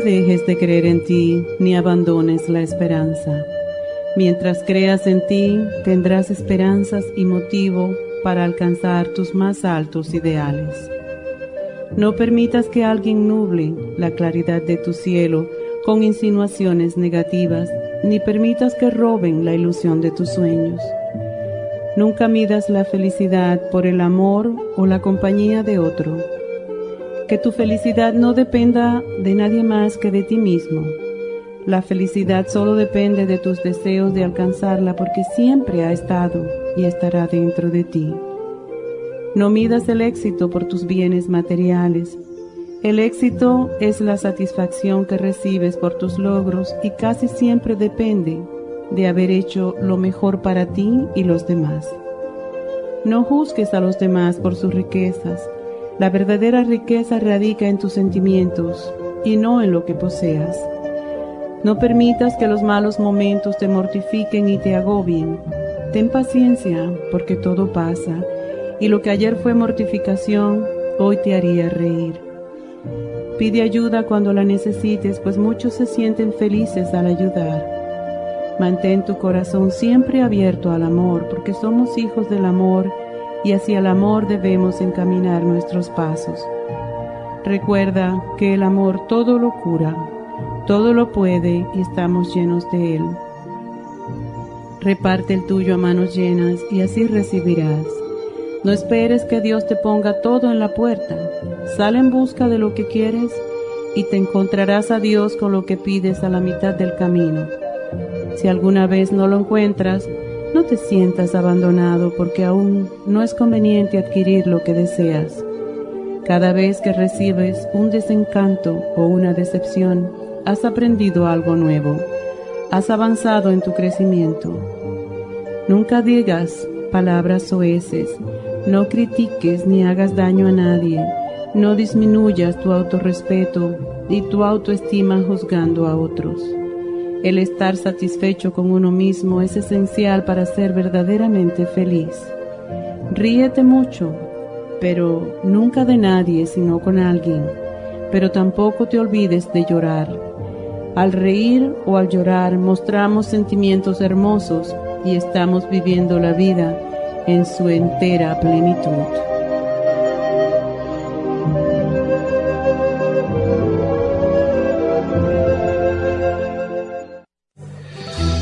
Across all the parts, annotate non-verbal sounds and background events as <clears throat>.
Dejes de creer en ti ni abandones la esperanza. Mientras creas en ti, tendrás esperanzas y motivo para alcanzar tus más altos ideales. No permitas que alguien nuble la claridad de tu cielo con insinuaciones negativas, ni permitas que roben la ilusión de tus sueños. Nunca midas la felicidad por el amor o la compañía de otro que tu felicidad no dependa de nadie más que de ti mismo. La felicidad solo depende de tus deseos de alcanzarla porque siempre ha estado y estará dentro de ti. No midas el éxito por tus bienes materiales. El éxito es la satisfacción que recibes por tus logros y casi siempre depende de haber hecho lo mejor para ti y los demás. No juzgues a los demás por sus riquezas la verdadera riqueza radica en tus sentimientos y no en lo que poseas. No permitas que los malos momentos te mortifiquen y te agobien. Ten paciencia, porque todo pasa, y lo que ayer fue mortificación, hoy te haría reír. Pide ayuda cuando la necesites, pues muchos se sienten felices al ayudar. Mantén tu corazón siempre abierto al amor, porque somos hijos del amor y hacia el amor debemos encaminar nuestros pasos. Recuerda que el amor todo lo cura, todo lo puede y estamos llenos de él. Reparte el tuyo a manos llenas y así recibirás. No esperes que Dios te ponga todo en la puerta. Sal en busca de lo que quieres y te encontrarás a Dios con lo que pides a la mitad del camino. Si alguna vez no lo encuentras, no te sientas abandonado porque aún no es conveniente adquirir lo que deseas. Cada vez que recibes un desencanto o una decepción, has aprendido algo nuevo, has avanzado en tu crecimiento. Nunca digas palabras soeces, no critiques ni hagas daño a nadie, no disminuyas tu autorrespeto y tu autoestima juzgando a otros. El estar satisfecho con uno mismo es esencial para ser verdaderamente feliz. Ríete mucho, pero nunca de nadie sino con alguien. Pero tampoco te olvides de llorar. Al reír o al llorar mostramos sentimientos hermosos y estamos viviendo la vida en su entera plenitud.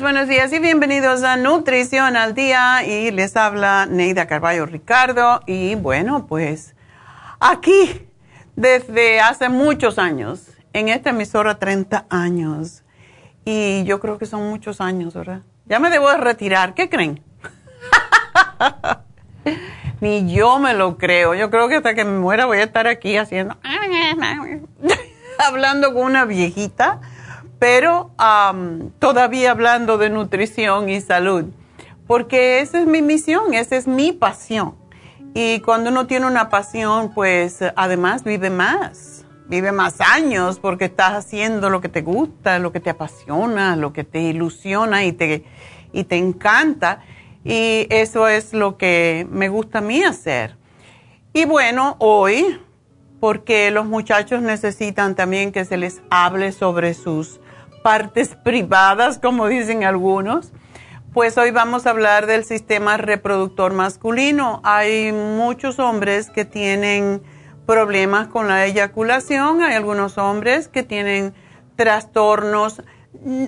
Buenos días y bienvenidos a Nutrición al Día. Y les habla Neida Carballo Ricardo. Y bueno, pues aquí desde hace muchos años, en esta emisora 30 años. Y yo creo que son muchos años, ¿verdad? Ya me debo de retirar, ¿qué creen? <laughs> Ni yo me lo creo, yo creo que hasta que me muera voy a estar aquí haciendo, <laughs> hablando con una viejita pero todavía hablando de nutrición y salud, porque esa es mi misión, esa es mi pasión. Y cuando uno tiene una pasión, pues además vive más, vive más años porque estás haciendo lo que te gusta, lo que te apasiona, lo que te ilusiona y te, y te encanta. Y eso es lo que me gusta a mí hacer. Y bueno, hoy, porque los muchachos necesitan también que se les hable sobre sus partes privadas, como dicen algunos. Pues hoy vamos a hablar del sistema reproductor masculino. Hay muchos hombres que tienen problemas con la eyaculación, hay algunos hombres que tienen trastornos.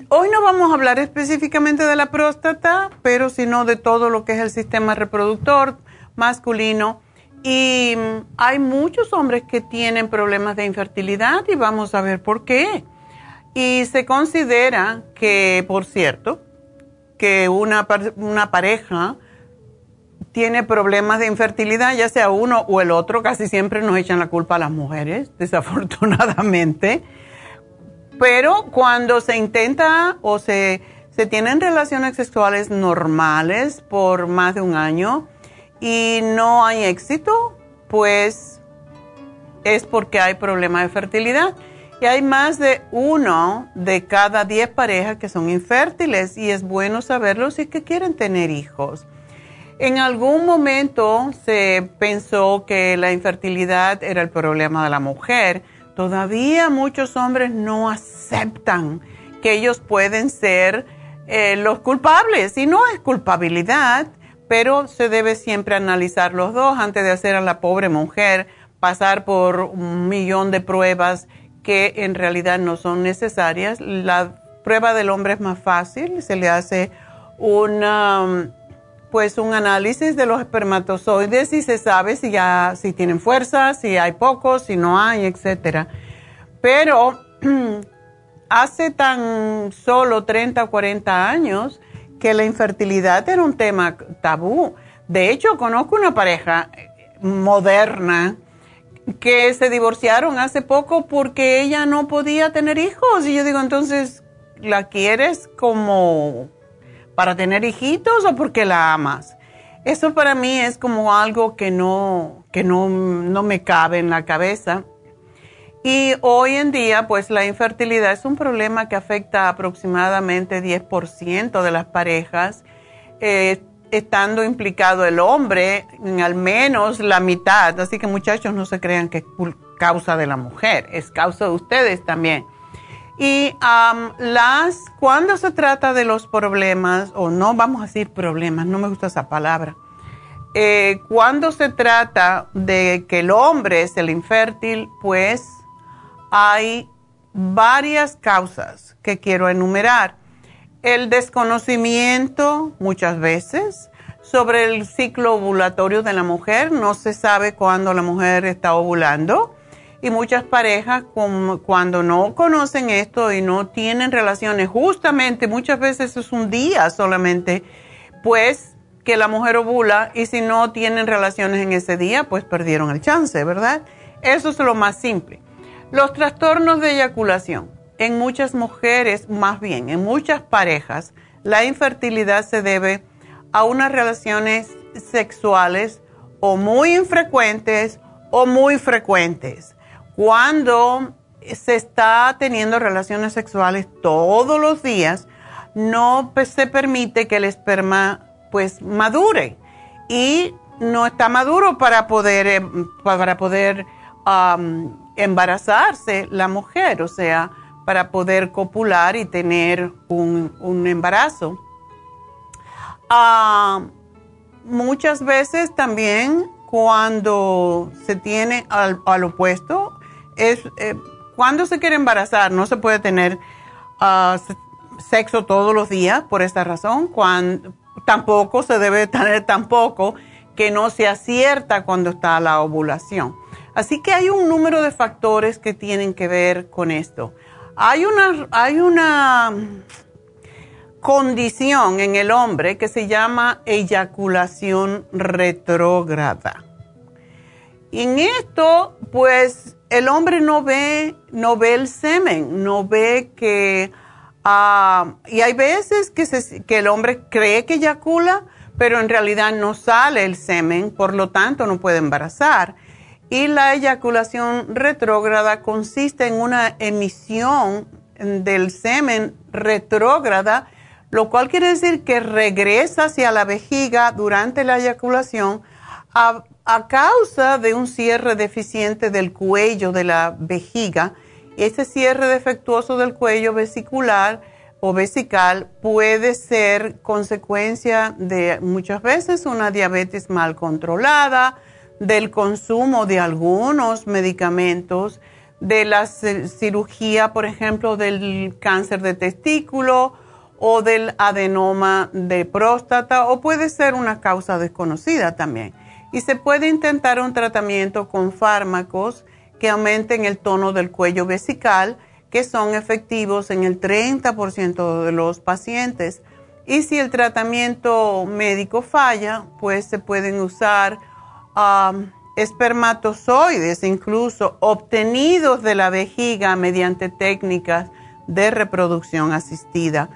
Hoy no vamos a hablar específicamente de la próstata, pero sino de todo lo que es el sistema reproductor masculino. Y hay muchos hombres que tienen problemas de infertilidad y vamos a ver por qué. Y se considera que, por cierto, que una, una pareja tiene problemas de infertilidad, ya sea uno o el otro, casi siempre nos echan la culpa a las mujeres, <laughs> desafortunadamente. Pero cuando se intenta o se, se tienen relaciones sexuales normales por más de un año y no hay éxito, pues es porque hay problema de fertilidad. Y hay más de uno de cada diez parejas que son infértiles y es bueno saberlo si que quieren tener hijos. En algún momento se pensó que la infertilidad era el problema de la mujer. Todavía muchos hombres no aceptan que ellos pueden ser eh, los culpables y no es culpabilidad, pero se debe siempre analizar los dos antes de hacer a la pobre mujer pasar por un millón de pruebas que en realidad no son necesarias. La prueba del hombre es más fácil, se le hace una, pues un análisis de los espermatozoides y se sabe si ya si tienen fuerza, si hay pocos, si no hay, etcétera. Pero <clears throat> hace tan solo 30 o 40 años que la infertilidad era un tema tabú. De hecho, conozco una pareja moderna que se divorciaron hace poco porque ella no podía tener hijos. Y yo digo, entonces, ¿la quieres como para tener hijitos o porque la amas? Eso para mí es como algo que no, que no, no me cabe en la cabeza. Y hoy en día, pues la infertilidad es un problema que afecta aproximadamente 10% de las parejas. Eh, estando implicado el hombre en al menos la mitad. Así que muchachos no se crean que es causa de la mujer, es causa de ustedes también. Y las, cuando se trata de los problemas, o no vamos a decir problemas, no me gusta esa palabra, eh, cuando se trata de que el hombre es el infértil, pues hay varias causas que quiero enumerar el desconocimiento muchas veces sobre el ciclo ovulatorio de la mujer. No se sabe cuándo la mujer está ovulando. Y muchas parejas cuando no conocen esto y no tienen relaciones, justamente muchas veces es un día solamente, pues que la mujer ovula y si no tienen relaciones en ese día, pues perdieron el chance, ¿verdad? Eso es lo más simple. Los trastornos de eyaculación. En muchas mujeres, más bien, en muchas parejas, la infertilidad se debe a unas relaciones sexuales o muy infrecuentes o muy frecuentes. Cuando se está teniendo relaciones sexuales todos los días, no se permite que el esperma pues madure y no está maduro para poder, eh, para poder embarazarse la mujer, o sea, para poder copular y tener un, embarazo. muchas veces también cuando se tiene al, opuesto, es eh, cuando se quiere embarazar, no se puede tener ah, sexo todos los días por esta razón, tampoco se debe <laughs> tener tampoco que no se acierta cuando está la ovulación. Así que hay un número de factores que tienen que ver con esto. Hay una, hay una condición en el hombre que se llama eyaculación retrógrada. En esto, pues, el hombre no ve, no ve el semen, no ve que... Ah, y hay veces que, que el hombre cree que eyacula, pero en realidad no sale el semen, por lo tanto no puede embarazar. Y la eyaculación retrógrada consiste en una emisión del semen retrógrada, lo cual quiere decir que regresa hacia la vejiga durante la eyaculación a, causa de un cierre deficiente del cuello de la vejiga. Ese cierre defectuoso del cuello vesicular o vesical puede ser consecuencia de muchas veces una diabetes mal controlada, del consumo de algunos medicamentos, de la cirugía, por ejemplo, del cáncer de testículo o del adenoma de próstata, o puede ser una causa desconocida también. Y se puede intentar un tratamiento con fármacos que aumenten el tono del cuello vesical, que son efectivos en el 30% de los pacientes. Y si el tratamiento médico falla, pues se pueden usar espermatozoides incluso obtenidos de la vejiga mediante técnicas de reproducción asistida.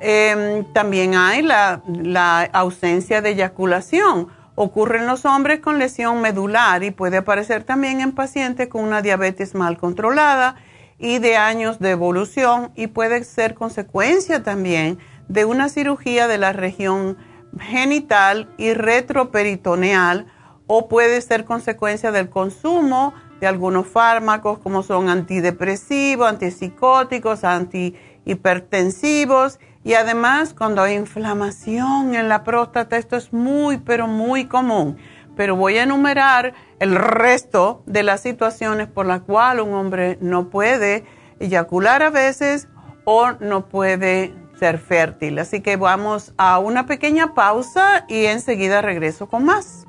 Em, también hay la, la, ausencia de eyaculación. Ocurre en los hombres con lesión medular y puede aparecer también en pacientes con una diabetes mal controlada y de años de evolución y puede ser consecuencia también de una cirugía de la región genital y retroperitoneal o puede ser consecuencia del consumo de algunos fármacos como son antidepresivos, antipsicóticos, antihipertensivos y además cuando hay inflamación en la próstata, esto es muy pero muy común. Pero voy a enumerar el resto de las situaciones por las cuales un hombre no puede eyacular a veces o no puede ser fértil. Así que vamos a una pequeña pausa y enseguida regreso con más.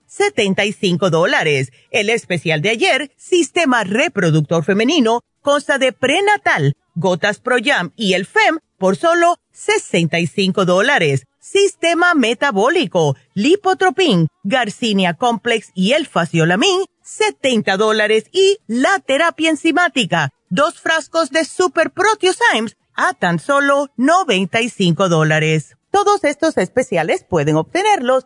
75 dólares. El especial de ayer, Sistema Reproductor Femenino, consta de prenatal, gotas Pro Jam y el FEM por solo 65 dólares. Sistema Metabólico, Lipotropin, Garcinia Complex y el Faciolamin, 70 dólares y la terapia enzimática, dos frascos de Super Proteosymes a tan solo 95 dólares. Todos estos especiales pueden obtenerlos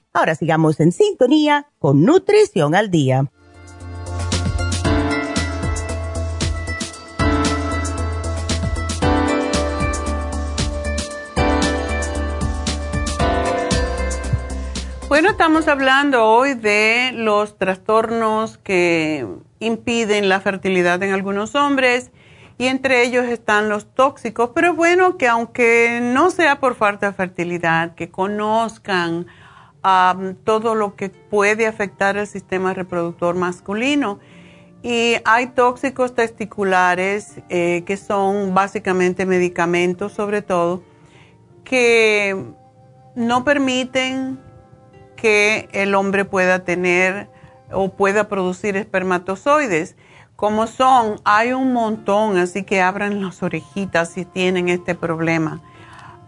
Ahora sigamos en sintonía con Nutrición al Día. Bueno, estamos hablando hoy de los trastornos que impiden la fertilidad en algunos hombres y entre ellos están los tóxicos, pero bueno que aunque no sea por falta de fertilidad, que conozcan todo lo que puede afectar el sistema reproductor masculino. Y hay tóxicos testiculares eh, que son básicamente medicamentos sobre todo que no permiten que el hombre pueda tener o pueda producir espermatozoides. Como son, hay un montón, así que abran las orejitas si tienen este problema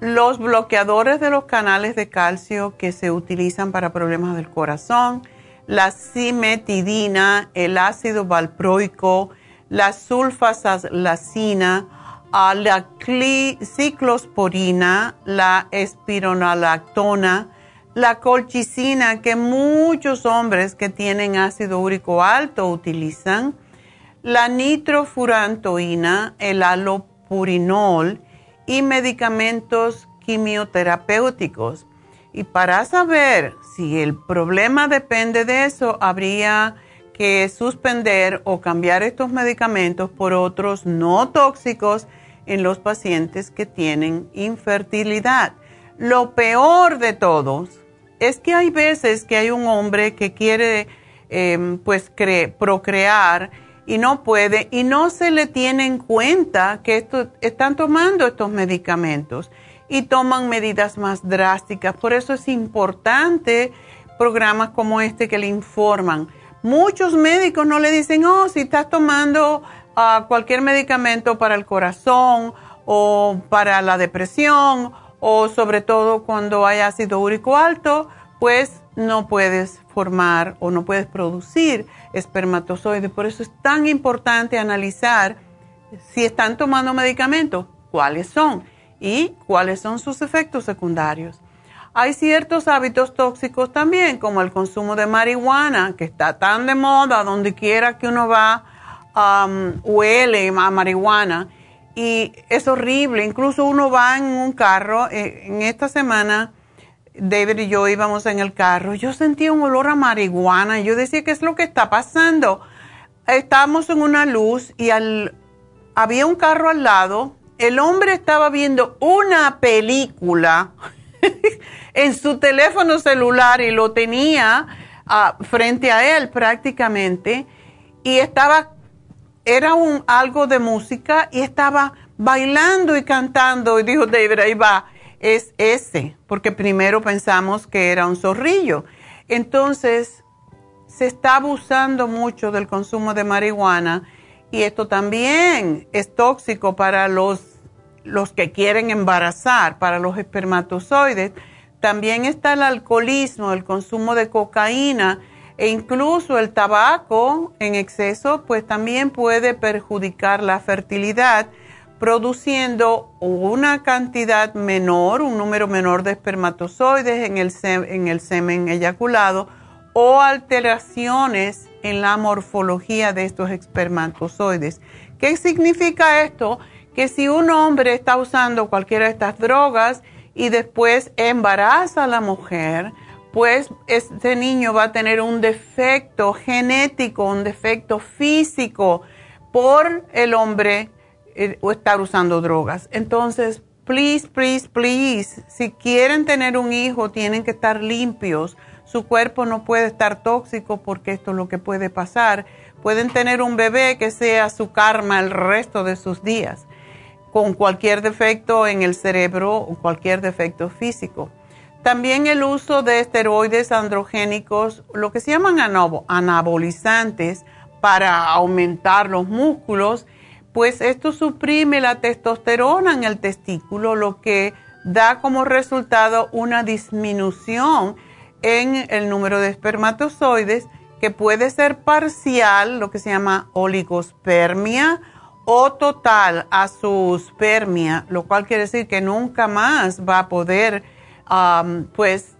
los bloqueadores de los canales de calcio que se utilizan para problemas del corazón, la cimetidina, el ácido valproico, la sulfasalacina, la ciclosporina, la espironolactona, la colchicina que muchos hombres que tienen ácido úrico alto utilizan, la nitrofurantoína, el alopurinol, y medicamentos quimioterapéuticos. Y para saber si el problema depende de eso, habría que suspender o cambiar estos medicamentos por otros no tóxicos en los pacientes que tienen infertilidad. Lo peor de todos es que hay veces que hay un hombre que quiere eh, pues procrear y no puede y no se le tiene en cuenta que esto, están tomando estos medicamentos y toman medidas más drásticas. Por eso es importante programas como este que le informan. Muchos médicos no le dicen, oh, si estás tomando ah, cualquier medicamento para el corazón o para la depresión o sobre todo cuando hay ácido úrico alto, pues no puedes formar o no puedes producir espermatozoides. Por eso es tan importante analizar si están tomando medicamentos, cuáles son y cuáles son sus efectos secundarios. Hay ciertos hábitos tóxicos también, como el consumo de marihuana, que está tan de moda, donde quiera que uno va, um, huele a marihuana. Y es horrible, incluso uno va en un carro, eh, en esta semana, David y yo íbamos en el carro, yo sentía un olor a marihuana. Yo decía, ¿qué es lo que está pasando? Estábamos en una luz y había un carro al lado. El hombre estaba viendo una película <laughs> en su teléfono celular y lo tenía ah, frente a él prácticamente. Y estaba, era algo de música y estaba bailando y cantando. Y dijo David, ahí va es ese, porque primero pensamos que era un zorrillo. Entonces, se está abusando mucho del consumo de marihuana y esto también es tóxico para los, los que quieren embarazar, para los espermatozoides. También está el alcoholismo, el consumo de cocaína, E incluso el tabaco en exceso pues también puede perjudicar la fertilidad produciendo una cantidad menor, un número menor de espermatozoides en el, en el semen eyaculado o alteraciones en la morfología de estos espermatozoides. ¿Qué significa esto? Que si un hombre está usando cualquiera de estas drogas y después embaraza a la mujer, pues este niño va a tener un defecto genético, un defecto físico por el hombre eh, o estar usando drogas. Entonces, please, please, please, si quieren tener un hijo, tienen que estar limpios. Su cuerpo no puede estar tóxico porque esto es lo que puede pasar. Pueden tener un bebé que sea su karma el resto de sus días, con cualquier defecto en el cerebro o cualquier defecto físico. También el uso de esteroides androgénicos, lo que se llaman anabolizantes para aumentar los músculos, pues esto suprime la testosterona en el testículo, lo que da como resultado una disminución en el número de espermatozoides que puede ser parcial, lo que se llama oligospermia, o total a su lo cual quiere decir que nunca más va a poder pues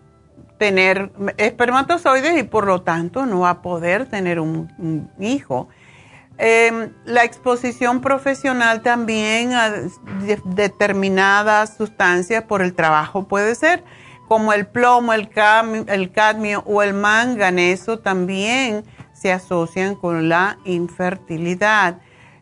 tener espermatozoides y por lo tanto no va a poder tener un, hijo. Em, la exposición profesional también a determinadas sustancias por el trabajo puede ser, como el plomo, el el cadmio o el manganeso también se asocian con la infertilidad.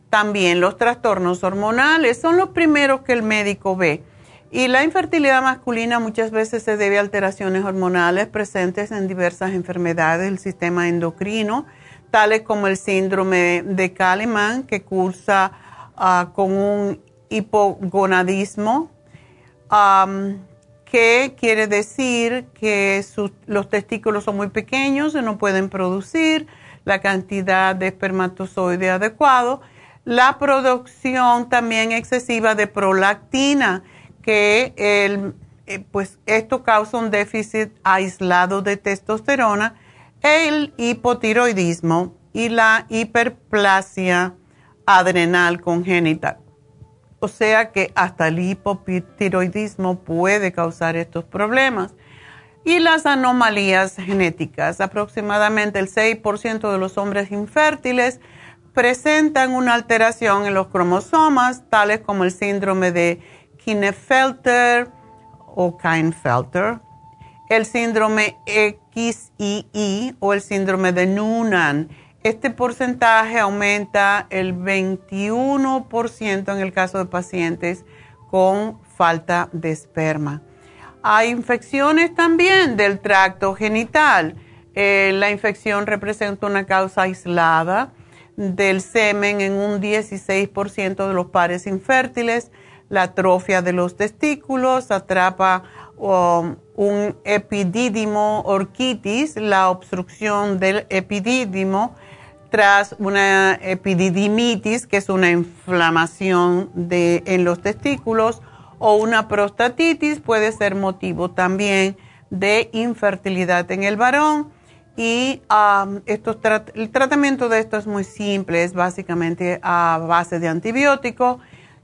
También los trastornos hormonales son los primeros que el médico ve y la infertilidad masculina muchas veces se debe a alteraciones hormonales presentes en diversas enfermedades del sistema endocrino, tales como el síndrome de Kalimann, que cursa ah, con un hipogonadismo, que quiere decir que los testículos son muy pequeños y no pueden producir la cantidad de espermatozoide adecuado. La producción también excesiva de prolactina, que eh, pues esto causa un déficit aislado de testosterona, el hipotiroidismo y la hiperplasia adrenal congénita. O sea que hasta el hipotiroidismo puede causar estos problemas. Y las anomalías genéticas. Aproximadamente el 6% de los hombres infértiles presentan una alteración en los cromosomas, tales como el síndrome de Klinefelter o Klinefelter, el síndrome XII o el síndrome de Noonan. Este porcentaje aumenta el 21% en el caso de pacientes con falta de esperma. Hay infecciones también del tracto genital. Eh, la infección representa una causa aislada del semen en un 16% de los pares infértiles la atrofia de los testículos, atrapa um, un epidídimo orquitis, la obstrucción del epidídimo tras una epididimitis, que es una inflamación de, en los testículos, o una prostatitis puede ser motivo también de infertilidad en el varón. Y um, el tratamiento de esto es muy simple, es básicamente a base de antibiótico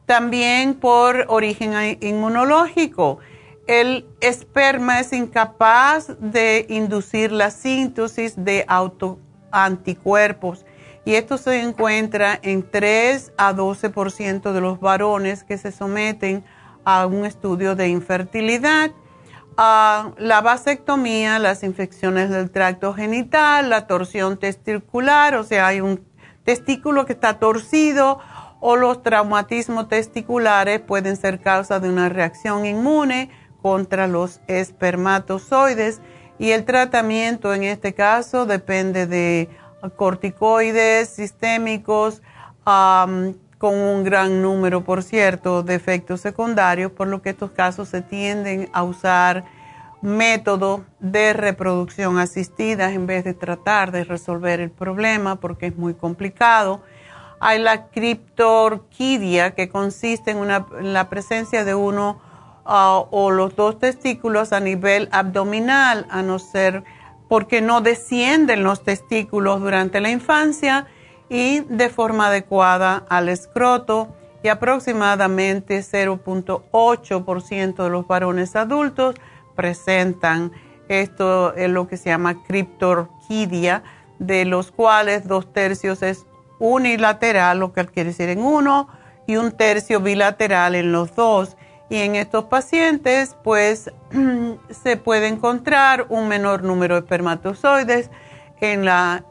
también por origen inmunológico. El esperma es incapaz de inducir la síntesis de autoanticuerpos y esto se encuentra en 3 a 12% de los varones que se someten a un estudio de infertilidad. Ah, la vasectomía, las infecciones del tracto genital, la torsión testicular, o sea, hay un testículo que está torcido o los traumatismos testiculares pueden ser causa de una reacción inmune contra los espermatozoides y el tratamiento en este caso depende de corticoides sistémicos con un gran número, por cierto, de efectos secundarios, por lo que estos casos se tienden a usar método de reproducción asistida en vez de tratar de resolver el problema porque es muy complicado. Hay la criptorquidia, que consiste en, la presencia de uno o los dos testículos a nivel abdominal, a no ser porque no descienden los testículos durante la infancia y de forma adecuada al escroto y aproximadamente 0.8% de los varones adultos presentan esto es lo que se llama criptorquidia, de los cuales dos tercios es unilateral, lo que quiere decir en uno, y un tercio bilateral en los dos. Y en estos pacientes, pues, <clears throat> se puede encontrar un menor número de espermatozoides en la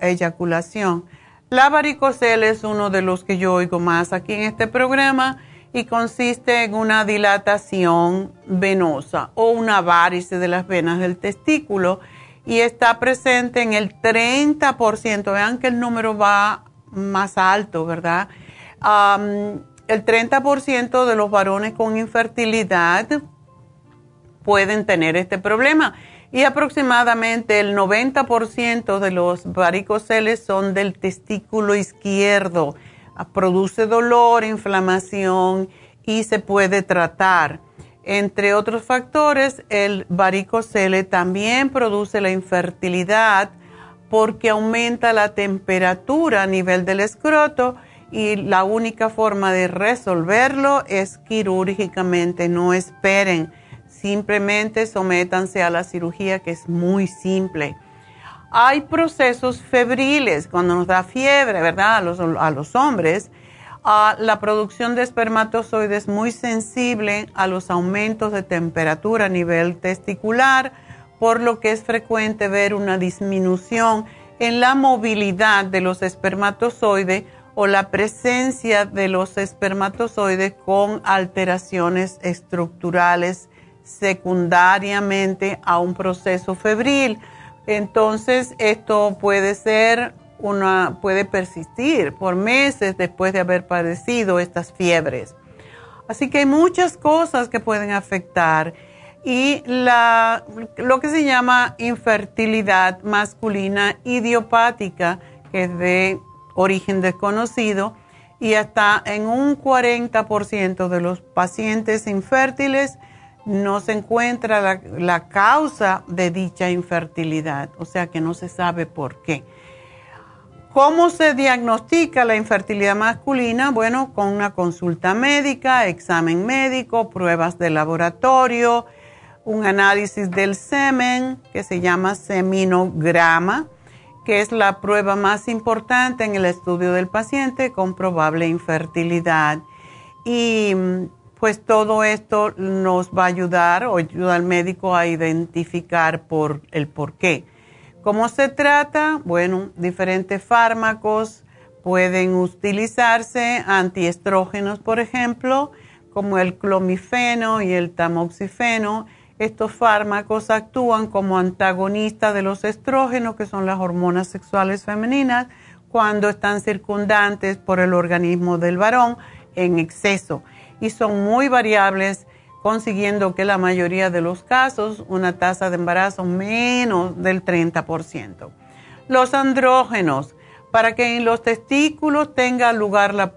eyaculación. La varicocele es uno de los que yo oigo más aquí en este programa y consiste en una dilatación venosa o una varice de las venas del testículo y está presente en el 30%. Vean que el número va más alto, ¿verdad? El 30% de los varones con infertilidad pueden tener este problema y aproximadamente el 90% de los varicoceles son del testículo izquierdo. Produce dolor, inflamación y se puede tratar. Entre otros factores, el varicocele también produce la infertilidad porque aumenta la temperatura a nivel del escroto y la única forma de resolverlo es quirúrgicamente. No esperen Simplemente sométanse a la cirugía que es muy simple. Hay procesos febriles cuando nos da fiebre, ¿verdad? A los, a los hombres. la producción de espermatozoides es muy sensible a los aumentos de temperatura a nivel testicular, por lo que es frecuente ver una disminución en la movilidad de los espermatozoides o la presencia de los espermatozoides con alteraciones estructurales secundariamente a un proceso febril. Entonces, esto puede ser una, puede persistir por meses después de haber padecido estas fiebres. Así que hay muchas cosas que pueden afectar y la, lo que se llama infertilidad masculina idiopática, que es de origen desconocido, y hasta en un 40% de los pacientes infértiles no se encuentra la, causa de dicha infertilidad, o sea que no se sabe por qué. ¿Cómo se diagnostica la infertilidad masculina? Bueno, con una consulta médica, examen médico, pruebas de laboratorio, un análisis del semen que se llama seminograma, que es la prueba más importante en el estudio del paciente con probable infertilidad. Y pues todo esto nos va a ayudar o ayuda al médico a identificar por el por qué. ¿Cómo se trata? Bueno, diferentes fármacos pueden utilizarse, antiestrógenos, por ejemplo, como el clomifeno y el tamoxifeno. Estos fármacos actúan como antagonistas de los estrógenos, que son las hormonas sexuales femeninas, cuando están circundantes por el organismo del varón en exceso y son muy variables, consiguiendo que la mayoría de los casos una tasa de embarazo menos del 30%. Los andrógenos, para que en los testículos tenga lugar la,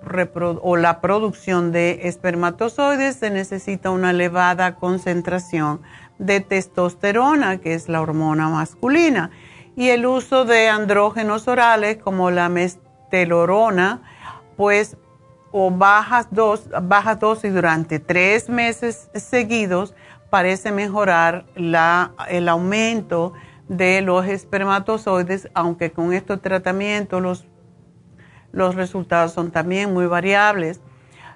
o la producción de espermatozoides se necesita una elevada concentración de testosterona, que es la hormona masculina, y el uso de andrógenos orales como la mestelorona, pues o bajas, dos, bajas dosis durante tres meses seguidos parece mejorar la, el aumento de los espermatozoides, aunque con estos tratamientos los, los resultados son también muy variables.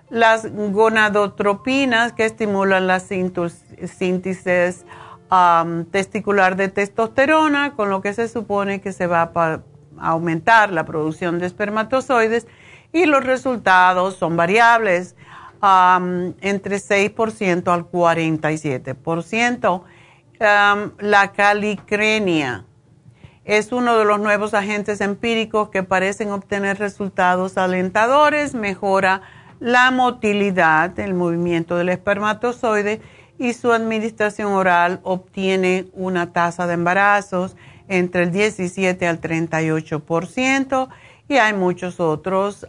Las gonadotropinas que estimulan la síntesis testicular de testosterona, con lo que se supone que se va a aumentar la producción de espermatozoides y los resultados son variables entre 6% al 47%. La calicrenia. Es uno de los nuevos agentes empíricos que parecen obtener resultados alentadores, mejora la motilidad, el movimiento del espermatozoide y su administración oral obtiene una tasa de embarazos entre el 17 al 38% y hay muchos otros,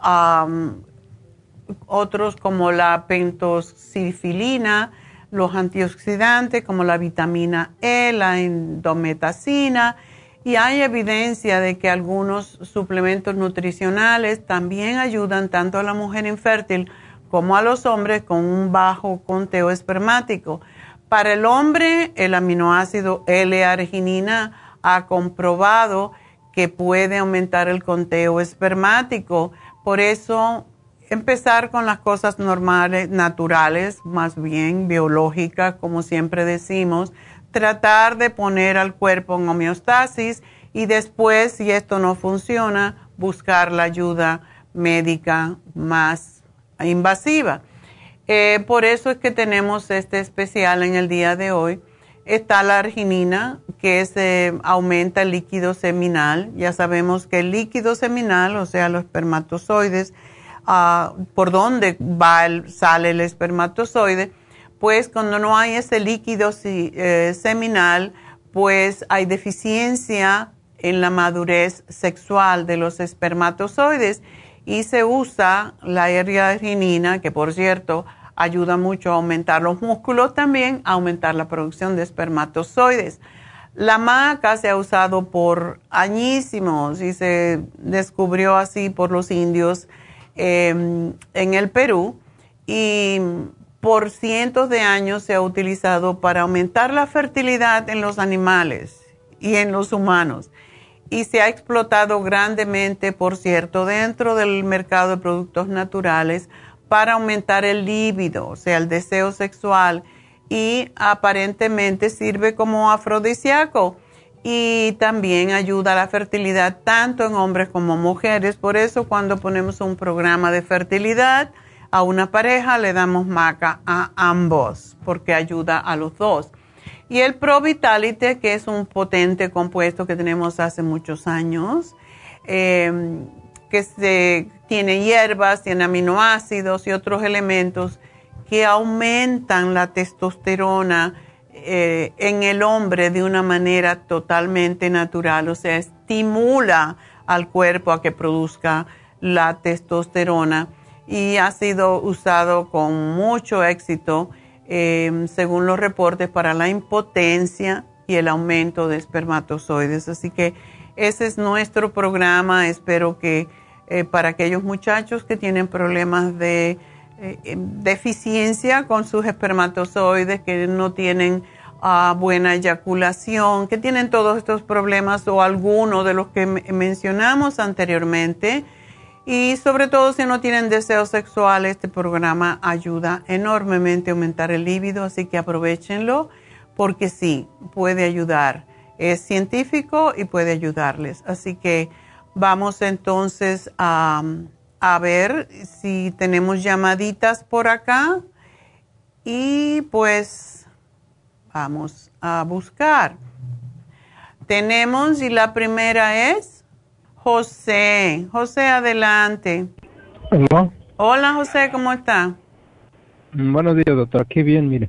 otros como la pentosifilina, los antioxidantes como la vitamina E, la endometacina y hay evidencia de que algunos suplementos nutricionales también ayudan tanto a la mujer infértil como a los hombres con un bajo conteo espermático. Para el hombre, el aminoácido L-arginina ha comprobado que puede aumentar el conteo espermático. Por eso, empezar con las cosas normales, naturales, más bien biológicas, como siempre decimos, tratar de poner al cuerpo en homeostasis y después, si esto no funciona, buscar la ayuda médica más invasiva. Eh, por eso es que tenemos este especial en el día de hoy. Está la arginina, que se aumenta el líquido seminal. Ya sabemos que el líquido seminal, o sea, los espermatozoides, por dónde sale el espermatozoide, pues cuando no hay ese líquido eh, seminal, pues hay deficiencia en la madurez sexual de los espermatozoides y se usa la arginina, que por cierto ayuda mucho a aumentar los músculos, también a aumentar la producción de espermatozoides. La maca se ha usado por añísimos y se descubrió así por los indios em, en el Perú y por cientos de años se ha utilizado para aumentar la fertilidad en los animales y en los humanos. Y se ha explotado grandemente, por cierto, dentro del mercado de productos naturales para aumentar el líbido, o sea, el deseo sexual. Y aparentemente sirve como afrodisíaco y también ayuda a la fertilidad tanto en hombres como mujeres. Por eso cuando ponemos un programa de fertilidad, a una pareja le damos maca a ambos porque ayuda a los dos. Y el Pro Vitality, que es un potente compuesto que tenemos hace muchos años, em, que se, tiene hierbas, tiene aminoácidos y otros elementos que aumentan la testosterona eh, en el hombre de una manera totalmente natural, o sea, estimula al cuerpo a que produzca la testosterona y ha sido usado con mucho éxito, em, según los reportes, para la impotencia y el aumento de espermatozoides. Así que ese es nuestro programa. Espero que eh, para aquellos muchachos que tienen problemas de deficiencia con sus espermatozoides, que no tienen ah, buena eyaculación, que tienen todos estos problemas o alguno de los que mencionamos anteriormente, y sobre todo si no tienen deseos sexuales, este programa ayuda enormemente a aumentar el líbido, así que aprovechenlo porque sí, puede ayudar. Es científico y puede ayudarles. Así que vamos entonces a, a ver si tenemos llamaditas por acá y pues vamos a buscar. Tenemos y la primera es... José. José, adelante. Hola. Hola, José, ¿cómo está? Buenos días, doctor. Qué bien, mire.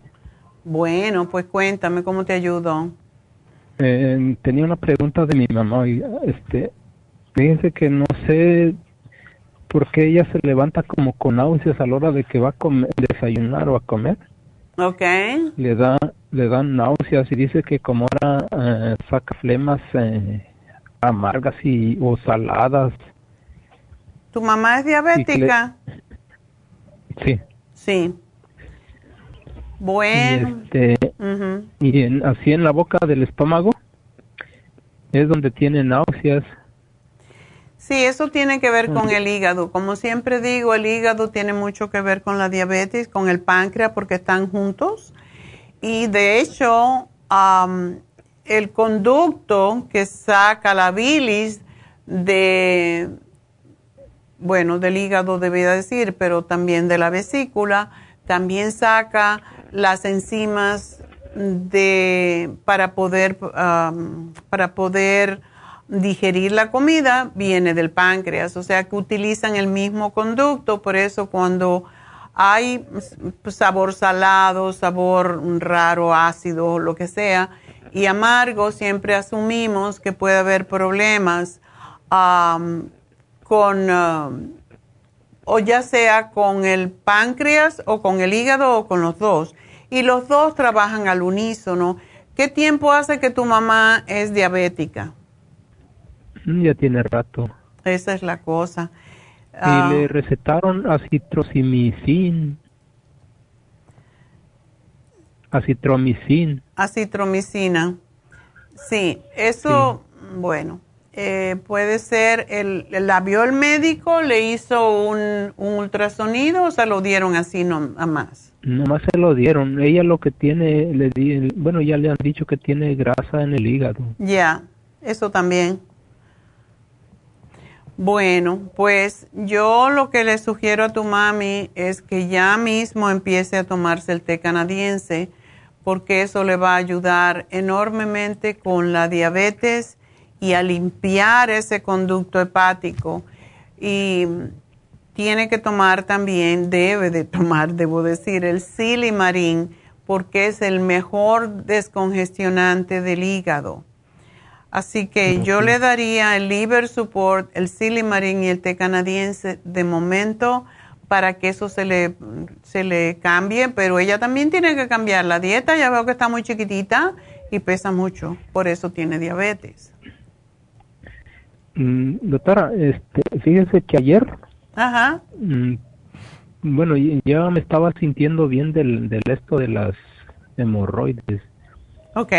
Bueno, pues cuéntame cómo te ayudo. Eh, tenía una pregunta de mi mamá. Y, este, fíjense que no sé por qué ella se levanta como con náuseas a la hora de que va a comer, desayunar o a comer. Ok. Le da, le dan náuseas y dice que como ahora eh, saca flemas eh, amargas y o saladas. ¿Tu mamá es diabética? Sí. Sí. Bueno. Y, este, y en, así en la boca del estómago es donde tiene náuseas. Sí, eso tiene que ver con el hígado. Como siempre digo, el hígado tiene mucho que ver con la diabetes, con el páncreas, porque están juntos. Y de hecho, el conducto que saca la bilis de, bueno, del hígado debía decir, pero también de la vesícula, también saca las enzimas de, para poder, para poder digerir la comida, viene del páncreas, o sea que utilizan el mismo conducto, por eso cuando hay sabor salado, sabor raro, ácido, lo que sea, y amargo, siempre asumimos que puede haber problemas con, o ya sea con el páncreas o con el hígado o con los dos. y los dos trabajan al unísono. ¿Qué tiempo hace que tu mamá es diabética? Mm, ya tiene rato. Esa es la cosa. Y Ah, le recetaron acitromicin. Acitromicin. acitromicina. Sí, eso, bueno, eh, puede ser, el, la vio el médico, le hizo un, un ultrasonido o se lo dieron así no, a más. Nomás se lo dieron. Ella lo que tiene, le di, bueno, ya le han dicho que tiene grasa en el hígado. Ya, eso también. Bueno, pues yo lo que le sugiero a tu mami es que ya mismo empiece a tomarse el té canadiense porque eso le va a ayudar enormemente con la diabetes y a limpiar ese conducto hepático. Y tiene que tomar también, debe de tomar, <laughs> debo decir, el silimarín porque es el mejor descongestionante del hígado. Así que yo le daría el liver support, el silimarín y el té canadiense de momento para que eso se le, se le cambie, pero ella también tiene que cambiar la dieta, ya veo que está muy chiquitita y pesa mucho, por eso tiene diabetes. Mm, doctora, este, fíjese que ayer, Ajá, mm, bueno, ya me estaba sintiendo bien del, del esto de las hemorroides, ok.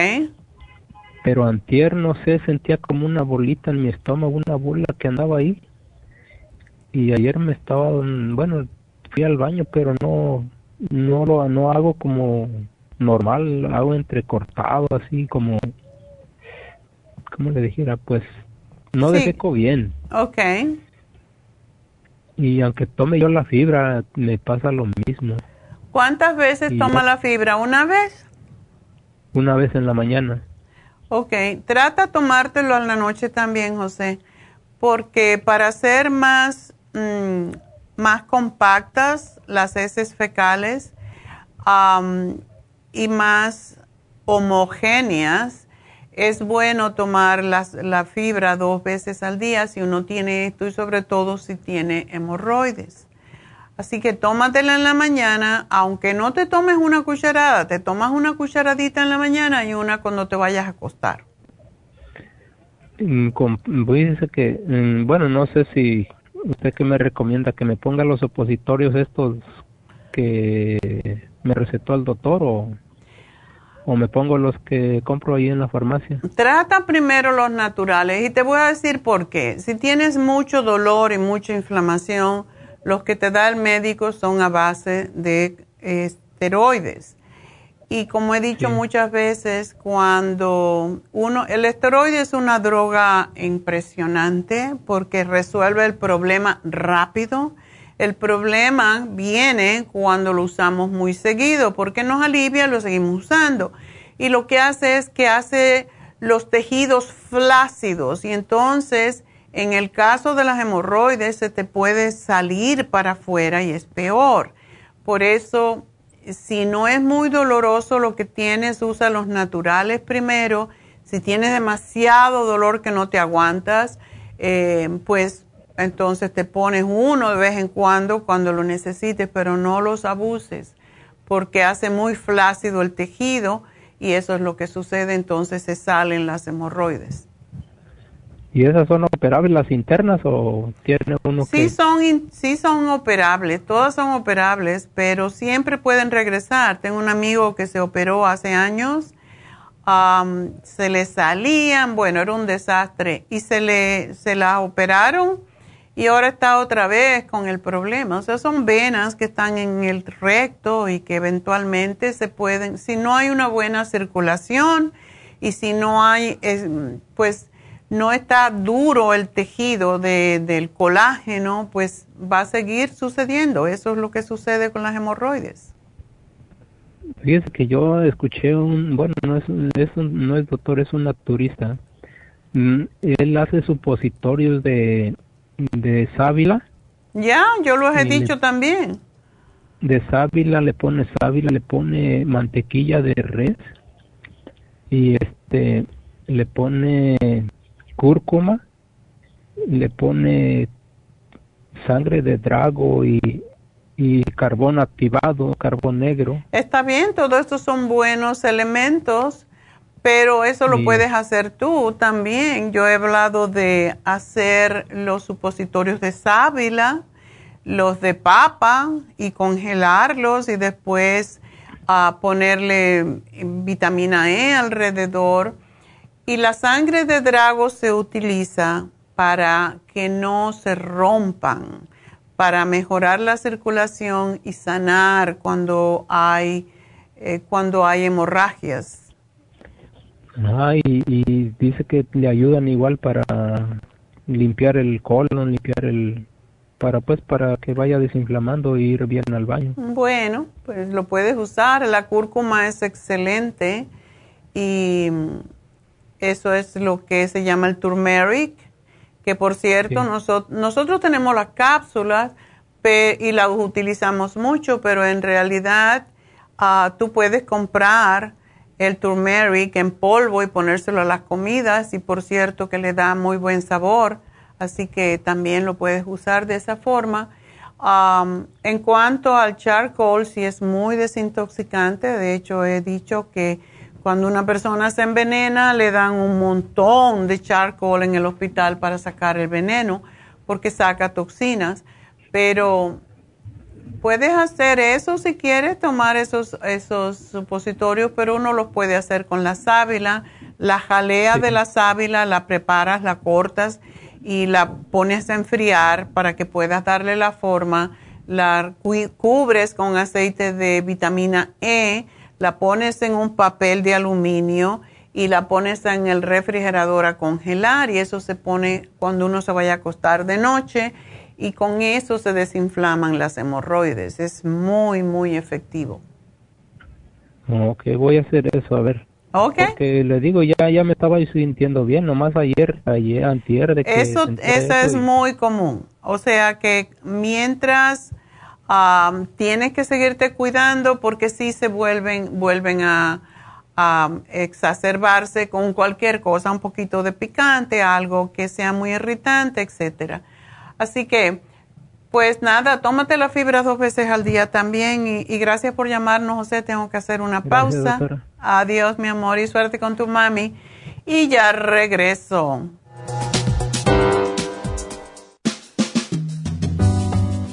Pero antier, no sé, sentía como una bolita en mi estómago, una bola que andaba ahí. Y ayer me estaba, bueno, fui al baño, pero no, no lo, no hago como normal, hago entrecortado, así como, ¿cómo le dijera? Pues, no Sí. defeco bien. Ok. Y aunque tome yo la fibra, me pasa lo mismo. ¿Cuántas veces Y toma yo- la fibra? ¿Una vez? Una vez en la mañana. Ok, trata tomártelo en la noche también, José, porque para ser más, mm, más compactas las heces fecales y más homogéneas, es bueno tomar las- la fibra dos veces al día si uno tiene esto y sobre todo si tiene hemorroides. Así que tómatela en la mañana, aunque no te tomes una cucharada, te tomas una cucharadita en la mañana y una cuando te vayas a acostar. Mm, Fíjese que, mm, bueno, no sé si usted que me recomienda que me ponga los opositorios estos que me recetó el doctor o, o me pongo los que compro ahí en la farmacia. Trata primero los naturales y te voy a decir por qué. Si tienes mucho dolor y mucha inflamación, los que te da el médico son a base de esteroides. Y como he dicho Sí. muchas veces, cuando uno, el esteroide es una droga impresionante porque resuelve el problema rápido. El problema viene cuando lo usamos muy seguido porque nos alivia, lo seguimos usando. Y lo que hace es que hace los tejidos flácidos y entonces en el caso de las hemorroides se te puede salir para afuera y es peor. Por eso si no es muy doloroso lo que tienes, usa los naturales primero. Si tienes demasiado dolor que no te aguantas, eh, pues entonces te pones uno de vez en cuando cuando lo necesites, pero no los abuses porque hace muy flácido el tejido y eso es lo que sucede, entonces se salen las hemorroides. ¿Y esas son operables las internas o tiene uno Sí que...? son, in- sí son operables, todas son operables, pero siempre pueden regresar. Tengo un amigo que se operó hace años, am, se le salían, bueno, era un desastre, y se le se la operaron y ahora está otra vez con el problema. O sea, son venas que están en el recto y que eventualmente se pueden, si no hay una buena circulación y si no hay, es, pues no está duro el tejido de- del colágeno, pues va a seguir sucediendo. Eso es lo que sucede con las hemorroides. Fíjese que yo escuché un, bueno, no es, es un- no es doctor, es un naturista. Mm, Él hace supositorios de, de sábila, Ya, yo lo he le- dicho también. de sábila le pone sábila, le pone mantequilla de res y este le pone cúrcuma, le pone sangre de drago y, y carbón activado, carbón negro. Está bien, todo estos son buenos elementos, pero eso lo puedes hacer tú también. Yo he hablado de hacer los supositorios de sábila, los de papa y congelarlos y después a ponerle vitamina E alrededor. Y la sangre de drago se utiliza para que no se rompan, para mejorar la circulación y sanar cuando hay, eh, cuando hay hemorragias. Ah, y, dice que le ayudan igual para limpiar el colon, limpiar el para pues para que vaya desinflamando e ir bien al baño. Bueno, pues lo puedes usar. La cúrcuma es excelente y eso es lo que se llama el turmeric, que por cierto nosotros, nosotros tenemos las cápsulas y las utilizamos mucho, pero en realidad ah, tú puedes comprar el turmeric en polvo y ponérselo a las comidas y por cierto que le da muy buen sabor así que también lo puedes usar de esa forma. en cuanto al charcoal, sí es muy desintoxicante. De hecho, he dicho que cuando una persona se envenena, le dan un montón de charcoal en el hospital para sacar el veneno, porque saca toxinas. Pero puedes hacer eso si quieres, tomar esos, esos supositorios, pero uno los puede hacer con la sábila. La jalea de la sábila la preparas, la cortas y la pones a enfriar para que puedas darle la forma, la cubres con aceite de vitamina E, la pones en un papel de aluminio y la pones en el refrigerador a congelar y eso se pone cuando uno se vaya a acostar de noche y con eso se desinflaman las hemorroides. Es muy, muy efectivo. Ok, voy a hacer eso, a ver. Okay. Porque le digo, ya, ya me estaba sintiendo bien, nomás ayer, ayer, antier de que Eso, eso es muy común. O sea que mientras tienes que seguirte cuidando porque sí se vuelven, vuelven a, exacerbarse con cualquier cosa, un poquito de picante, algo que sea muy irritante, etcétera. Así que pues nada, tómate la fibra dos veces al día también y, gracias por llamarnos, José. Tengo que hacer una pausa. Adiós, mi amor, y suerte con tu mami. Y ya regreso.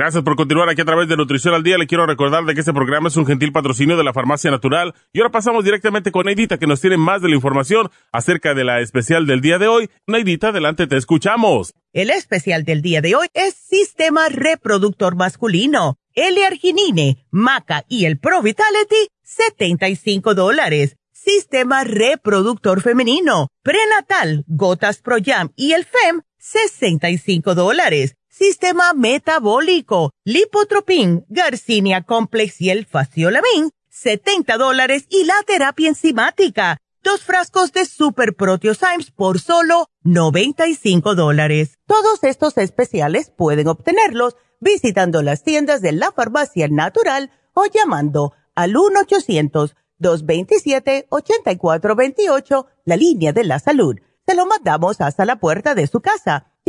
Gracias por continuar aquí a través de Nutrición al Día. Le quiero recordar de que este programa es un gentil patrocinio de la Farmacia Natural. Y ahora pasamos directamente con Neidita, que nos tiene más de la información acerca de la especial del día de hoy. Neidita, adelante, te escuchamos. El especial del día de hoy es Sistema Reproductor Masculino, L-Arginine, Maca y el Pro Vitality, 75 dólares. Sistema Reproductor Femenino, Prenatal, Gotas Pro Jam y el FEM, 65 dólares sistema metabólico, lipotropin, Garcinia Complex y el faciolamin, 70 dólares y la terapia enzimática, dos frascos de Super Symes por solo 95 dólares. Todos estos especiales pueden obtenerlos visitando las tiendas de la farmacia natural o llamando al 1-800-227-8428, la línea de la salud. Se lo mandamos hasta la puerta de su casa.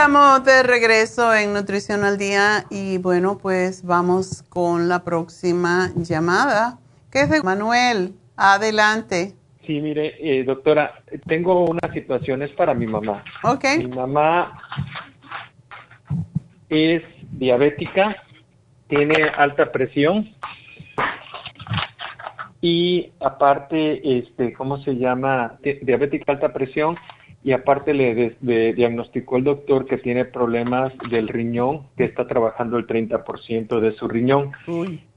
Estamos de regreso en Nutrición al Día y bueno, pues vamos con la próxima llamada, que es de Manuel. Adelante. Sí, mire, eh, doctora, tengo unas situaciones para mi mamá. Ok. Mi mamá es diabética, tiene alta presión y aparte, este, ¿cómo se llama? Diabética alta presión y aparte le diagnosticó el doctor que tiene problemas del riñón, que está trabajando el 30% de su riñón.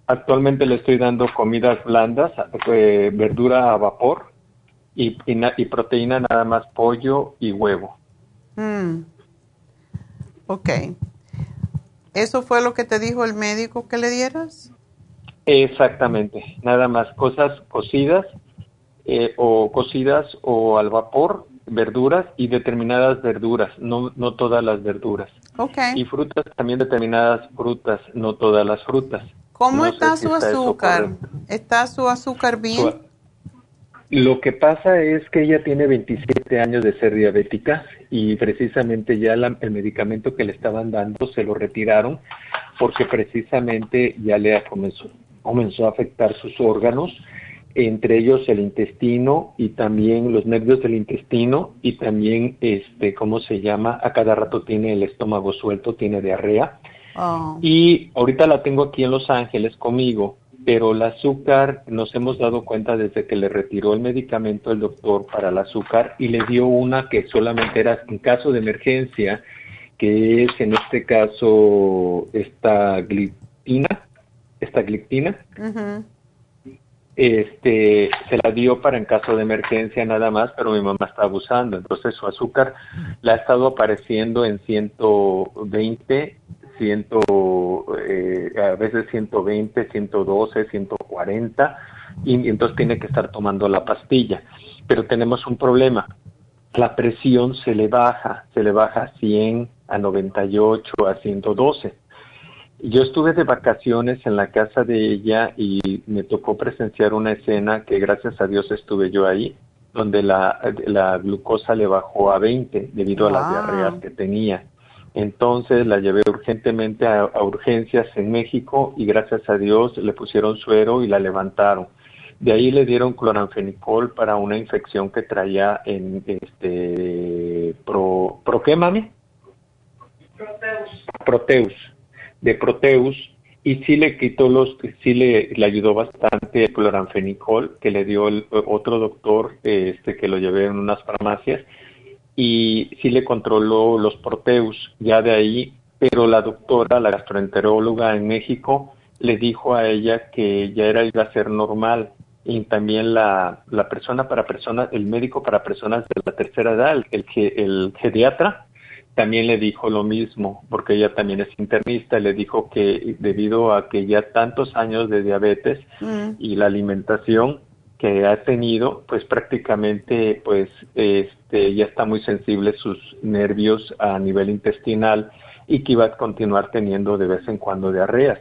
Actualmente le estoy dando comidas blandas, eh, verdura a vapor y, y, proteína nada más pollo y huevo. Mm. Ok. ¿Eso fue lo que te dijo el médico que le dieras? Exactamente, nada más cosas cocidas eh, o cocidas o al vapor verduras y determinadas verduras, no, no todas las verduras. Okay. Y frutas, también determinadas frutas, no todas las frutas. ¿Cómo está su azúcar? ¿Está su azúcar bien? lo que pasa es que ella tiene 27 años de ser diabética y precisamente ya el medicamento que le estaban dando se lo retiraron porque precisamente ya le comenzó, comenzó a afectar sus órganos entre ellos el intestino y también los nervios del intestino y también, este, ¿cómo se llama? A cada rato tiene el estómago suelto, tiene diarrea. Oh. Y ahorita la tengo aquí en Los Ángeles conmigo, pero el azúcar nos hemos dado cuenta desde que le retiró el medicamento el doctor para el azúcar y le dio una que solamente era en caso de emergencia, que es en este caso esta gliptina, esta gliptina este, se la dio para en caso de emergencia nada más, pero mi mamá está abusando, entonces su azúcar la ha estado apareciendo en 120, 100, eh, a veces 120, 112, 140, y, y entonces tiene que estar tomando la pastilla. Pero tenemos un problema, la presión se le baja, se le baja a 100, a 98, a 112 yo estuve de vacaciones en la casa de ella y me tocó presenciar una escena que gracias a Dios estuve yo ahí, donde la, la glucosa le bajó a 20 debido a las diarreas que tenía. Entonces la llevé urgentemente a, urgencias en México y gracias a Dios le pusieron suero y la levantaron. De ahí le dieron cloranfenicol para una infección que traía en este pro, pro qué mami? Proteus. Proteus de Proteus y sí le quitó los, sí le, le ayudó bastante el cloranfenicol que le dio el otro doctor este que lo llevé en unas farmacias y sí le controló los Proteus ya de ahí, pero la doctora, la gastroenteróloga en México le dijo a ella que ya era iba a ser normal y también la, la persona para personas, el médico para personas de la tercera edad, el, el, el geriatra, también le dijo lo mismo, porque ella también es internista, le dijo que debido a que ya tantos años de diabetes mm. y la alimentación, que ha tenido, pues prácticamente pues este ya está muy sensible sus nervios a nivel intestinal y que iba a continuar teniendo de vez en cuando diarreas.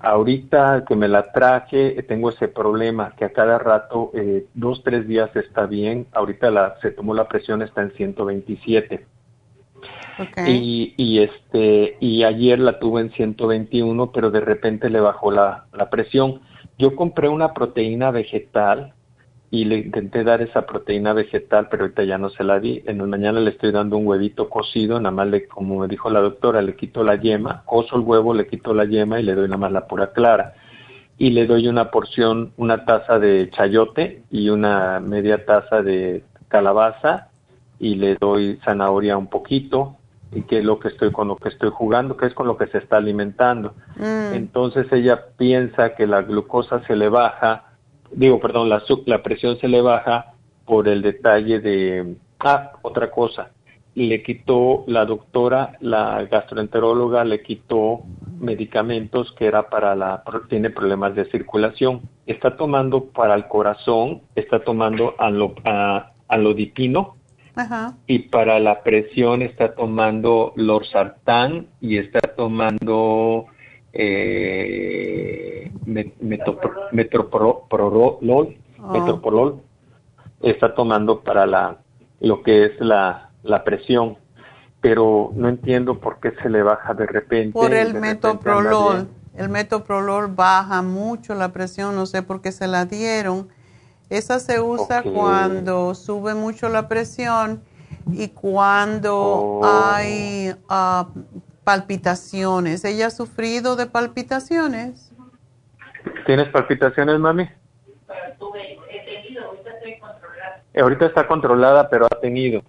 Ahorita que me la traje, tengo ese problema que a cada rato, eh, dos, tres días está bien. Ahorita la, se tomó la presión, está en 127. Y, y, este, y ayer la tuve en 121, pero de repente le bajó la, la presión. Yo compré una proteína vegetal y le intenté dar esa proteína vegetal, pero ahorita ya no se la di. En la mañana le estoy dando un huevito cocido, nada más le, como me dijo la doctora, le quito la yema, coso el huevo, le quito la yema y le doy nada más la pura clara. Y le doy una porción, una taza de chayote y una media taza de calabaza y le doy zanahoria un poquito y que es lo que estoy con lo que estoy jugando, que es con lo que se está alimentando. Mm. Entonces ella piensa que la glucosa se le baja digo, perdón, la, la presión se le baja por el detalle de, ah, otra cosa, le quitó la doctora, la gastroenteróloga le quitó medicamentos que era para la, tiene problemas de circulación. Está tomando para el corazón, está tomando a, alodipino y para la presión está tomando lorsartán y está tomando eh, metoprolol, oh. está tomando para la lo que es la, la presión, pero no entiendo por qué se le baja de repente. Por el metoprolol. El metoprolol baja mucho la presión, no sé por qué se la dieron. Esa se usa cuando sube mucho la presión y cuando oh. hay uh, palpitaciones. ¿Ella ha sufrido de palpitaciones? ¿Tienes palpitaciones, mami? ahorita está controlada, pero ha tenido.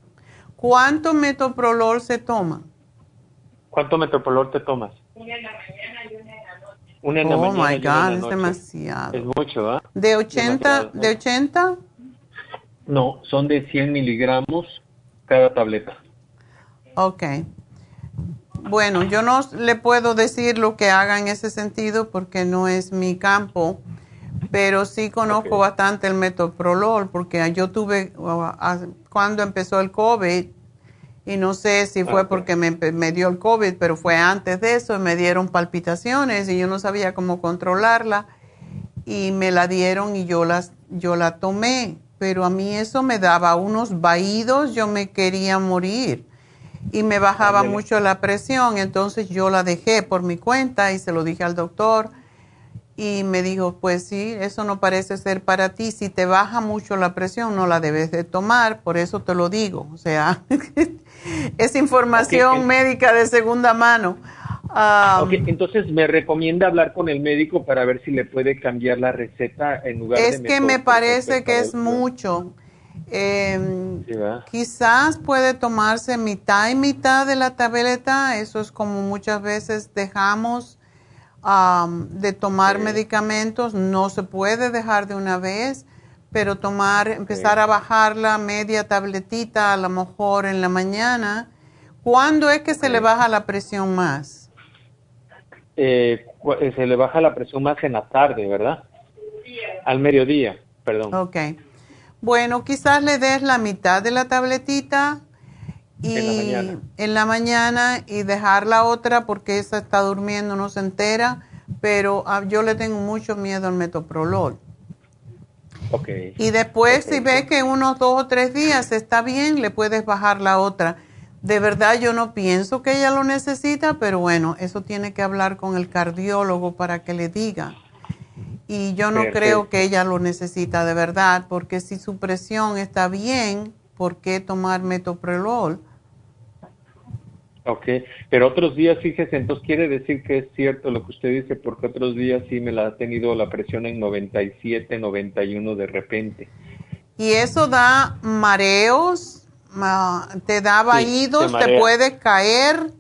¿Cuánto metoprolol se toma? ¿Cuánto metoprolol te tomas? Una en la mañana y una en la noche. Una en la oh my God, es demasiado. Es mucho, ¿ah? ¿De 80? ¿De 80? No, son de 100 miligramos cada tableta. Ok. Bueno, yo no le puedo decir lo que haga en ese sentido porque no es mi campo, pero sí conozco bastante el metoprolol porque yo tuve, cuando empezó el COVID, y no sé si fue porque me, me, dio el COVID, pero fue antes de eso, me dieron palpitaciones y yo no sabía cómo controlarla. Y me la dieron y yo, las, yo la tomé, pero a mí eso me daba unos vaídos, yo me quería morir. Y me bajaba mucho la presión, entonces yo la dejé por mi cuenta y se lo dije al doctor y me dijo, pues sí, eso no parece ser para ti, si te baja mucho la presión no la debes de tomar, por eso te lo digo, o sea, <laughs> es información médica de segunda mano. entonces me recomienda hablar con el médico para ver si le puede cambiar la receta en lugar de... Es que me parece que es mucho. Eh, quizás puede tomarse mitad y mitad de la tableta, eso es como muchas veces dejamos de tomar medicamentos, no se puede dejar de una vez, pero tomar, empezar a bajar la media tabletita a lo mejor en la mañana. ¿Cuándo es que se le baja la presión más? Eh, eh, se le baja la presión más en la tarde, ¿verdad? Al mediodía, perdón. Ok. Bueno, quizás le des la mitad de la tabletita y en la mañana, y dejar la otra porque esa está durmiendo, no se entera, pero ah, yo le tengo mucho miedo al metoprolol. Okay. Y después, si ves que unos dos o tres días está bien, le puedes bajar la otra. De verdad, yo no pienso que ella lo necesita, pero bueno, eso tiene que hablar con el cardiólogo para que le diga. Y yo no creo que ella lo necesita de verdad, porque si su presión está bien, ¿por qué tomar metoprolol? Ok, pero otros días, fíjese, entonces quiere decir que es cierto lo que usted dice, porque otros días sí me la ha tenido la presión en 97, 91 de repente. ¿Y eso da mareos? ¿Te da vaídos? ¿Te puede caer?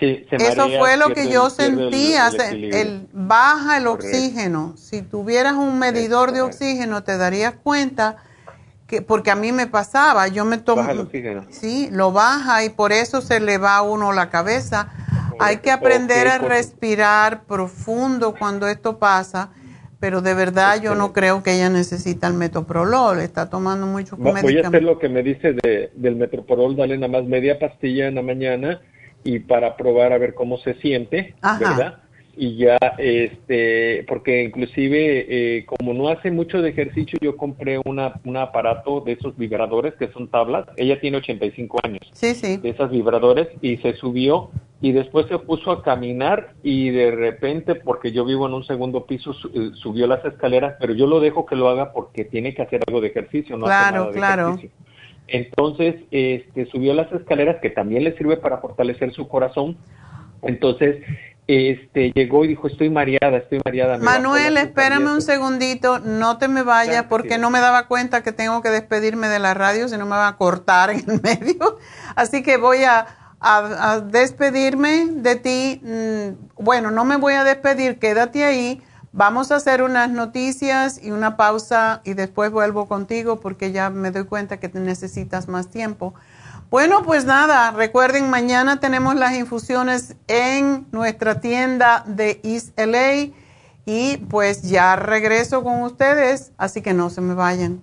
Eso fue lo que yo sentía, el, baja el oxígeno. Si tuvieras un medidor de oxígeno te darías cuenta que porque a mí me pasaba, yo me tomo Sí, lo baja y por eso se le va a uno la cabeza. Hay que aprender a respirar profundo cuando esto pasa, pero de verdad yo no creo que ella necesita el metoprolol, está tomando mucho Voy a hacer lo que me dice de, del metoprolol, dale nada más media pastilla en la mañana y para probar a ver cómo se siente, ¿verdad? Y ya, este, porque inclusive eh, como no hace mucho de ejercicio, yo compré una, un aparato de esos vibradores que son tablas. Ella tiene 85 años. Sí, sí. De esas vibradores y se subió y después se puso a caminar y de repente, porque yo vivo en un segundo piso, eh, subió las escaleras, pero yo lo dejo que lo haga porque tiene que hacer algo de ejercicio, no claro, hace nada de claro. ejercicio. Entonces, este, subió las escaleras que también le sirve para fortalecer su corazón. Entonces, este, llegó y dijo, estoy mareada, estoy mareada. Manuel, espérame un segundito, no te me vayas porque no me daba cuenta que tengo que despedirme de la radio, si no me va a cortar <laughs> en el medio. Así que voy a, a, despedirme de ti. Mm, bueno, no me voy a despedir, quédate ahí. Vamos a hacer unas noticias y una pausa y después vuelvo contigo porque ya me doy cuenta que necesitas más tiempo. Bueno, pues nada, recuerden, mañana tenemos las infusiones en nuestra tienda de East LA y pues ya regreso con ustedes, así que no se me vayan.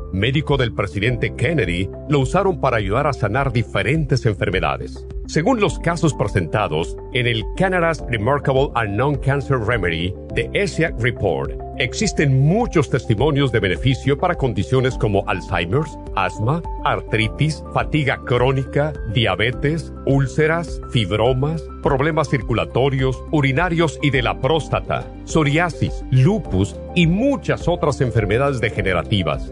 médico del presidente Kennedy, lo usaron para ayudar a sanar diferentes enfermedades. Según los casos presentados en el Canada's Remarkable and Non-Cancer Remedy de ESIAC Report, existen muchos testimonios de beneficio para condiciones como Alzheimer's, asma, artritis, fatiga crónica, diabetes, úlceras, fibromas, problemas circulatorios, urinarios y de la próstata, psoriasis, lupus y muchas otras enfermedades degenerativas.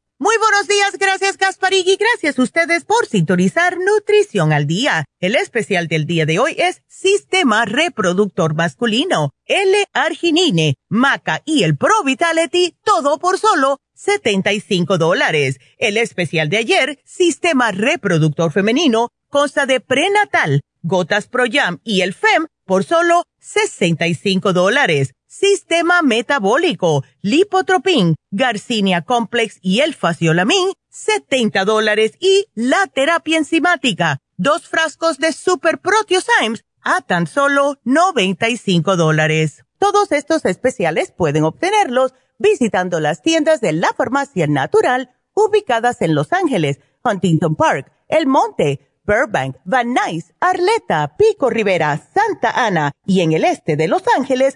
Muy buenos días, gracias Gasparigui, gracias a ustedes por sintonizar Nutrición al Día. El especial del día de hoy es Sistema Reproductor Masculino, L-Arginine, Maca y el Pro Vitality, todo por solo 75 dólares. El especial de ayer, Sistema Reproductor Femenino, consta de prenatal, gotas Pro Jam y el FEM por solo 65 dólares. Sistema metabólico, lipotropin, Garcinia Complex y el faciolamin, 70 dólares y la terapia enzimática, dos frascos de Super Proteosymes a tan solo 95 dólares. Todos estos especiales pueden obtenerlos visitando las tiendas de la farmacia natural ubicadas en Los Ángeles, Huntington Park, El Monte, Burbank, Van Nuys, Arleta, Pico Rivera, Santa Ana y en el este de Los Ángeles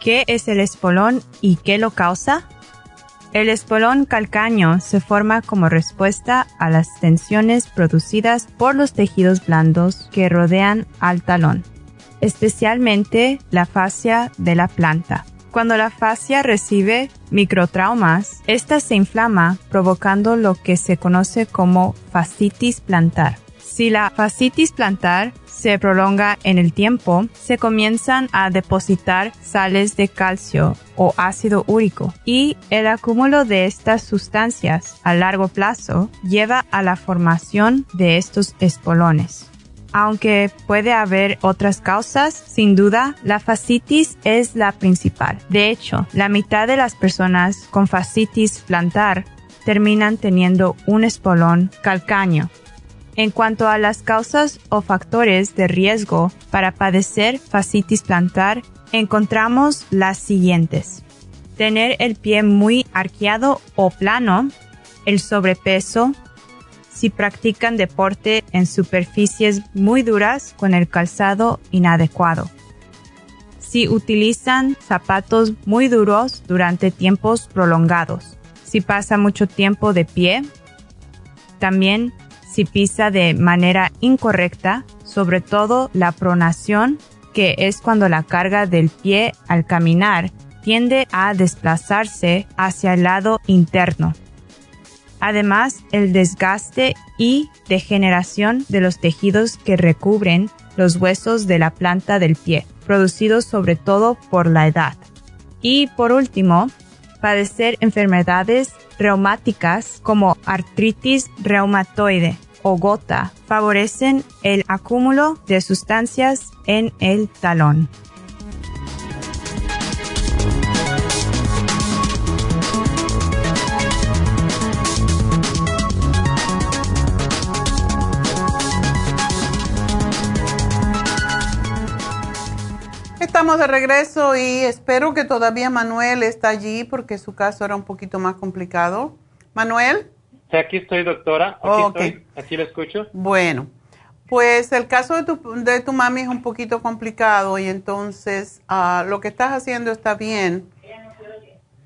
¿Qué es el espolón y qué lo causa? El espolón calcáneo se forma como respuesta a las tensiones producidas por los tejidos blandos que rodean al talón, especialmente la fascia de la planta. Cuando la fascia recibe microtraumas, esta se inflama provocando lo que se conoce como fascitis plantar. Si la fascitis plantar se prolonga en el tiempo, se comienzan a depositar sales de calcio o ácido úrico y el acúmulo de estas sustancias a largo plazo lleva a la formación de estos espolones. Aunque puede haber otras causas, sin duda, la fascitis es la principal. De hecho, la mitad de las personas con fascitis plantar terminan teniendo un espolón calcáneo en cuanto a las causas o factores de riesgo para padecer fascitis plantar, encontramos las siguientes. Tener el pie muy arqueado o plano, el sobrepeso, si practican deporte en superficies muy duras con el calzado inadecuado. Si utilizan zapatos muy duros durante tiempos prolongados. Si pasa mucho tiempo de pie. También si pisa de manera incorrecta, sobre todo la pronación, que es cuando la carga del pie al caminar tiende a desplazarse hacia el lado interno. Además, el desgaste y degeneración de los tejidos que recubren los huesos de la planta del pie, producidos sobre todo por la edad. Y por último, padecer enfermedades reumáticas como artritis reumatoide o gota favorecen el acúmulo de sustancias en el talón. Estamos de regreso y espero que todavía Manuel está allí porque su caso era un poquito más complicado. Manuel. Sí, aquí estoy, doctora. Aquí estoy. Aquí lo escucho. Bueno, pues el caso de tu, de tu mami es un poquito complicado y entonces ah, lo que estás haciendo está bien.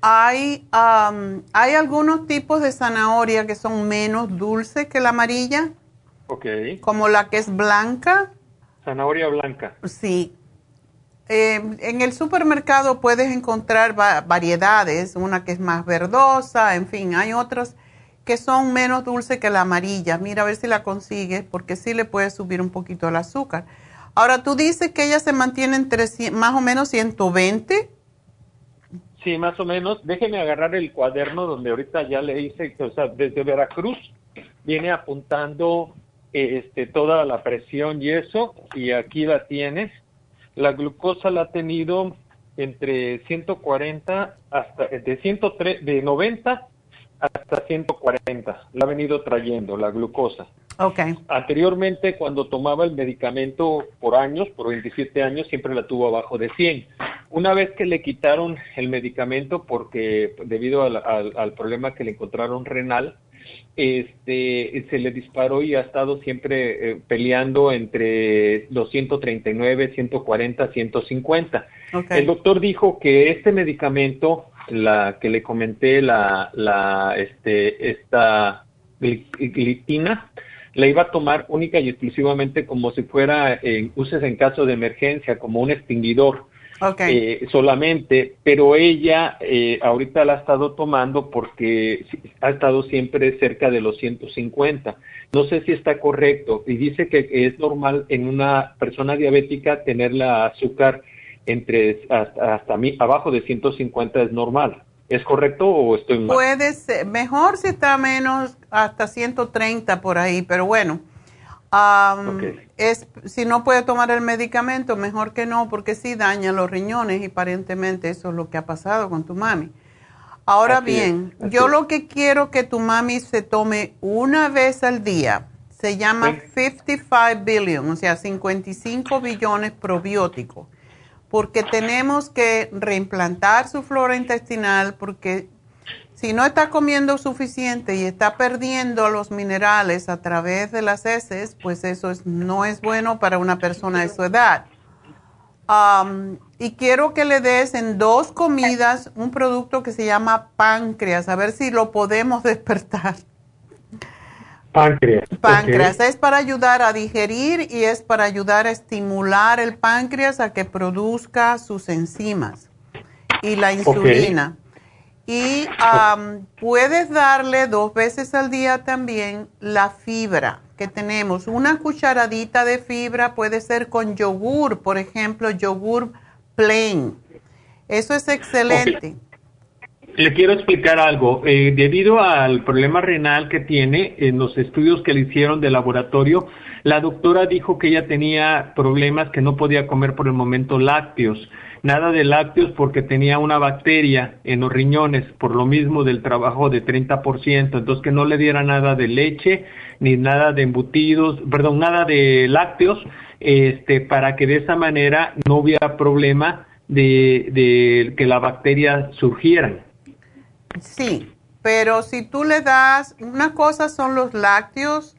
Hay, hay algunos tipos de zanahoria que son menos dulces que la amarilla. Ok. Como la que es blanca. Zanahoria blanca. Sí. Eh, en el supermercado puedes encontrar variedades, una que es más verdosa, en fin, hay otras que son menos dulces que la amarilla. Mira a ver si la consigues, porque sí le puedes subir un poquito el azúcar. Ahora, tú dices que ella se mantiene entre más o menos 120. Sí, más o menos. Déjeme agarrar el cuaderno donde ahorita ya le hice, o sea, desde Veracruz viene apuntando este, toda la presión y eso, y aquí la tienes la glucosa la ha tenido entre 140 hasta de 103 de 90 hasta 140. La ha venido trayendo la glucosa. Okay. Anteriormente, cuando tomaba el medicamento por años, por 27 años, siempre la tuvo abajo de 100. Una vez que le quitaron el medicamento, porque debido al problema que le encontraron renal, este, se le disparó y ha estado siempre eh, peleando entre los 139, 140, 150. El doctor dijo que este medicamento, la que le comenté, la, la, este, esta glitina, la iba a tomar única y exclusivamente como si fuera, en uses en caso de emergencia, como un extinguidor eh, solamente, pero ella eh, ahorita la ha estado tomando porque ha estado siempre cerca de los 150. No sé si está correcto y dice que es normal en una persona diabética tener la azúcar entre hasta, hasta abajo de 150 es normal. ¿Es correcto o estoy mal? Puede ser, mejor si está menos hasta 130 por ahí, pero bueno es, si no puede tomar el medicamento, mejor que no, porque sí daña los riñones y aparentemente eso es lo que ha pasado con tu mami. Ahora bien, yo lo que quiero que tu mami se tome una vez al día, se llama 55 billion, o sea, 55 billones probióticos, porque tenemos que reimplantar su flora intestinal, porque si no está comiendo suficiente y está perdiendo los minerales a través de las heces, pues eso no es bueno para una persona de su edad. y quiero que le des en dos comidas un producto que se llama páncreas, a ver si lo podemos <laughs> despertar. Páncreas. Páncreas es para ayudar a digerir y es para ayudar a estimular el páncreas a que produzca sus enzimas y la insulina. Y puedes darle dos veces al día también la fibra que tenemos. Una cucharadita de fibra puede ser con yogur, por ejemplo, yogur plain. Eso es excelente. Le quiero explicar algo. Eh, debido al problema renal que tiene, en los estudios que le hicieron de laboratorio, la doctora dijo que ella tenía problemas que no podía comer por el momento lácteos. Nada de lácteos porque tenía una bacteria en los riñones, por lo mismo del trabajo de 30%. Entonces que no le diera nada de leche, ni nada de embutidos, perdón, nada de lácteos, este, para que de esa manera no hubiera problema de, de que la bacteria surgiera. Sí, pero si tú le das, una cosa son los lácteos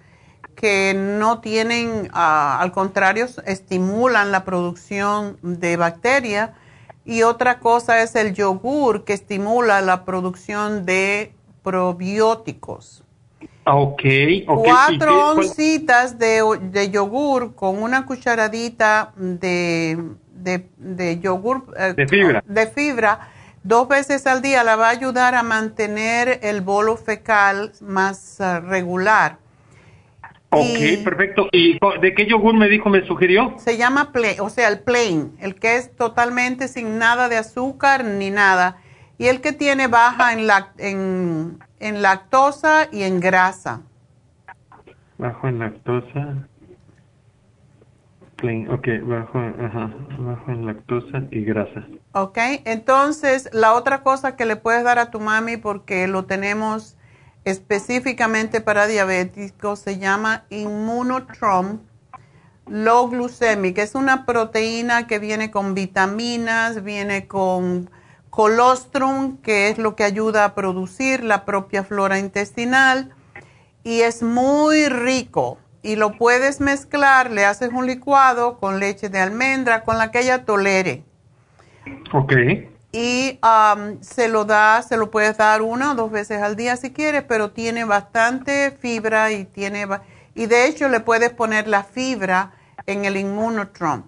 que no tienen, ah, al contrario, estimulan la producción de bacteria y otra cosa es el yogur que estimula la producción de probióticos. Ok, Cuatro oncitas de, de, yogur con una cucharadita de, de, yogur eh, de, fibra. de fibra dos veces al día la va a ayudar a mantener el bolo fecal más eh, regular. Ok, perfecto. ¿Y de qué yogur me dijo, me sugirió? Se llama plain, o sea, el plain, el que es totalmente sin nada de azúcar ni nada. Y el que tiene baja en, la, en, en lactosa y en grasa. Bajo en lactosa. Plain, ok, bajo, ajá, bajo en lactosa y grasa. Ok, entonces la otra cosa que le puedes dar a tu mami porque lo tenemos específicamente para diabéticos se llama Immunotrom low glucemic. Es una proteína que viene con vitaminas, viene con colostrum, que es lo que ayuda a producir la propia flora intestinal y es muy rico y lo puedes mezclar, le haces un licuado con leche de almendra con la que ella tolere. Ok. Y um, se lo da, se lo puedes dar una o dos veces al día si quieres, pero tiene bastante fibra y tiene y de hecho le puedes poner la fibra en el Immunotron.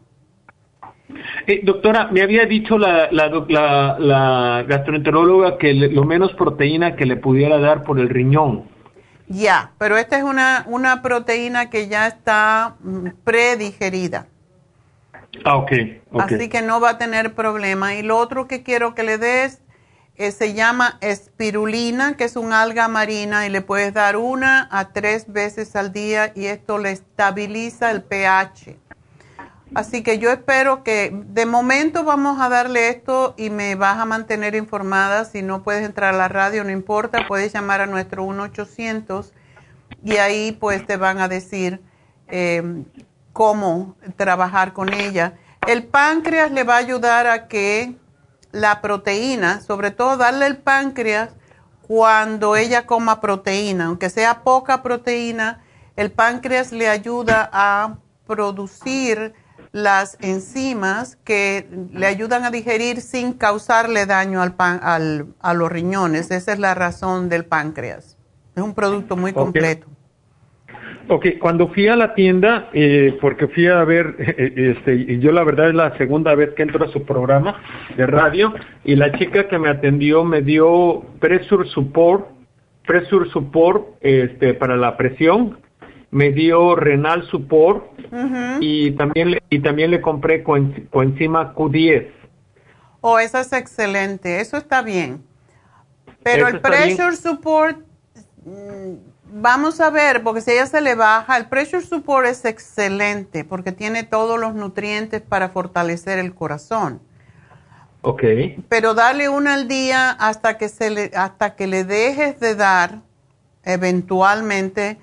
Eh, doctora, me había dicho la, la, la gastroenteróloga que lo menos proteína que le pudiera dar por el riñón. Ya, pero esta es una, una proteína que ya está mm, predigerida. Ah, ok. Así que no va a tener problema. Y lo otro que quiero que le des eh, se llama espirulina, que es un alga marina y le puedes dar una a tres veces al día y esto le estabiliza el pH. Así que yo espero que de momento vamos a darle esto y me vas a mantener informada. Si no puedes entrar a la radio, no importa, puedes llamar a nuestro 1-800 y ahí pues te van a decir eh, cómo trabajar con ella. El páncreas le va a ayudar a que la proteína, sobre todo darle el páncreas cuando ella coma proteína, aunque sea poca proteína, el páncreas le ayuda a producir las enzimas que le ayudan a digerir sin causarle daño al, pan, al a los riñones. Esa es la razón del páncreas. Es un producto muy completo. Ok, cuando fui a la tienda, eh, porque fui a ver, eh, <laughs> este, y yo la verdad es la segunda vez que entro a su programa de radio, y la chica que me atendió me dio Pressure Support, Pressure Support este, para la presión, me dio renal support y también le, y también le compré coenzima Q10. Oh, eso es excelente, eso está bien. Pero el pressure support, mm, vamos a ver, porque si ella se le baja, el pressure support es excelente porque tiene todos los nutrientes para fortalecer el corazón. Ok. Pero dale una al día hasta que, se le, hasta que le dejes de dar eventualmente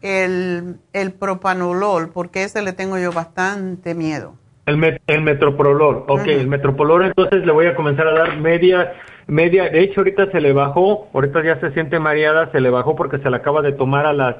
el, el propanolol, porque ese le tengo yo bastante miedo. El, el metroprolol, ok, el metroprolol entonces le voy a comenzar a dar media, media, de hecho ahorita se le bajó, ahorita ya se siente mareada, se le bajó porque se la acaba de tomar a las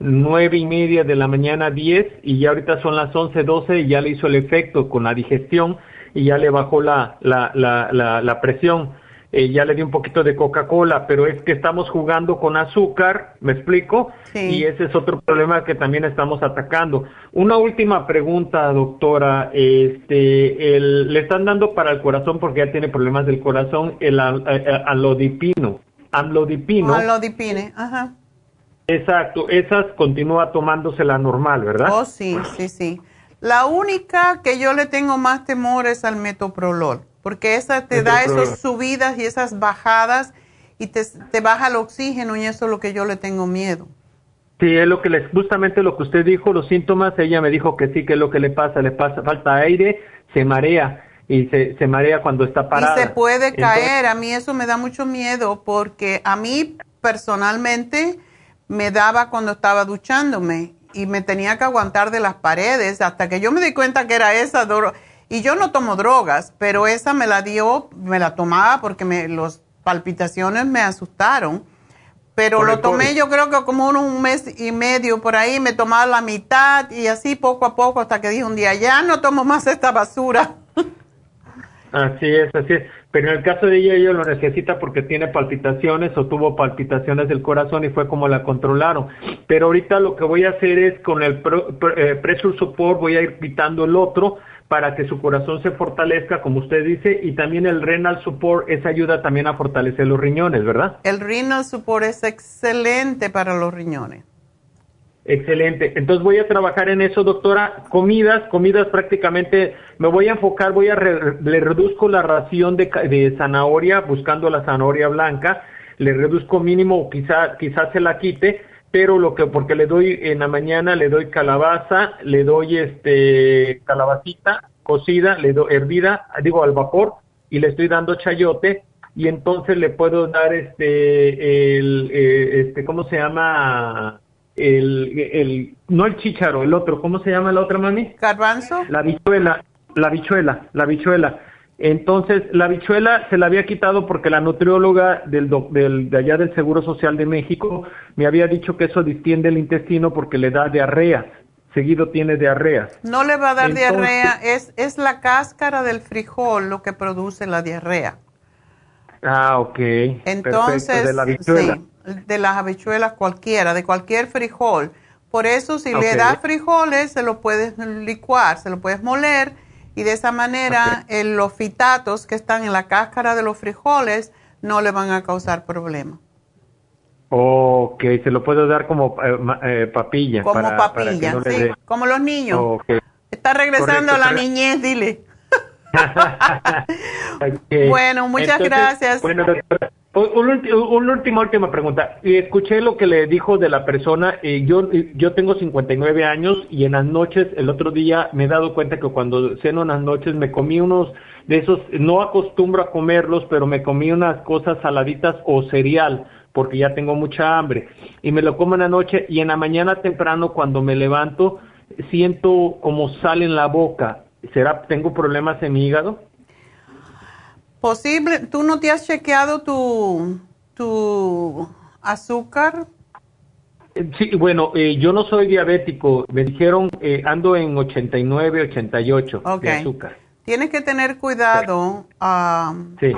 nueve y media de la mañana, diez, y ya ahorita son las once, doce, y ya le hizo el efecto con la digestión, y ya le bajó la, la, la, la, presión. Eh, ya le di un poquito de Coca-Cola, pero es que estamos jugando con azúcar, ¿me explico? Y ese es otro problema que también estamos atacando. Una última pregunta, doctora. Este, el, le están dando para el corazón porque ya tiene problemas del corazón el alodipino. Amlodipino. Amlodipine, ajá. Exacto, esas continúa tomándose la normal, ¿verdad? Oh, sí, sí, sí. La única que yo le tengo más temor es al metoprolol, porque esa te da esas subidas y esas bajadas y te, baja el oxígeno y eso es lo que yo le tengo miedo. Sí, es lo que les, justamente lo que usted dijo, los síntomas, ella me dijo que sí, que es lo que le pasa, le pasa falta aire, se marea y se, se marea cuando está parada. Y se puede caer, a mí eso me da mucho miedo porque a mí personalmente me daba cuando estaba duchándome y me tenía que aguantar de las paredes hasta que yo me di cuenta que era esa droga. Y yo no tomo drogas, pero esa me la dio, me la tomaba porque me, los palpitaciones me asustaron. Pero lo tomé yo creo que como un mes y medio por ahí, me tomaba la mitad y así poco a poco hasta que dije un día, ya no tomo más esta basura. <laughs> Así es, así es. Pero en el caso de ella, ella lo necesita porque tiene palpitaciones o tuvo palpitaciones del corazón y fue como la controlaron. Pero ahorita lo que voy a hacer es con el eh, pressure support voy a ir quitando el otro para que su corazón se fortalezca, como usted dice, y también el renal support, esa ayuda también a fortalecer los riñones, ¿verdad? El renal support es excelente para los riñones. Excelente. Entonces voy a trabajar en eso, doctora. Comidas, comidas prácticamente, me voy a enfocar, voy a, le reduzco la ración de, de, zanahoria, buscando la zanahoria blanca, le reduzco mínimo, quizá, quizás se la quite, pero lo que, porque le doy en la mañana, le doy calabaza, le doy este, calabacita cocida, le doy hervida, digo al vapor, y le estoy dando chayote, y entonces le puedo dar este, el, eh, este, ¿cómo se llama? el, el, no el chícharo, el otro, ¿cómo se llama la otra mami? Garbanzo. La bichuela, la bichuela, la bichuela. Entonces, la bichuela se la había quitado porque la nutrióloga del, del, de allá del Seguro Social de México me había dicho que eso distiende el intestino porque le da diarrea Seguido tiene diarreas. No le va a dar diarrea, es, es la cáscara del frijol lo que produce la diarrea. Ah, ok. Entonces, de la bichuela de las habichuelas cualquiera, de cualquier frijol. Por eso si le das frijoles, se lo puedes licuar, se lo puedes moler y de esa manera los fitatos que están en la cáscara de los frijoles no le van a causar problema. Ok, se lo puedo dar como eh, eh, papilla. Como papilla, sí, como los niños. Está regresando a la niñez, dile. <laughs> <laughs> Bueno, muchas gracias. Bueno, una última, última pregunta. Escuché lo que le dijo de la persona. Eh, yo, yo tengo 59 años y en las noches, el otro día me he dado cuenta que cuando ceno en las noches me comí unos de esos, no acostumbro a comerlos, pero me comí unas cosas saladitas o cereal porque ya tengo mucha hambre. Y me lo como en la noche y en la mañana temprano cuando me levanto siento como sal en la boca. ¿Será, tengo problemas en mi hígado? Posible, ¿tú no te has chequeado tu, tu azúcar? Sí, bueno, eh, yo no soy diabético. Me dijeron, eh, ando en 89, 88 de azúcar. Tienes que tener cuidado. sí,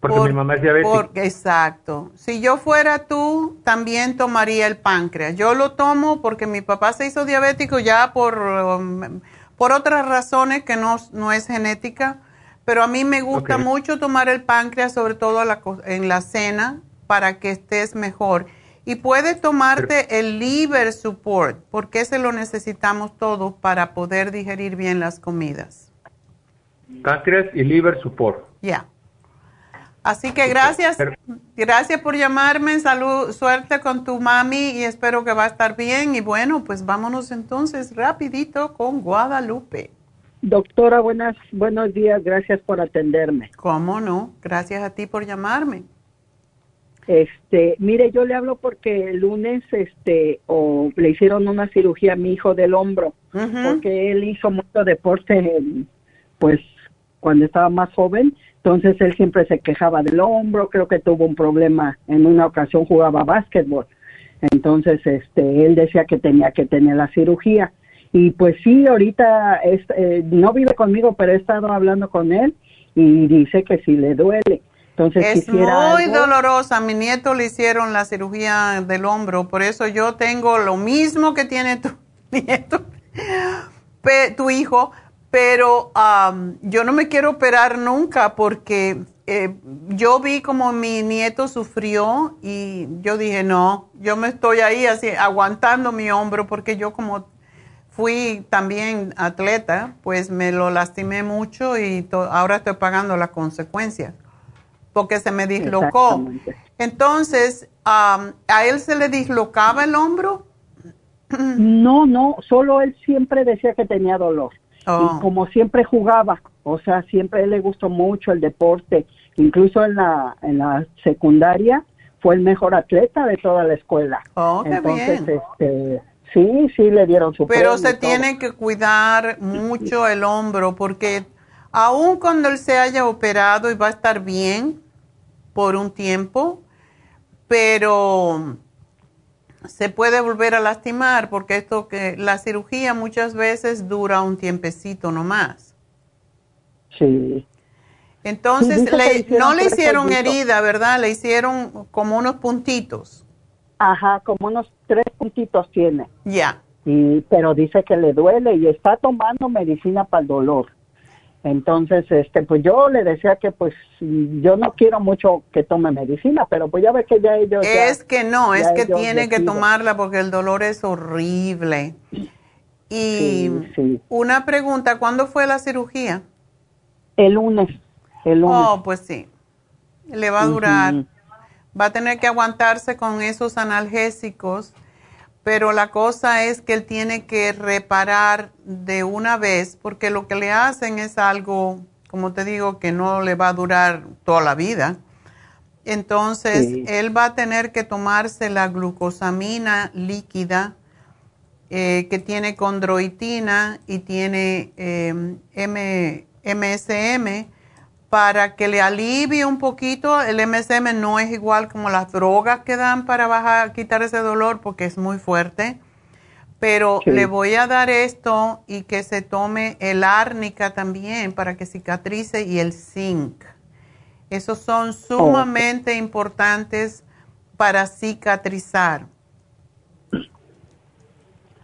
porque mi mamá es diabética. exacto. Si yo fuera tú, también tomaría el páncreas. Yo lo tomo porque mi papá se hizo diabético ya por, um, por otras razones que no, no es genética pero a mí me gusta mucho tomar el páncreas, sobre todo en la cena, para que estés mejor. Y puedes tomarte el liver support, porque ese lo necesitamos todos para poder digerir bien las comidas. Páncreas y liver support. Ya. Así que gracias, gracias por llamarme, salud, suerte con tu mami y espero que va a estar bien. Y bueno, pues vámonos entonces rapidito con Guadalupe. Doctora, buenas, buenos días, gracias por atenderme. ¿Cómo no? Gracias a ti por llamarme. Este, mire, yo le hablo porque el lunes, este, o le hicieron una cirugía a mi hijo del hombro, porque él hizo mucho deporte, pues, cuando estaba más joven, entonces él siempre se quejaba del hombro, creo que tuvo un problema, en una ocasión jugaba básquetbol, entonces, este, él decía que tenía que tener la cirugía Y pues sí, ahorita es, eh, no vive conmigo, pero he estado hablando con él y dice que sí le duele. Entonces, es muy dolorosa. A mi nieto le hicieron la cirugía del hombro, por eso yo tengo lo mismo que tiene tu <laughs> nieto, tu hijo, pero yo no me quiero operar nunca porque eh, yo vi como mi nieto sufrió y yo dije, no, yo me estoy ahí así aguantando mi hombro porque yo como fui también atleta, pues me lo lastimé mucho y ahora estoy pagando la consecuencia porque se me dislocó. Entonces, ¿a él se le dislocaba el hombro? No, no, solo él siempre decía que tenía dolor. Y oh. como siempre jugaba, o sea, siempre le gustó mucho el deporte, incluso en la, en la secundaria fue el mejor atleta de toda la escuela. Oh, Entonces, este, sí, sí le dieron su Pero se tiene que cuidar mucho el hombro porque aun cuando él se haya operado y va a estar bien por un tiempo, pero se puede volver a lastimar porque esto que la cirugía muchas veces dura un tiempecito nomás. Sí. Entonces, no le hicieron herida, ¿verdad? Le hicieron como unos puntitos. Ajá, como unos tres puntitos tiene. Ya. Y, pero dice que le duele y está tomando medicina para el dolor. Entonces, este, pues yo le decía que pues yo no quiero mucho que tome medicina, pero pues ya ve que ya ellos... Es que no, es que tiene que tomarla porque el dolor es horrible. Y una pregunta, ¿cuándo fue la cirugía? El lunes, el lunes. Oh, pues sí, le va a durar. Va a tener que aguantarse con esos analgésicos pero la cosa es que él tiene que reparar de una vez porque lo que le hacen es algo, como te digo, que no le va a durar toda la vida. Entonces, él va a tener que tomarse la glucosamina líquida eh, que tiene condroitina y tiene eh, MSM para que le alivie un poquito. El MSM no es igual como las drogas que dan para bajar, quitar ese dolor porque es muy fuerte. Pero le voy a dar esto y que se tome el árnica también para que cicatrice y el zinc. Esos son sumamente importantes para cicatrizar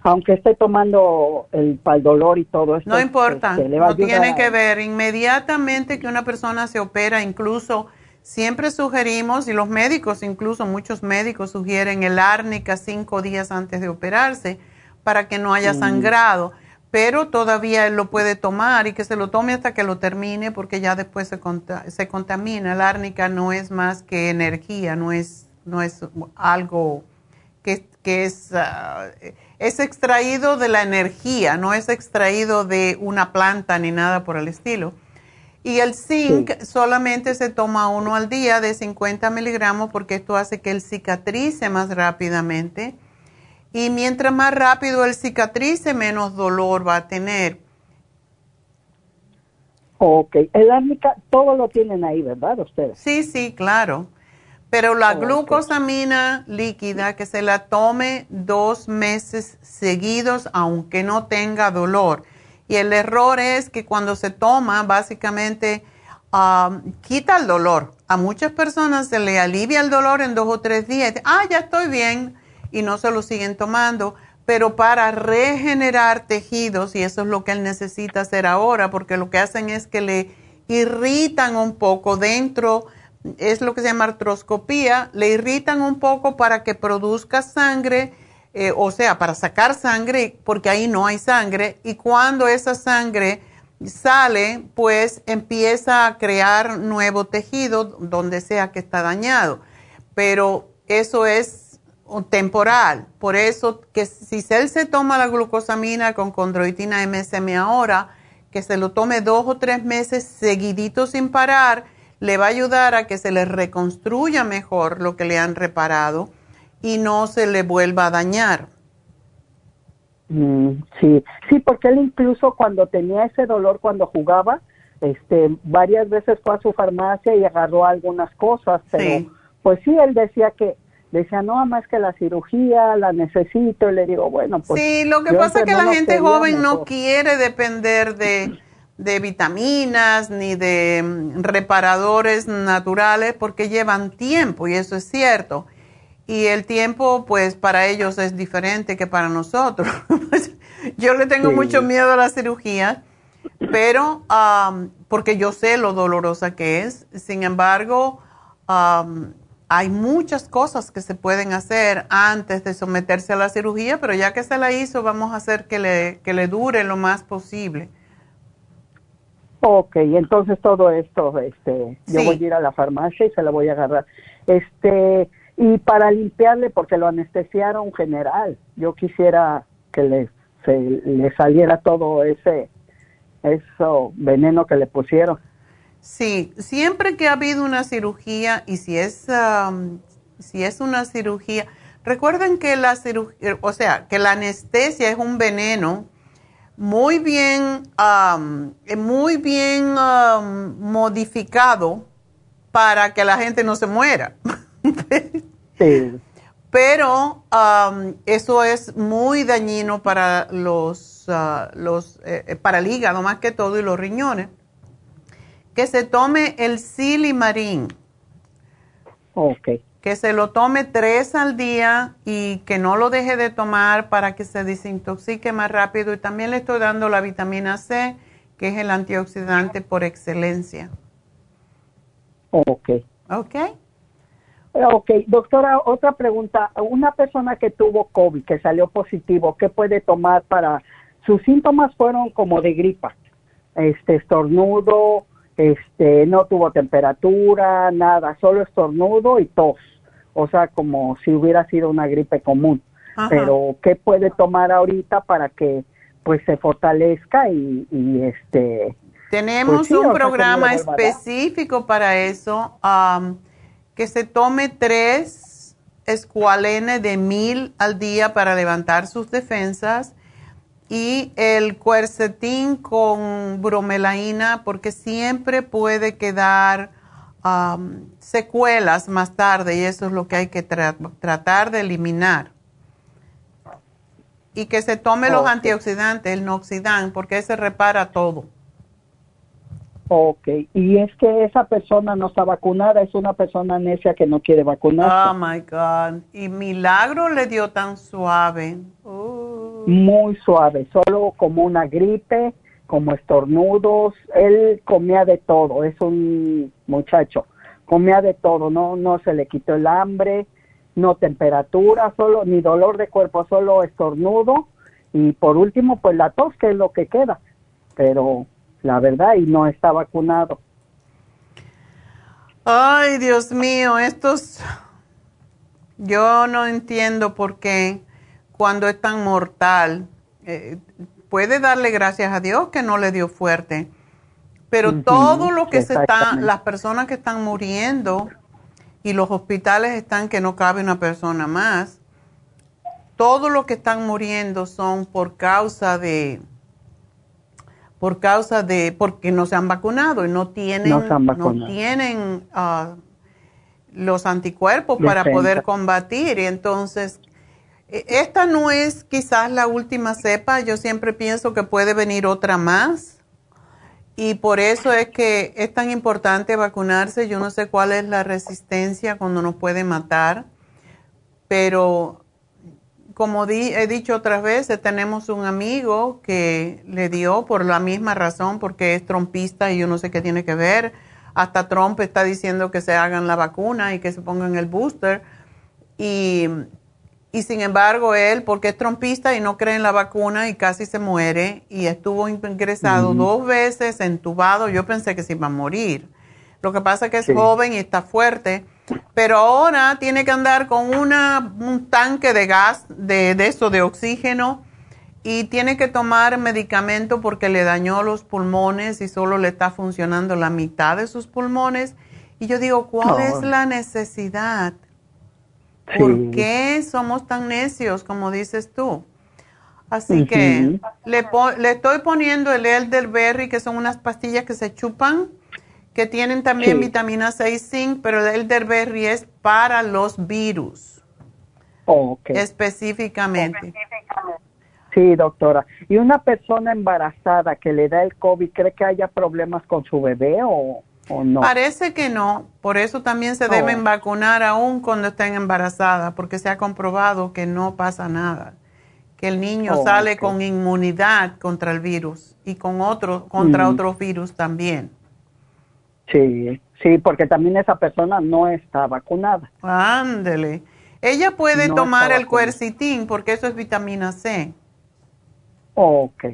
aunque esté tomando el para dolor y todo eso. No importa, este, no tiene que ver. Inmediatamente que una persona se opera, incluso siempre sugerimos, y los médicos, incluso muchos médicos sugieren el árnica cinco días antes de operarse para que no haya mm. sangrado. Pero todavía él lo puede tomar y que se lo tome hasta que lo termine porque ya después se, se contamina. El árnica no es más que energía, no es, no es algo que, que es... Ah, es extraído de la energía, no es extraído de una planta ni nada por el estilo. Y el zinc solamente se toma uno al día de 50 miligramos porque esto hace que el cicatrice más rápidamente. Y mientras más rápido el cicatrice, menos dolor va a tener. Ok, el árnica, todo lo tienen ahí, ¿verdad ustedes? Sí, sí, claro. Pero la glucosamina líquida, que se la tome dos meses seguidos, aunque no tenga dolor. Y el error es que cuando se toma, básicamente um, quita el dolor. A muchas personas se le alivia el dolor en dos o tres días. Ah, ya estoy bien. Y no se lo siguen tomando. Pero para regenerar tejidos, y eso es lo que él necesita hacer ahora, porque lo que hacen es que le irritan un poco dentro es lo que se llama artroscopía, le irritan un poco para que produzca sangre, eh, o sea, para sacar sangre, porque ahí no hay sangre, y cuando esa sangre sale, pues empieza a crear nuevo tejido donde sea que está dañado. Pero eso es temporal, por eso que si él se toma la glucosamina con condroitina MSM ahora, que se lo tome dos o tres meses seguidito sin parar, le va a ayudar a que se le reconstruya mejor lo que le han reparado y no se le vuelva a dañar. Mm, sí, sí, porque él incluso cuando tenía ese dolor cuando jugaba, este, varias veces fue a su farmacia y agarró algunas cosas, pero pues sí, él decía que decía, no, más que la cirugía la necesito, y le digo, bueno, pues... Sí, lo que pasa es que la gente joven no quiere depender de, de vitaminas ni de mm, reparadores naturales porque llevan tiempo y eso es cierto. Y el tiempo, pues para ellos es diferente que para nosotros. <laughs> yo le tengo mucho miedo a la cirugía, pero porque yo sé lo dolorosa que es. Sin embargo, hay muchas cosas que se pueden hacer antes de someterse a la cirugía, pero ya que se la hizo, vamos a hacer que le, que le dure lo más posible. Ok, entonces todo esto, este, yo voy a ir a la farmacia y se la voy a agarrar. Este, y para limpiarle, porque lo anestesiaron general, yo quisiera que le, le saliera todo ese, eso veneno que le pusieron. Sí, siempre que ha habido una cirugía y si es, si es una cirugía, recuerden que la cirugía, o sea, que la anestesia es un veneno muy bien, muy bien modificado para que la gente no se muera. <laughs> sí. Pero eso es muy dañino para los, ah, los eh, para el hígado más que todo y los riñones que se tome el silimarín. Ok. Que se lo tome tres al día y que no lo deje de tomar para que se desintoxique más rápido. Y también le estoy dando la vitamina C, que es el antioxidante por excelencia. Ok. Ok. Ok, doctora, otra pregunta. Una persona que tuvo COVID, que salió positivo, ¿qué puede tomar para... Sus síntomas fueron como de gripa, este estornudo, este, no tuvo temperatura, nada, solo estornudo y tos, o sea, como si hubiera sido una gripe común. Pero, ¿qué puede tomar ahorita para que pues se fortalezca y, este... Tenemos pues un programa específico para eso, que se tome tres escualenes de mil al día para levantar sus defensas y el cuercetín con bromelaína porque siempre puede quedar secuelas más tarde y eso es lo que hay que tratar de eliminar. Y que se tome los antioxidantes, el noxidán, porque ese repara todo. Ok, y es que esa persona no está vacunada, es una persona necia que no quiere vacunarse. Oh my God, y milagro le dio tan suave. Muy suave, solo como una gripe, como estornudos. Él comía de todo, es un muchacho, comía de todo, no, no se le quitó el hambre, no temperatura, solo ni dolor de cuerpo, solo estornudo y por último pues la tos que es lo que queda, pero la verdad y no está vacunado. Ay, Dios mío, estos yo no entiendo por qué cuando es tan mortal. Eh, puede darle gracias a Dios que no le dio fuerte. Pero todo lo que se está, las personas que están muriendo y los hospitales están que no cabe una persona más, todo lo que están muriendo son por causa de, por causa de, porque no se han vacunado y no tienen, no, tienen ah, los anticuerpos para poder combatir. Y entonces, e, esta no es quizás la última cepa, yo siempre pienso que puede venir otra más y por eso es que es tan importante vacunarse. Yo no sé cuál es la resistencia cuando nos puede matar, pero como he dicho otras veces, tenemos un amigo que le dio por la misma razón, porque es trompista y yo no sé qué tiene que ver. Hasta Trump está diciendo que se hagan la vacuna y que se pongan el booster. Y y sin embargo, él, porque es trompista y no cree en la vacuna y casi se muere y estuvo ingresado dos veces, entubado, yo pensé que se iba a morir. Lo que pasa es que es joven y está fuerte, pero ahora tiene que andar con una, un tanque de gas, de, de eso, de oxígeno, y tiene que tomar medicamento porque le dañó los pulmones y solo le está funcionando la mitad de sus pulmones. Y yo digo, ¿cuál es la necesidad? ¿Por qué somos tan necios, como dices tú? Así que le, le, estoy poniendo el elderberry, que son unas pastillas que se chupan, que tienen también vitamina C y zinc, pero el elderberry es para los virus. Okay. Específicamente. Sí, doctora. ¿Y una persona embarazada que le da el COVID, cree que haya problemas con su bebé o, o no? Parece que no. Por eso también se deben Oh. vacunar aún cuando estén embarazadas, porque se ha comprobado que no pasa nada. Que el niño Oh, sale con inmunidad contra el virus y con otro, contra Mm. otros virus también. Sí, sí, porque también esa persona no está vacunada. Ándele. Ella puede No tomar el cuercitín porque eso es vitamina C. Ok,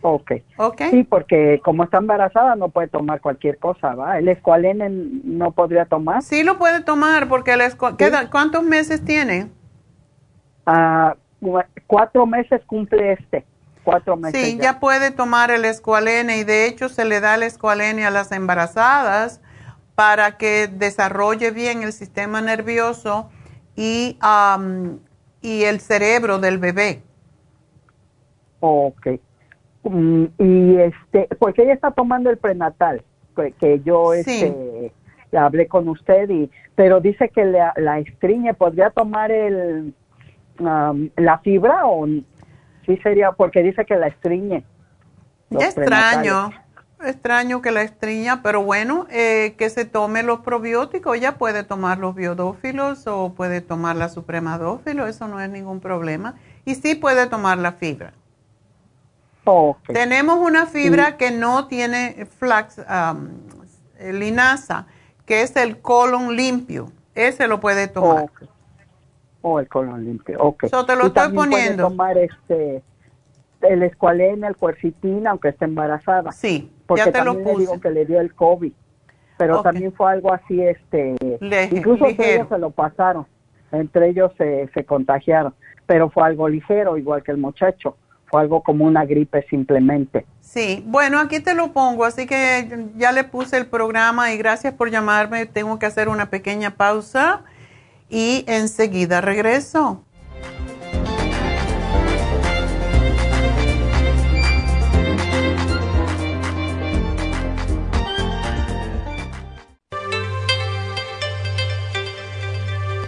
ok. ¿Ok? Sí, porque como está embarazada no puede tomar cualquier cosa, ¿va? El escualene no podría tomar. Sí lo puede tomar porque el escu- ¿qué edad- ¿cuántos meses tiene? Ah, cu- cuatro meses cumple este. Cuatro meses. Sí, ya puede tomar el escualene y de hecho se le da el escualene a las embarazadas para que desarrolle bien el sistema nervioso y, am, y el cerebro del bebé. Ok. Mm, y este, porque ella está tomando el prenatal, que, que yo Sí. este, hablé con usted, y pero dice que la, la estriñe. ¿Podría tomar el la fibra o sí sería? Porque dice que la estriñe. extraño, extraño que la estriña, pero bueno, eh, que se tome los probióticos. Ella puede tomar los biodófilos o puede tomar la supremadófilo, eso no es ningún problema. Y sí puede tomar la fibra. Tenemos una fibra que no tiene flax, eh, linaza, que es el colon limpio. Ese lo puede tomar. O el colon limpio, ok. So, te lo Y estoy poniendo. tomar este, el escualene, el cuercitín, aunque esté embarazada. Sí, Porque ya te lo también le puse. digo que le dio el COVID. Pero también fue algo así, este, Le- incluso ellos se lo pasaron, entre ellos se, se contagiaron, pero fue algo ligero, igual que el muchacho, fue algo como una gripe simplemente. Sí, bueno, aquí te lo pongo, así que ya le puse el programa y gracias por llamarme. Tengo que hacer una pequeña pausa y enseguida regreso.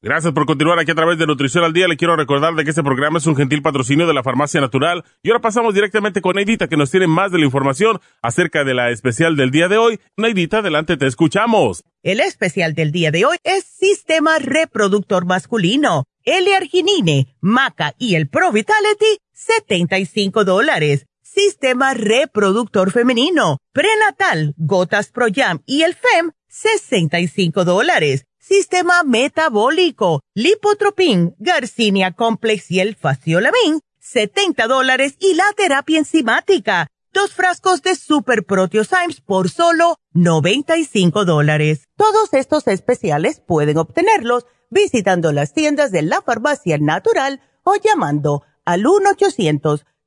Gracias por continuar aquí a través de Nutrición al Día. Le quiero recordar de que este programa es un gentil patrocinio de la Farmacia Natural. Y ahora pasamos directamente con Neidita, que nos tiene más de la información acerca de la especial del día de hoy. Neidita, adelante, te escuchamos. El especial del día de hoy es Sistema Reproductor Masculino, L-Arginine, Maca y el Pro Vitality, 75 dólares. Sistema Reproductor Femenino, Prenatal, Gotas Pro Jam y el FEM, 65 dólares. Sistema Metabólico, Lipotropin, Garcinia Complex y el Faciolamin, 70 dólares y la terapia enzimática. Dos frascos de Super Proteosymes por solo 95 dólares. Todos estos especiales pueden obtenerlos visitando las tiendas de la farmacia natural o llamando al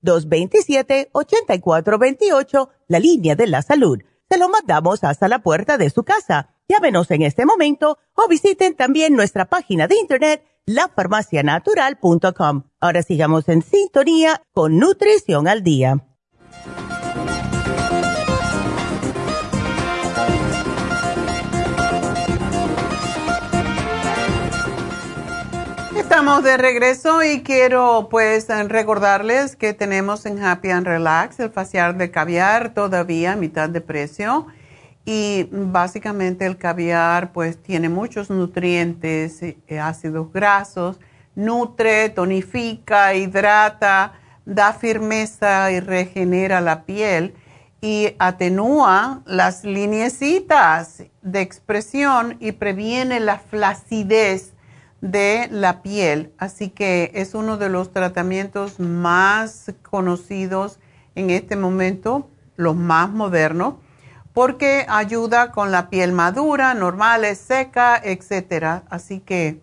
1-800-227-8428, la línea de la salud. Se lo mandamos hasta la puerta de su casa. Llámenos en este momento o visiten también nuestra página de internet lafarmacianatural.com. Ahora sigamos en sintonía con Nutrición al Día. Estamos de regreso y quiero pues recordarles que tenemos en Happy and Relax el facial de caviar todavía a mitad de precio y básicamente el caviar pues tiene muchos nutrientes, eh, ácidos grasos, nutre, tonifica, hidrata, da firmeza y regenera la piel y atenúa las lineecitas de expresión y previene la flacidez de la piel. Así que es uno de los tratamientos más conocidos en este momento, los más modernos, porque ayuda con la piel madura, normal, seca, etcétera. Así que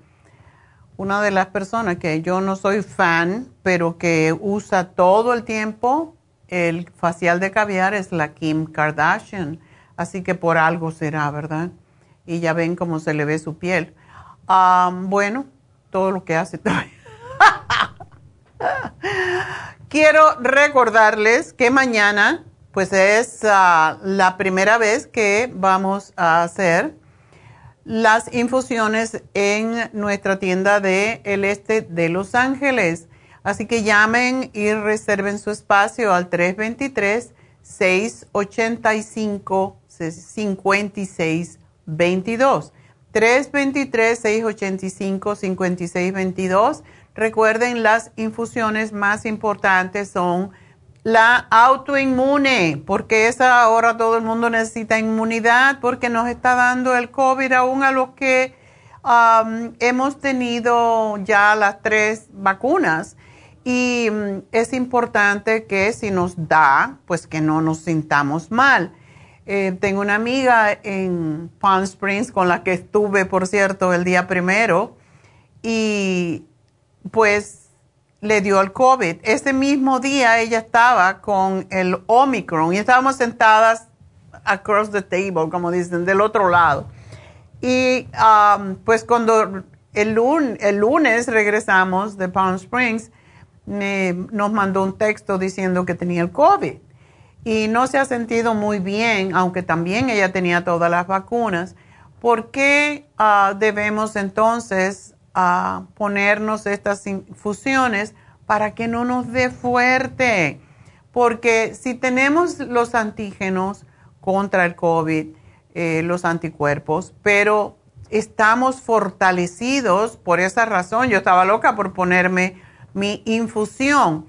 una de las personas que yo no soy fan, pero que usa todo el tiempo el facial de caviar es la Kim Kardashian. Así que por algo será, ¿verdad? Y ya ven cómo se le ve su piel. bueno, todo lo que hace <laughs> Quiero recordarles que mañana, pues es ah, la primera vez que vamos a hacer las infusiones en nuestra tienda de el este de Los Ángeles. Así que llamen y reserven su espacio al 323-685-5622. 323-685-5622. Recuerden, las infusiones más importantes son la autoinmune, porque esa ahora todo el mundo necesita inmunidad, porque nos está dando el COVID aún a los que hemos tenido ya las tres vacunas. Y mm, es importante que si nos da, pues que no nos sintamos mal. Eh, tengo una amiga en Palm Springs con la que estuve, por cierto, el día primero, y pues le dio el COVID. Ese mismo día ella estaba con el Omicron y estábamos sentadas across the table, como dicen, del otro lado. Y um, pues cuando el, lunes, regresamos de Palm Springs, nos mandó un texto diciendo que tenía el COVID. Y no se ha sentido muy bien, aunque también ella tenía todas las vacunas. ¿Por qué uh, debemos entonces a ponernos estas infusiones para que no nos dé fuerte. Porque si tenemos los antígenos contra el COVID, eh, los anticuerpos, pero estamos fortalecidos por esa razón. Yo estaba loca por ponerme mi infusión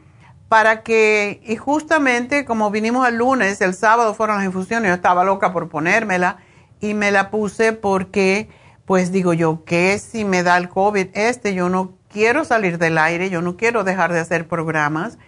para que, y justamente como vinimos el lunes, el sábado fueron las infusiones, yo estaba loca por ponérmela y me la puse porque pues digo yo, ¿qué si me da el COVID este? Yo no quiero salir del aire, yo no quiero dejar de hacer programas.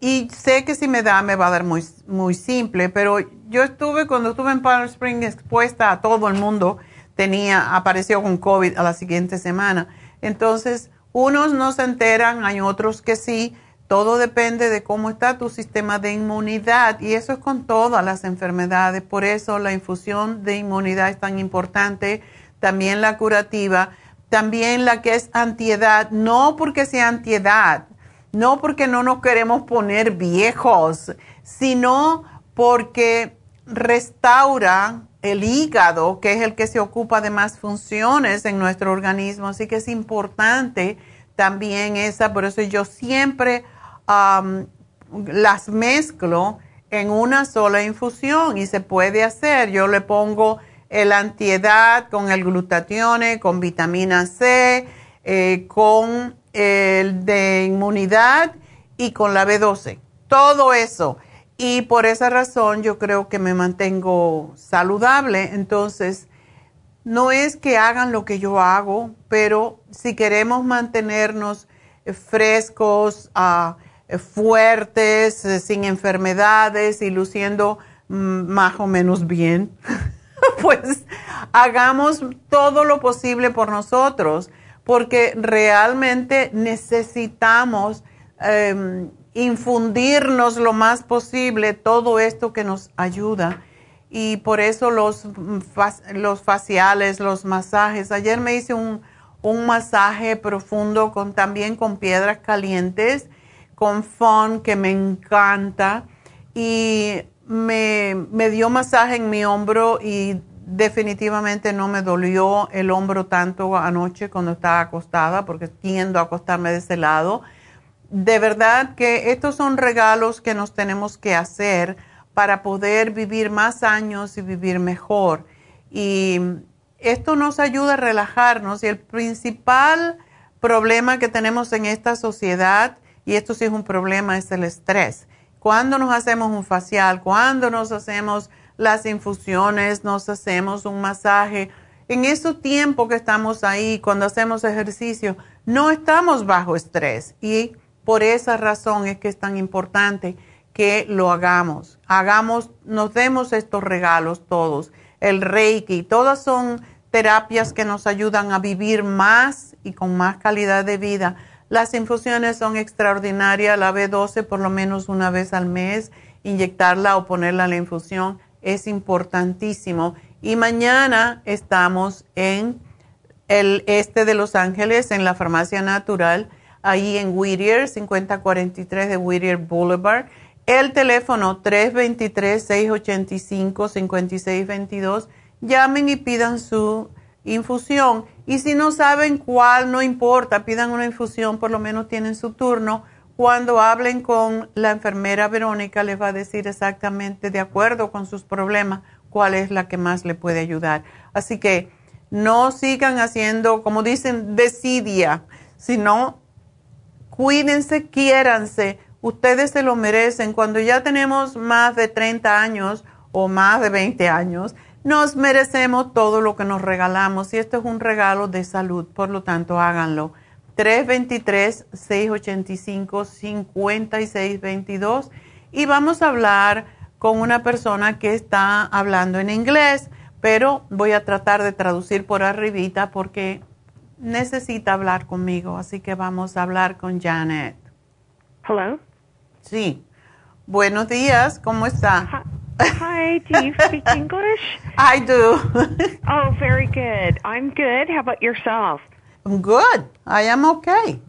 y sé que si me da, me va a dar muy, muy simple, pero yo estuve, cuando estuve en Palm Spring expuesta a todo el mundo, tenía, apareció con COVID a la siguiente semana. Entonces, unos no se enteran, hay otros que sí, todo depende de cómo está tu sistema de inmunidad y eso es con todas las enfermedades. Por eso la infusión de inmunidad es tan importante, también la curativa, también la que es antiedad, no porque sea antiedad, no porque no nos queremos poner viejos, sino porque restaura el hígado, que es el que se ocupa de más funciones en nuestro organismo. Así que es importante también esa, por eso yo siempre las mezclo en una sola infusión y se puede hacer. Yo le pongo el antiedad con el glutatione, con vitamina C, eh, con el de inmunidad y con la B12. Todo eso. Y por esa razón yo creo que me mantengo saludable. Entonces, no es que hagan lo que yo hago, pero si queremos mantenernos frescos, uh, fuertes, eh, sin enfermedades y luciendo mm, más o menos bien, <laughs> pues hagamos todo lo posible por nosotros, porque realmente necesitamos em, infundirnos lo más posible todo esto que nos ayuda. Y por eso los, mm, los faciales, los masajes. Ayer me hice un, un masaje profundo con, también con piedras calientes con Fon, que me encanta, y me, me, dio masaje en mi hombro y definitivamente no me dolió el hombro tanto anoche cuando estaba acostada, porque tiendo a acostarme de ese lado. De verdad que estos son regalos que nos tenemos que hacer para poder vivir más años y vivir mejor. Y esto nos ayuda a relajarnos y el principal problema que tenemos en esta sociedad y esto sí es un problema, es el estrés. Cuando nos hacemos un facial, cuando nos hacemos las infusiones, nos hacemos un masaje, en ese tiempo que estamos ahí, cuando hacemos ejercicio, no estamos bajo estrés y por esa razón es que es tan importante que lo hagamos. Hagamos, nos demos estos regalos todos. El Reiki, todas son terapias que nos ayudan a vivir más y con más calidad de vida. Las infusiones son extraordinarias, la B12 por lo menos una vez al mes, inyectarla o ponerla en la infusión es importantísimo. Y mañana estamos en el este de Los Ángeles, en la Farmacia Natural, ahí en Whittier, 5043 de Whittier Boulevard. El teléfono 323-685-5622 llamen y pidan su infusión. Y si no saben cuál, no importa, pidan una infusión, por lo menos tienen su turno. Cuando hablen con la enfermera Verónica, les va a decir exactamente, de acuerdo con sus problemas, cuál es la que más le puede ayudar. Así que no sigan haciendo, como dicen, desidia, sino cuídense, quiéranse. Ustedes se lo merecen. Cuando ya tenemos más de 30 años o más de 20 años, nos merecemos todo lo que nos regalamos y esto es un regalo de salud, por lo tanto háganlo. 323-685-5622 y vamos a hablar con una persona que está hablando en inglés, pero voy a tratar de traducir por arribita porque necesita hablar conmigo, así que vamos a hablar con Janet. Hello. Sí. Buenos días, ¿cómo está? Hi, do you speak <laughs> English? I do. <laughs> oh, very good. I'm good. How about yourself? I'm good. I am okay.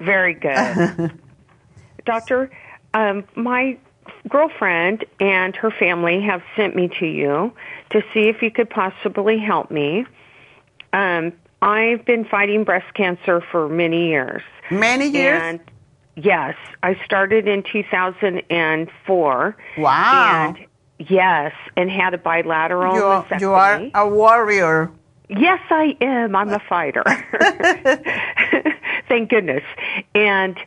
Very good. <laughs> Doctor, um, my girlfriend and her family have sent me to you to see if you could possibly help me. Um, I've been fighting breast cancer for many years. Many years? And yes, I started in 2004. Wow. And Yes, and had a bilateral you are, you are a warrior. Yes, I am. I'm a <laughs> fighter. <laughs> Thank goodness. And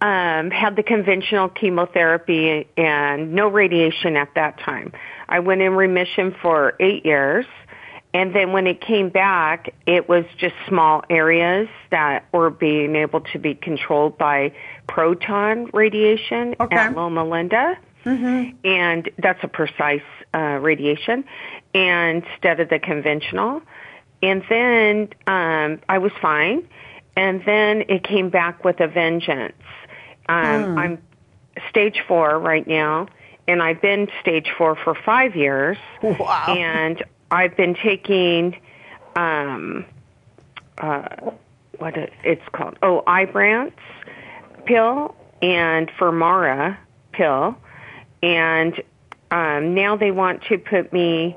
um, had the conventional chemotherapy and no radiation at that time. I went in remission for eight years. And then when it came back, it was just small areas that were being able to be controlled by proton radiation Okay. at Loma Linda Mm-hmm. and that's a precise uh, radiation and instead of the conventional. And then um, I was fine, and then it came back with a vengeance. Um, Hmm. I'm stage four right now, and I've been stage four for five years. Wow. And I've been taking um, uh, what it's called? Oh, Ibrance pill and Fermara pill, and um, now they want to put me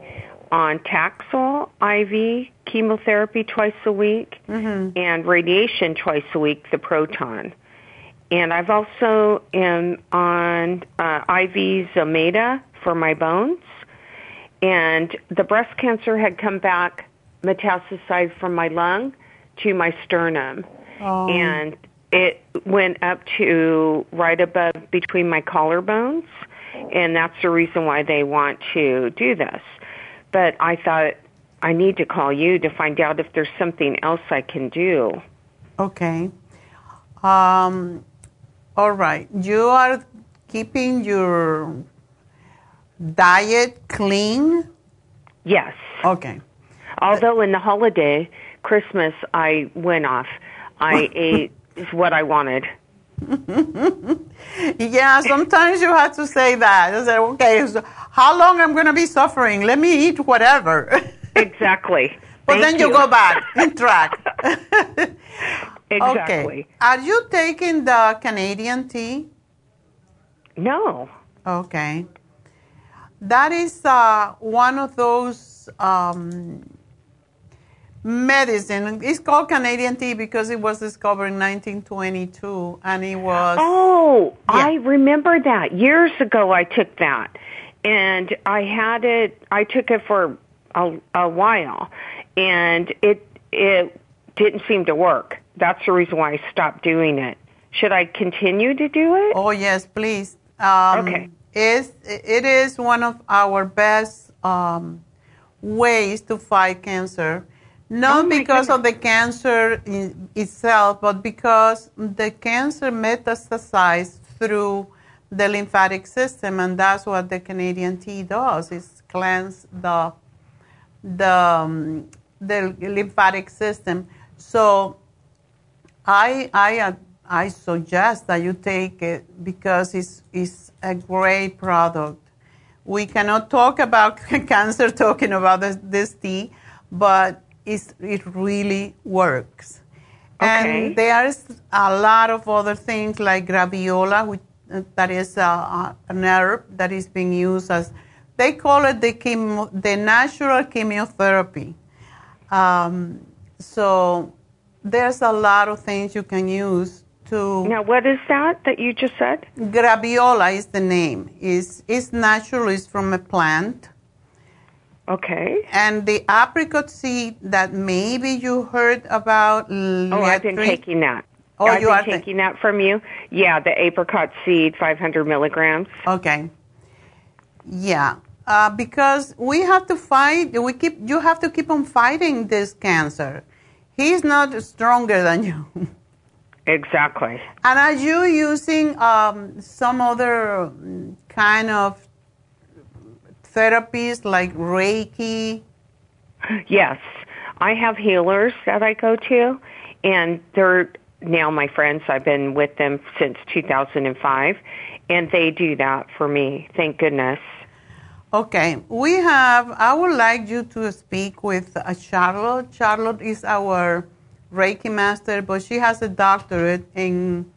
on Taxol IV chemotherapy twice a week Mm-hmm. and radiation twice a week, the proton. And I've also am on uh, IV Zometa for my bones. And the breast cancer had come back metastasized from my lung to my sternum. Oh. And it went up to right above between my collarbones. And that's the reason why they want to do this. But I thought I need to call you to find out if there's something else I can do. Okay. Um, all right. You are keeping your diet clean? Yes. Okay. Although in the holiday, Christmas, I went off. I <laughs> ate what I wanted. <laughs> Yeah, sometimes you have to say that. You say, okay, so how long I'm going to be suffering? Let me eat whatever. <laughs> Exactly. but Thank then you, you. go back and track. <laughs> Exactly. Okay. Are you taking the Canadian tea? No. Okay. That is uh, one of those um, medicine. It's called Canadian tea because it was discovered in 1922, and it was. Oh, I remember that. Years ago, I took that. And I had it, I took it for a, a while. And it, it didn't seem to work. That's the reason why I stopped doing it. Should I continue to do it? Oh yes, please. Um, Okay. Is it is one of our best um, ways to fight cancer Not because of the cancer in itself, but because the cancer metastasized through the lymphatic system, and that's what the Canadian tea does: is cleanse the the um, the lymphatic system. So, I I uh, I suggest that you take it because it's it's a great product. We cannot talk about <laughs> cancer talking about this, this tea, but it's, it really works. Okay. And there's a lot of other things like graviola, which, uh, that is uh, an herb that is being used as, they call it the, chemo, the natural chemotherapy. Um, so there's a lot of things you can use to. Now, what is that that you just said? Graviola is the name. It's, it's natural, it's from a plant. Okay. And the apricot seed that maybe you heard about. Oh, I've been taking that. Oh, I've you been are ta- taking that from you. Yeah, the apricot seed, 500 milligrams. Okay. Yeah, uh, because we have to fight. We keep. You have to keep on fighting this cancer. He's not stronger than you. Exactly. And are you using um, some other mm, kind of therapies like Reiki? Yes, I have healers that I go to, and they're now my friends. I've been with them since 2005, and they do that for me. Thank goodness. Okay, we have. I would like you to speak with uh, Charlotte. Charlotte is our Reiki master, but she has a doctorate in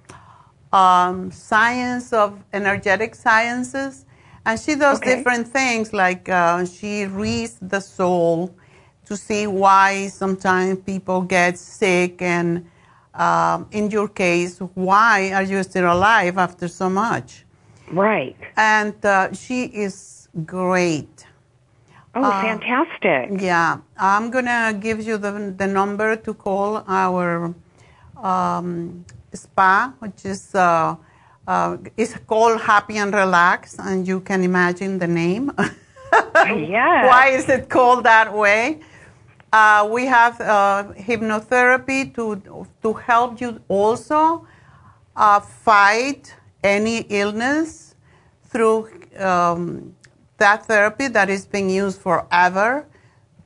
um, science of energetic sciences, and she does Okay. different things. Like uh, she reads the soul to see why sometimes people get sick, and um, in your case, why are you still alive after so much? Right. And uh, she is great. Oh, Uh, fantastic. Yeah, I'm gonna give you the the number to call our um, spa, which is uh, it's called Happy and Relax, and you can imagine the name. <laughs> Yes. Why is it called that way? Uh, we have uh, hypnotherapy to to help you also uh, fight any illness through um, that therapy that is being used forever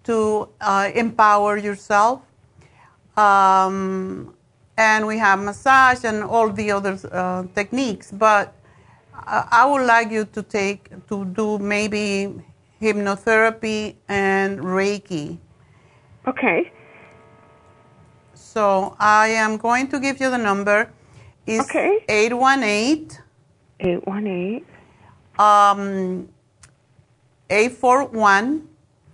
to uh, empower yourself. Um, and we have massage and all the other uh, techniques, but I would like you to take to do maybe hypnotherapy and Reiki. Okay. So I am going to give you the number. It's Okay. 818 818 um 841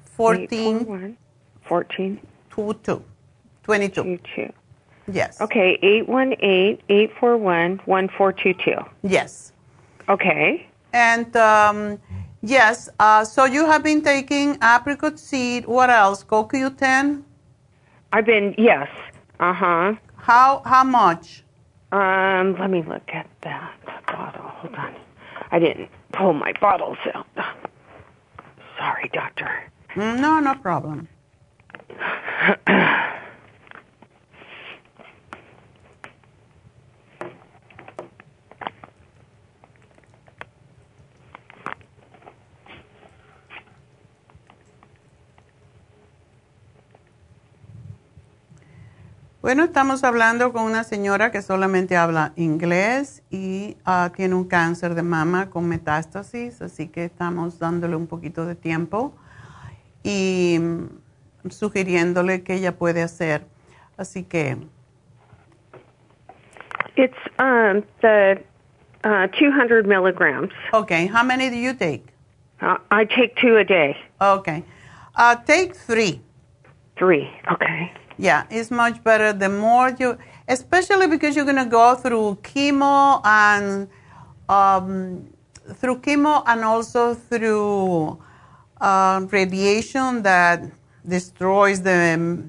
14 841 14 22. 22. 22. Yes. Okay, 818 841 1422. Yes. Okay. And um, yes, uh, so you have been taking apricot seed. What else? CoQ10? I've been, yes. Uh huh. How how much? Um, let me look at that bottle. Hold on. I didn't pull my bottles out. Sorry, doctor. Mm, No, no problem. <clears throat> Bueno, estamos hablando con una señora que solamente habla inglés y ah, tiene un cáncer de mama con metástasis, así que estamos dándole un poquito de tiempo y mm, sugiriéndole que ella puede hacer. Así que, It's um the uh, 200 milligrams. okay, how many do you take? Uh, I take two a day. Okay, uh, take three. Three. Okay. Yeah, it's much better. The more you, especially because you're going to go through chemo and um, through chemo and also through uh, radiation that destroys the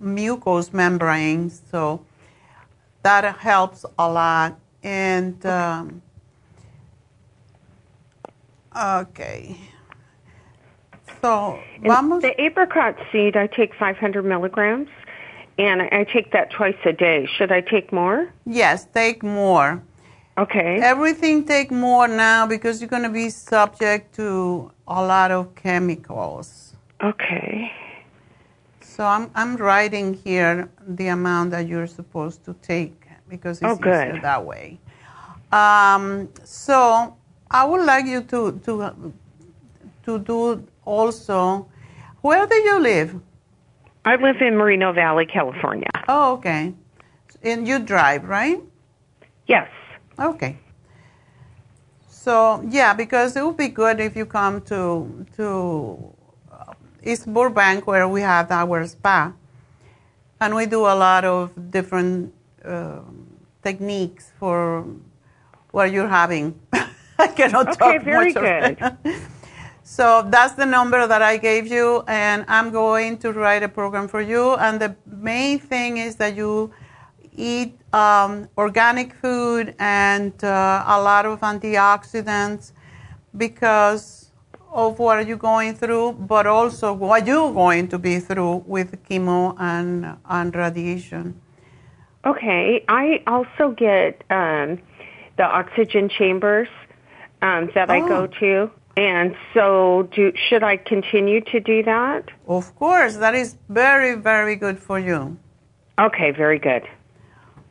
mucous membranes. So that helps a lot. And um, okay, So, And. The apricot seed, I take 500 milligrams, and I I take that twice a day. Should I take more? Yes, take more. Okay. Everything take more now because you're going to be subject to a lot of chemicals. Okay. So I'm I'm writing here the amount that you're supposed to take because it's Oh, good. easier that way. Um, so I would like you to to to do also. Where do you live? I live in Moreno Valley, California. Oh, okay. And you drive, right? Yes. Okay. So yeah, because it would be good if you come to to uh, East Burbank where we have our spa, and we do a lot of different um techniques for what you're having. <laughs> I cannot Okay, talk very much of good. So that's the number that I gave you, and I'm going to write a program for you. And the main thing is that you eat um, organic food and uh, a lot of antioxidants because of what are you're going through, but also what you're going to be through with chemo and, and radiation. Okay. I also get um, the oxygen chambers um, that I go Oh. to, and so do should I continue to do that? Of course, that is very, very good for you. Okay. Very good.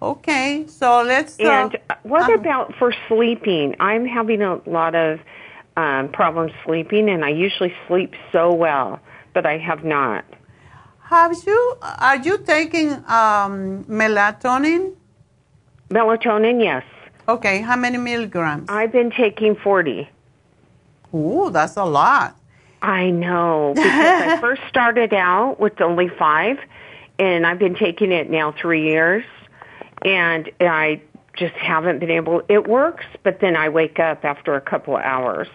Okay, so let's. uh, And what uh, about for sleeping? I'm having a lot of um, problems sleeping, and I usually sleep so well, but I have not. Have you? Are you taking um, melatonin? Melatonin, yes. Okay, how many milligrams? I've been taking 40. Ooh, that's a lot. I know because I <laughs> first started out with only five, and I've been taking it now three years, and I just haven't been able. It works, but then I wake up after a couple of hours.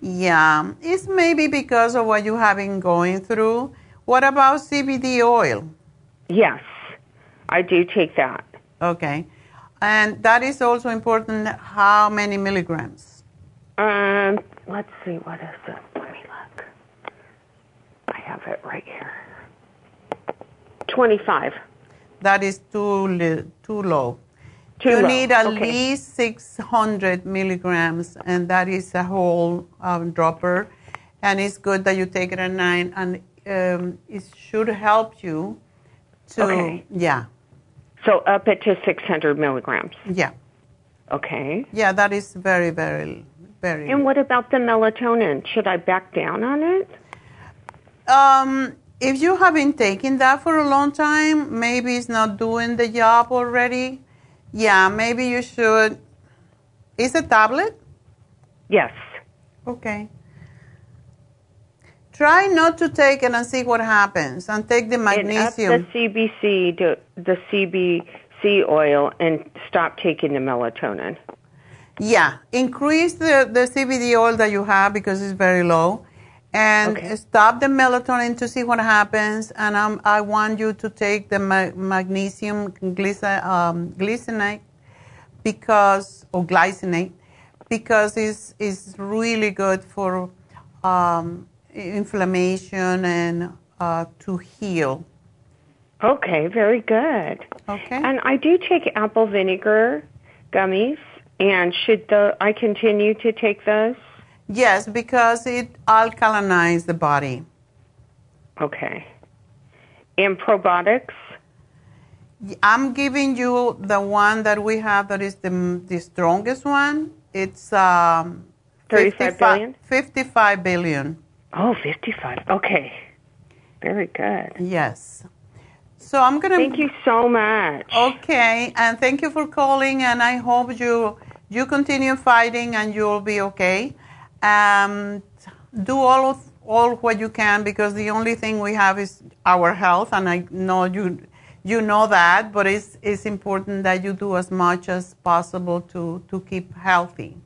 Yeah, it's maybe because of what you have been going through. What about CBD oil? Yes, I do take that. Okay, and that is also important. How many milligrams? Um, let's see, what is it? Let me look. I have it right here. Twenty-five. That is too li- too low. Too you low, need at okay. least 600 milligrams, and that is a whole um, dropper. And it's good that you take it at night, and um, it should help you to, Okay. yeah, So up it to six hundred milligrams. yeah, Okay. yeah, that is very, very, very. And what about the melatonin? Should I back down on it? Um, if you have been taking that for a long time, maybe it's not doing the job already. Yeah, maybe you should. Is a tablet? Yes. Okay. Try not to take it and see what happens, and take the And up the CBC, to, the CBC oil, and stop taking the melatonin. Yeah, increase the, the CBD oil that you have because it's very low, and stop the melatonin to see what happens. And um, I want you to take the ma- magnesium glyci- um, glycinate because or glycinate because it's it's really good for um, inflammation and uh, to heal. Okay, very good. Okay. And I do take apple vinegar gummies, and should the I continue to take those? Yes, because it alkalinizes the body. Okay. And probiotics? I'm giving you the one that we have that is the, the strongest one. It's um, 35 55 billion? 55 billion. Oh, 55. Okay. Very good. Yes. So I'm going to. Thank you so much. Okay, and thank you for calling, and I hope you you continue fighting and you'll be okay. Um, do all of, all what you can because the only thing we have is our health, and I know you you know that, but it's it's important that you do as much as possible to to keep healthy.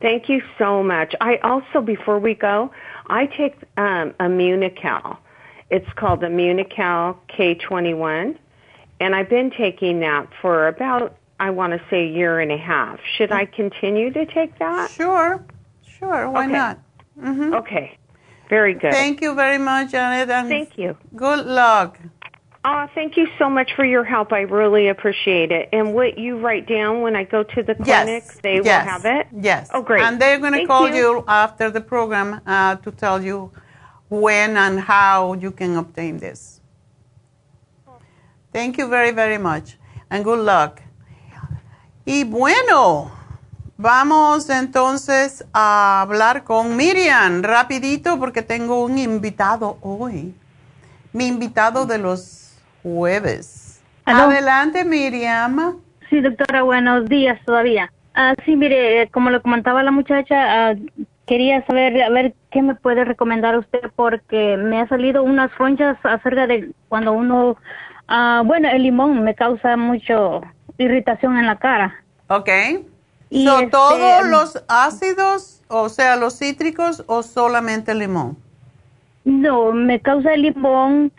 Thank you so much. I also, before we go, I take um, Immunical. It's called Immunical K21, and I've been taking that for about, I want to say, a year and a half. Should I continue to take that? Sure, sure. Why Okay. not? hmm Okay. Very good. Thank you very much, Janet. and Thank you. Good luck. Oh, thank you so much for your help. I really appreciate it. And what you write down when I go to the clinic, Yes. they yes. will have it? Yes. Oh, great. And they're going to call you. you. after the program uh, to tell you when and how you can obtain this. Thank you very, very much. And good luck. Y bueno, vamos entonces a hablar con Miriam rapidito porque tengo un invitado hoy. Mi invitado de los jueves. ¿Aló? Adelante, Miriam. Sí, doctora, buenos días todavía. Ah, sí, mire, eh, como le comentaba la muchacha, ah, quería saber, a ver, qué me puede recomendar usted porque me ha salido unas ronchas acerca de cuando uno, ah, bueno, el limón me causa mucho irritación en la cara. Ok. Y So, este, ¿Todos los ácidos, o sea, los cítricos o solamente el limón? No, me causa el limón,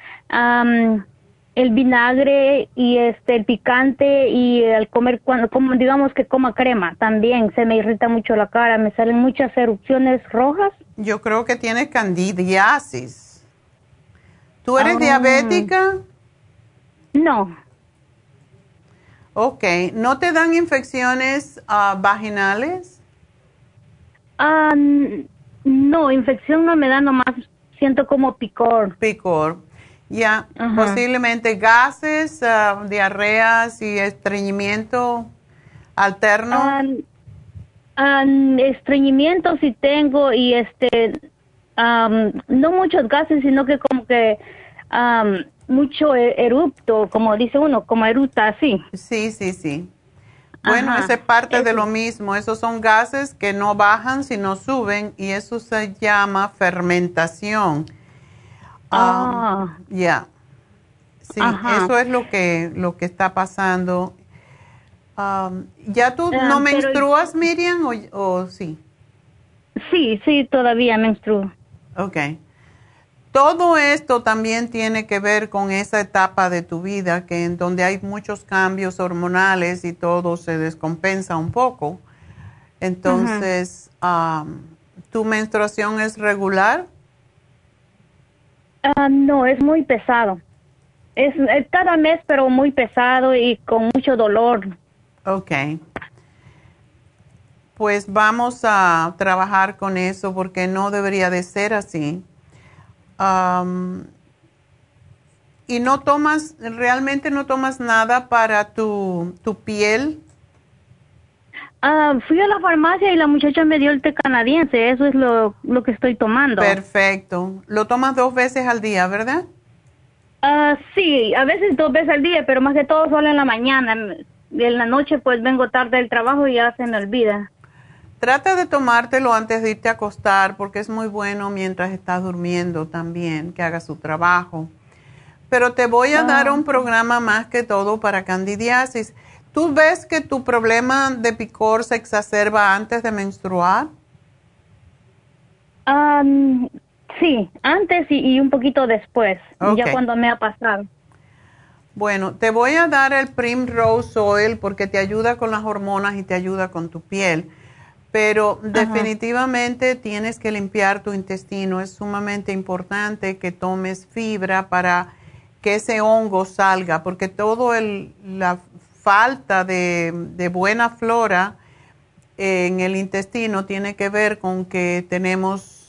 el vinagre y este el picante y al comer cuando como digamos que coma crema también se me irrita mucho la cara, me salen muchas erupciones rojas. Yo creo que tienes candidiasis. ¿Tú eres Ah. diabética? No. Ok. ¿No te dan infecciones ah, vaginales? Ah, n- no, infección no me da nomás, siento como picor. Picor. Ya, posiblemente gases, ah, diarreas y estreñimiento alterno. Ah, estreñimiento sí tengo y este, no muchos gases, sino que como que mucho e- erupto, como dice uno, como eruta así. Sí, sí, sí. Bueno, Ajá. esa es parte de lo mismo. Esos son gases que no bajan, sino suben, y eso se llama fermentación. Ah. Um, Ya. Sí, Ajá. eso es lo que, lo que está pasando. Um, ¿Ya tú no pero- menstruas, Miriam, o, o sí? Sí, sí, todavía menstruo. Ok. Todo esto también tiene que ver con esa etapa de tu vida que en donde hay muchos cambios hormonales y todo se descompensa un poco. Entonces, am, ¿tu menstruación es regular? Ah, no, es muy pesado. Es, es cada mes, pero muy pesado y con mucho dolor. Ok. Pues vamos a trabajar con eso porque no debería de ser así. Am, y no tomas, realmente no tomas nada para tu, tu piel. Ah, fui a la farmacia y la muchacha me dio el té canadiense, eso es lo, lo que estoy tomando. Perfecto. Lo tomas dos veces al día, ¿verdad? Ah, sí, a veces dos veces al día, pero más que todo solo en la mañana. En la noche pues vengo tarde del trabajo y ya se me olvida. Trata de tomártelo antes de irte a acostar porque es muy bueno mientras estás durmiendo también, que haga su trabajo. Pero te voy a dar un programa más que todo para candidiasis. ¿Tú ves que tu problema de picor se exacerba antes de menstruar? Ah, sí, antes y, y un poquito después, ya cuando me ha pasado. Bueno, te voy a dar el Primrose Oil porque te ayuda con las hormonas y te ayuda con tu piel. Pero definitivamente tienes que limpiar tu intestino. Es sumamente importante que tomes fibra para que ese hongo salga, porque todo el, la falta de, de buena flora en el intestino tiene que ver con que tenemos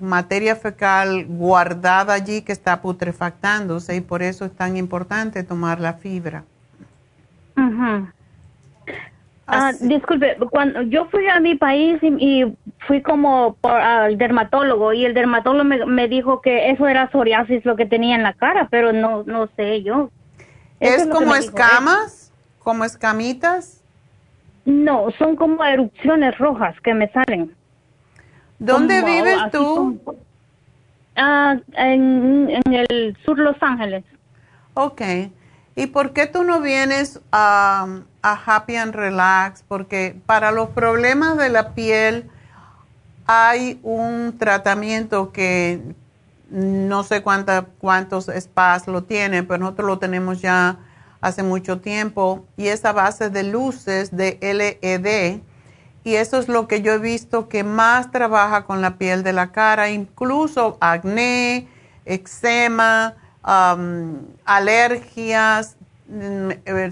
materia fecal guardada allí que está putrefactándose y por eso es tan importante tomar la fibra. Ah, disculpe, cuando yo fui a mi país y, y fui como por- al dermatólogo y el dermatólogo me, me dijo que eso era psoriasis lo que tenía en la cara, pero no no sé yo. Eso ¿Es como dijo escamas? ¿Como escamitas? No, son como erupciones rojas que me salen. ¿Dónde Como vives tú? Ah, en, en el sur Los Ángeles. Ok. ¿Y por qué tú no vienes a, a Happy and Relax? Porque para los problemas de la piel hay un tratamiento que no sé cuánta, cuántos spas lo tienen, pero nosotros lo tenemos ya hace mucho tiempo y es a base de luces de LED y eso es lo que yo he visto que más trabaja con la piel de la cara, incluso acné, eczema, alergias,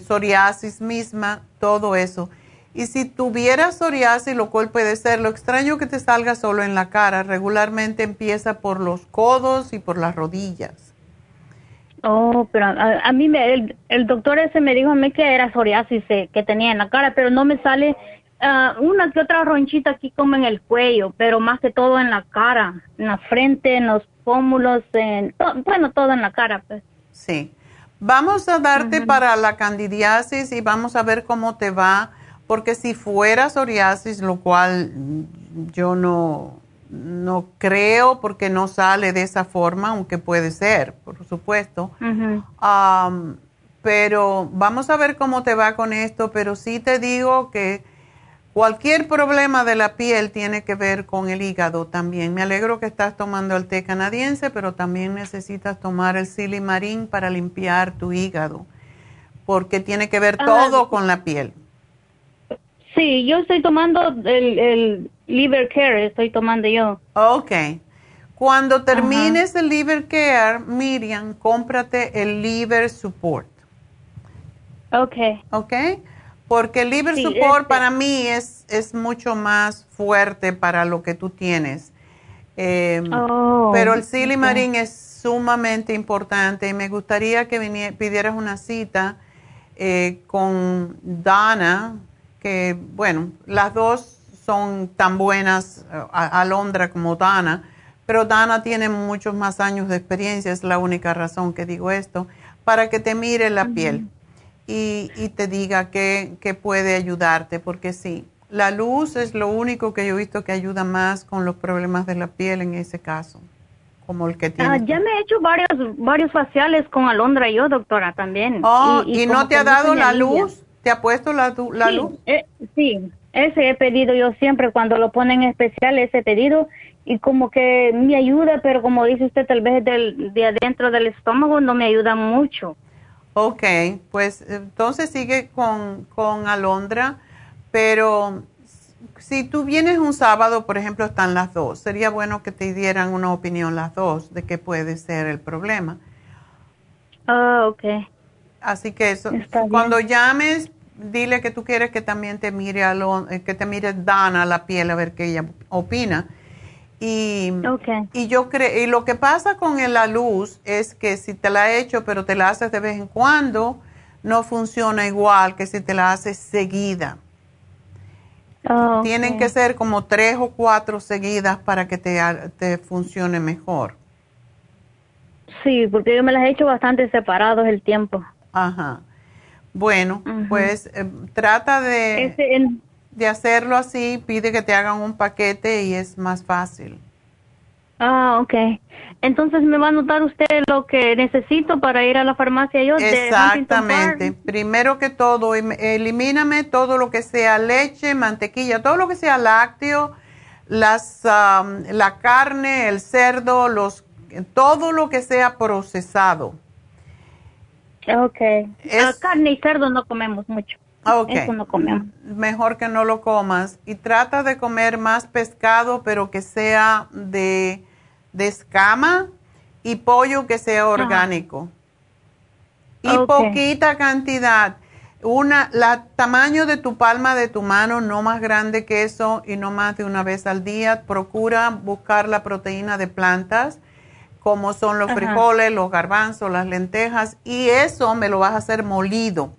psoriasis misma, todo eso. Y si tuvieras psoriasis, lo cual puede ser, lo extraño que te salga solo en la cara, regularmente empieza por los codos y por las rodillas. Oh, pero a, mí me, el, doctor ese me dijo a mí que era psoriasis eh, que tenía en la cara, pero no me sale uh, una que otra ronchita aquí como en el cuello, pero más que todo en la cara, en la frente, en los pómulos, en, bueno, todo en la cara. Pues. Sí. Vamos a darte para la candidiasis y vamos a ver cómo te va, porque si fuera psoriasis, lo cual yo no, no creo porque no sale de esa forma, aunque puede ser, por supuesto. pero vamos a ver cómo te va con esto, pero sí te digo que cualquier problema de la piel tiene que ver con el hígado también. Me alegro que estás tomando el té canadiense, pero también necesitas tomar el silimarín para limpiar tu hígado, porque tiene que ver ah, todo con la piel. Sí, yo estoy tomando el, el liver care, estoy tomando yo. Ok. Cuando termines el liver care, Miriam, cómprate el liver support. Ok. Ok. Porque el liver support este para mí es, es mucho más fuerte para lo que tú tienes. Em, oh, pero el silimarín es sumamente importante y me gustaría que pidieras una cita eh, con Dana, que, bueno, las dos son tan buenas, eh, Alondra como Dana, pero Dana tiene muchos más años de experiencia, es la única razón que digo esto, para que te mire la piel y, y, te diga que, puede ayudarte, porque sí, la luz es lo único que yo he visto que ayuda más con los problemas de la piel en ese caso, como el que tiene. Ah, ya me he hecho varios, varios faciales con Alondra y yo, doctora, también. Oh, ¿y, no te ha dado la luz? ¿Te ha puesto la, la luz? Eh, sí, ese he pedido yo siempre cuando lo ponen especial, ese pedido y como que me ayuda, pero como dice usted, tal vez del, de adentro del estómago no me ayuda mucho. Ok, pues entonces sigue con, con Alondra, pero si tú vienes un sábado, por ejemplo, están las dos, sería bueno que te dieran una opinión las dos de qué puede ser el problema. Ah, ok. Así que eso, cuando llames, dile que tú quieres que también te mire a eh, que te mire Dana la piel a ver qué ella opina. Y, y yo creo, y lo que pasa con la luz es que si te la he hecho, pero te la haces de vez en cuando, no funciona igual que si te la haces seguida. Oh, Tienen que ser como tres o cuatro seguidas para que te, te funcione mejor. Sí, porque yo me las he hecho bastante separados el tiempo. Ajá. Bueno, pues eh, trata de, de hacerlo así, pide que te hagan un paquete y es más fácil. Ah, ok. Entonces me va a anotar usted lo que necesito para ir a la farmacia yo. Exactamente. Primero que todo, em, elimíname todo lo que sea leche, mantequilla, todo lo que sea lácteo, las, la carne, el cerdo, los, todo lo que sea procesado Ok. Ah, carne y cerdo no comemos mucho. Ok. Eso no comemos. Mejor que no lo comas. Y trata de comer más pescado, pero que sea de, escama y pollo que sea orgánico. Y poquita cantidad. Una, la tamaño de tu palma de tu mano, no más grande que eso y no más de una vez al día. Procura buscar la proteína de plantas como son los frijoles, los garbanzos, las lentejas, y eso me lo vas a hacer molido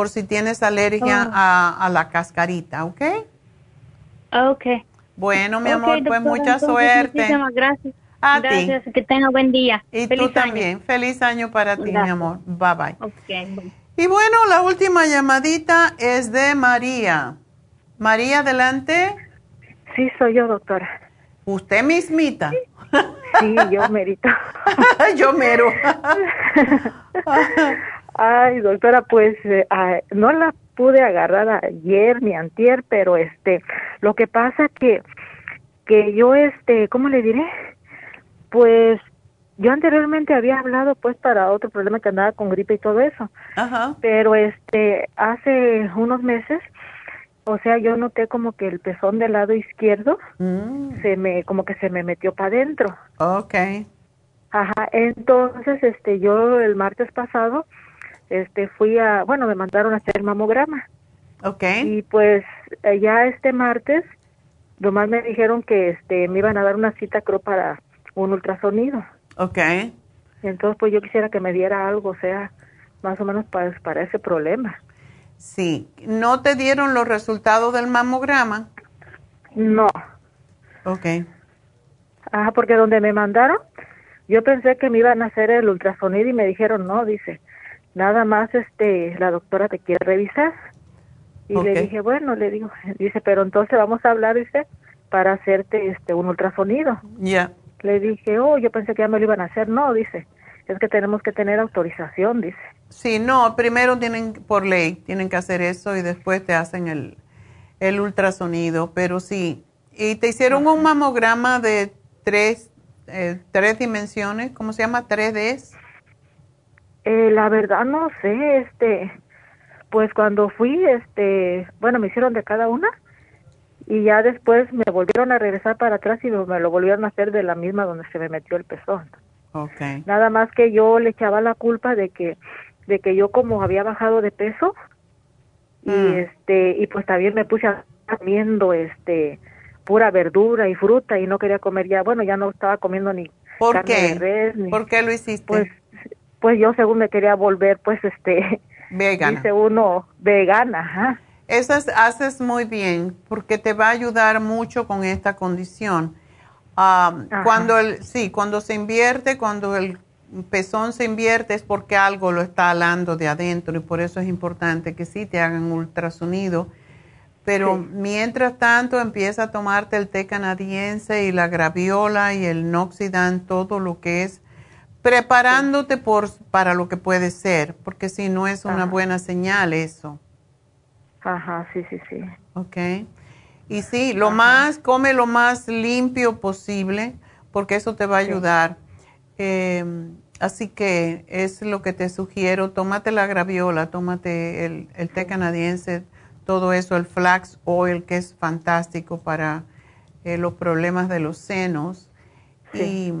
por si tienes alergia oh. a, la cascarita, ¿ok? Ok. Bueno, mi amor, pues mucha suerte. Muchísimas gracias. A gracias, que tenga buen día. Y tú también. Feliz año para ti, mi amor. Bye bye. Okay. Y bueno, la última llamadita es de María. María, adelante. Sí, soy yo, doctora. Usted mismita. Sí, yo merito. <laughs> yo mero. <laughs> Ay, doctora, pues eh, no la pude agarrar ayer ni antier, pero este, lo que pasa que que yo este, ¿cómo le diré? Pues yo anteriormente había hablado pues para otro problema que andaba con gripe y todo eso. Ajá. Pero este, hace unos meses O sea, yo noté como que el pezón del lado izquierdo Mm. se me, como que se me metió para adentro. Okay. Ajá, entonces, este, yo el martes pasado, este, fui a, bueno, me mandaron a hacer mamograma. Okay. Y pues eh, ya este martes, nomás me dijeron que, este, me iban a dar una cita, creo, para un ultrasonido. Okay. Entonces, pues yo quisiera que me diera algo, o sea, más o menos para, para ese problema. Sí. ¿No te dieron los resultados del mamograma? No. Okay. Ajá, porque donde me mandaron, yo pensé que me iban a hacer el ultrasonido y me dijeron, no, dice, nada más, este, la doctora te quiere revisar. Y le dije, bueno, le digo, <laughs> dice, pero entonces vamos a hablar, dice, para hacerte, este, un ultrasonido. Ya. Le dije, oh, yo pensé que ya me lo iban a hacer. No, dice, es que tenemos que tener autorización, dice. Sí, no, primero tienen, por ley, tienen que hacer eso y después te hacen el, el ultrasonido, pero sí. ¿Y te hicieron un mamograma de tres, eh, tres dimensiones? ¿Cómo se llama? ¿3D? Eh, la verdad no sé, este, pues cuando fui, este, bueno, me hicieron de cada una y ya después me volvieron a regresar para atrás y me lo volvieron a hacer de la misma donde se me metió el pezón. Okay. Nada más que yo le echaba la culpa de que, de que yo como había bajado de peso y Mm. este, y pues también me puse a comiendo, este, pura verdura y fruta y no quería comer ya, bueno, ya no estaba comiendo ni ¿Por carne qué? de res, ni- ¿Por qué lo hiciste? pues pues yo según me quería volver pues este <laughs> Vegana. dice uno vegana ajá Esas haces muy bien porque te va a ayudar mucho con esta condición. Ajá. cuando el, sí, cuando se invierte, cuando el pezón se invierte es porque algo lo está alando de adentro y por eso es importante que sí te hagan ultrasonido. Pero Sí. mientras tanto empieza a tomarte el té canadiense y la graviola y el noxidan, todo lo que es preparándote por, para lo que puede ser, porque si no es una Ajá. buena señal eso. ajá sí sí sí Ok. Y sí, lo más, come lo más limpio posible, porque eso te va a ayudar. Eh, así que es lo que te sugiero. Tómate la graviola, tómate el, el té canadiense, todo eso, el flax oil, que es fantástico para eh, los problemas de los senos. Y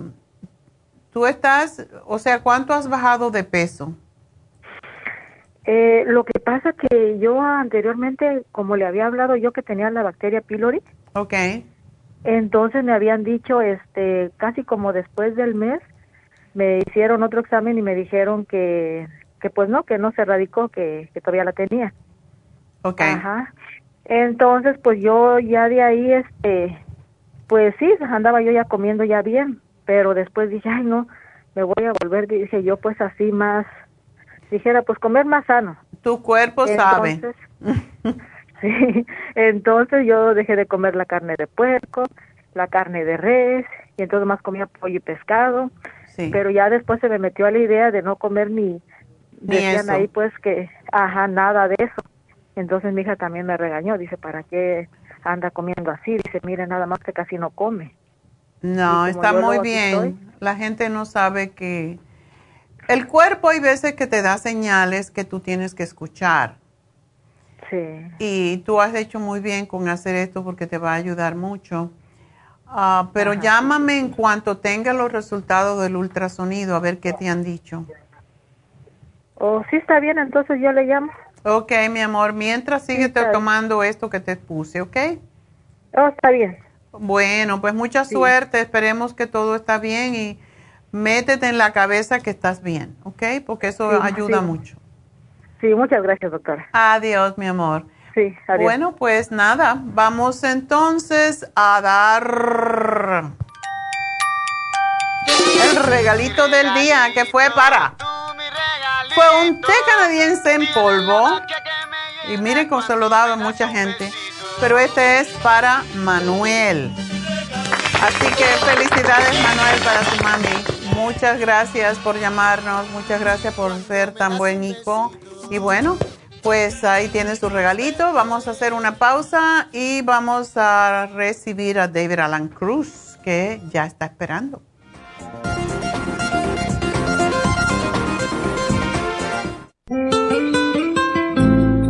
tú estás, o sea, ¿cuánto has bajado de peso? eh, lo que pasa que yo anteriormente como le había hablado yo que tenía la bacteria pylori Ok. entonces me habían dicho este casi como después del mes me hicieron otro examen y me dijeron que que pues no que no se radicó que, que todavía la tenía Ok. Ajá. Entonces, pues yo ya de ahí, este, pues sí, andaba yo ya comiendo ya bien, pero después dije, ay no, me voy a volver, dije yo pues así más, dijera pues comer más sano. Tu cuerpo sabe. Entonces, <laughs> sí, entonces yo dejé de comer la carne de puerco, la carne de res, y entonces más comía pollo y pescado, Sí. pero ya después se me metió a la idea de no comer ni, Ni decían eso. ahí pues que, ajá, nada de eso. Entonces mi hija también me regañó, dice, ¿para qué anda comiendo así? Dice, mire, nada más que casi no come. No, está muy bien. estoy. La gente no sabe que el cuerpo hay veces que te da señales que tú tienes que escuchar. Sí. Y tú has hecho muy bien con hacer esto porque te va a ayudar mucho. Ah, pero llámame en cuanto tenga los resultados del ultrasonido a ver qué te han dicho. O sí está bien, entonces yo le llamo. Ok, mi amor, mientras sigue está bien. tomando esto que te puse, ¿ok? Oh, está bien. Bueno, pues mucha Sí. suerte, esperemos que todo está bien y métete en la cabeza que estás bien, ¿ok? Porque eso Sí, ayuda sí. mucho. Sí, muchas gracias, doctora. Adiós, mi amor. Sí, adiós. Bueno, pues nada, vamos entonces a dar el regalito del día que fue para. Fue un té canadiense en polvo. Y miren cómo se lo daba mucha gente. Pero este es para Manuel. Así que felicidades Manuel para su mami. Muchas gracias por llamarnos, muchas gracias por ser tan buen hijo. Y bueno, pues ahí tiene su regalito. Vamos a hacer una pausa y vamos a recibir a David Alan Cruz, que ya está esperando.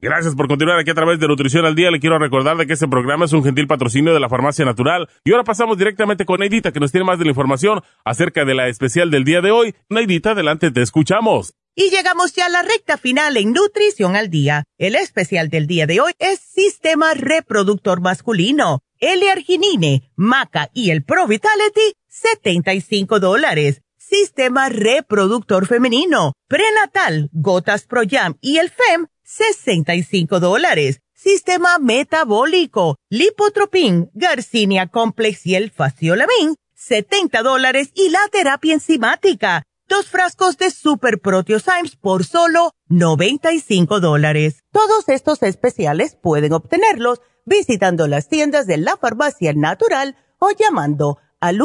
Gracias por continuar aquí a través de Nutrición al Día. Le quiero recordar de que este programa es un gentil patrocinio de la Farmacia Natural. Y ahora pasamos directamente con Neidita, que nos tiene más de la información acerca de la especial del día de hoy. Neidita, adelante, te escuchamos. Y llegamos ya a la recta final en Nutrición al Día. El especial del día de hoy es Sistema Reproductor Masculino, L-Arginine, Maca y el Pro Vitality, 75 dólares. Sistema Reproductor Femenino, Prenatal, Gotas Pro Jam y el FEM, 65 dólares. Sistema metabólico, lipotropin, Garcinia Complex y el faciolamin, 70 dólares y la terapia enzimática. Dos frascos de Super Proteosymes por solo 95 dólares. Todos estos especiales pueden obtenerlos visitando las tiendas de la farmacia natural o llamando al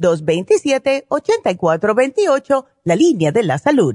1-800-227-8428, la línea de la salud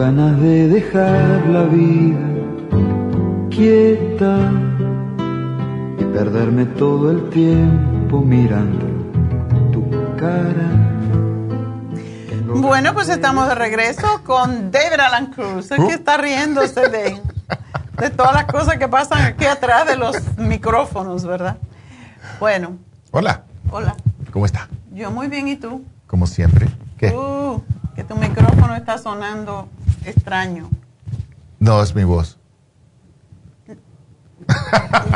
Ganas de dejar la vida quieta y perderme todo el tiempo mirando tu cara. Bueno, pues estamos de regreso con David Alan Cruz, el que está riéndose de, de todas las cosas que pasan aquí atrás de los micrófonos, ¿verdad? Bueno. Hola. Hola. ¿Cómo está? Yo muy bien, ¿y tú? Como siempre. ¿Qué? Uh, que tu micrófono está sonando extraño. No, es mi voz.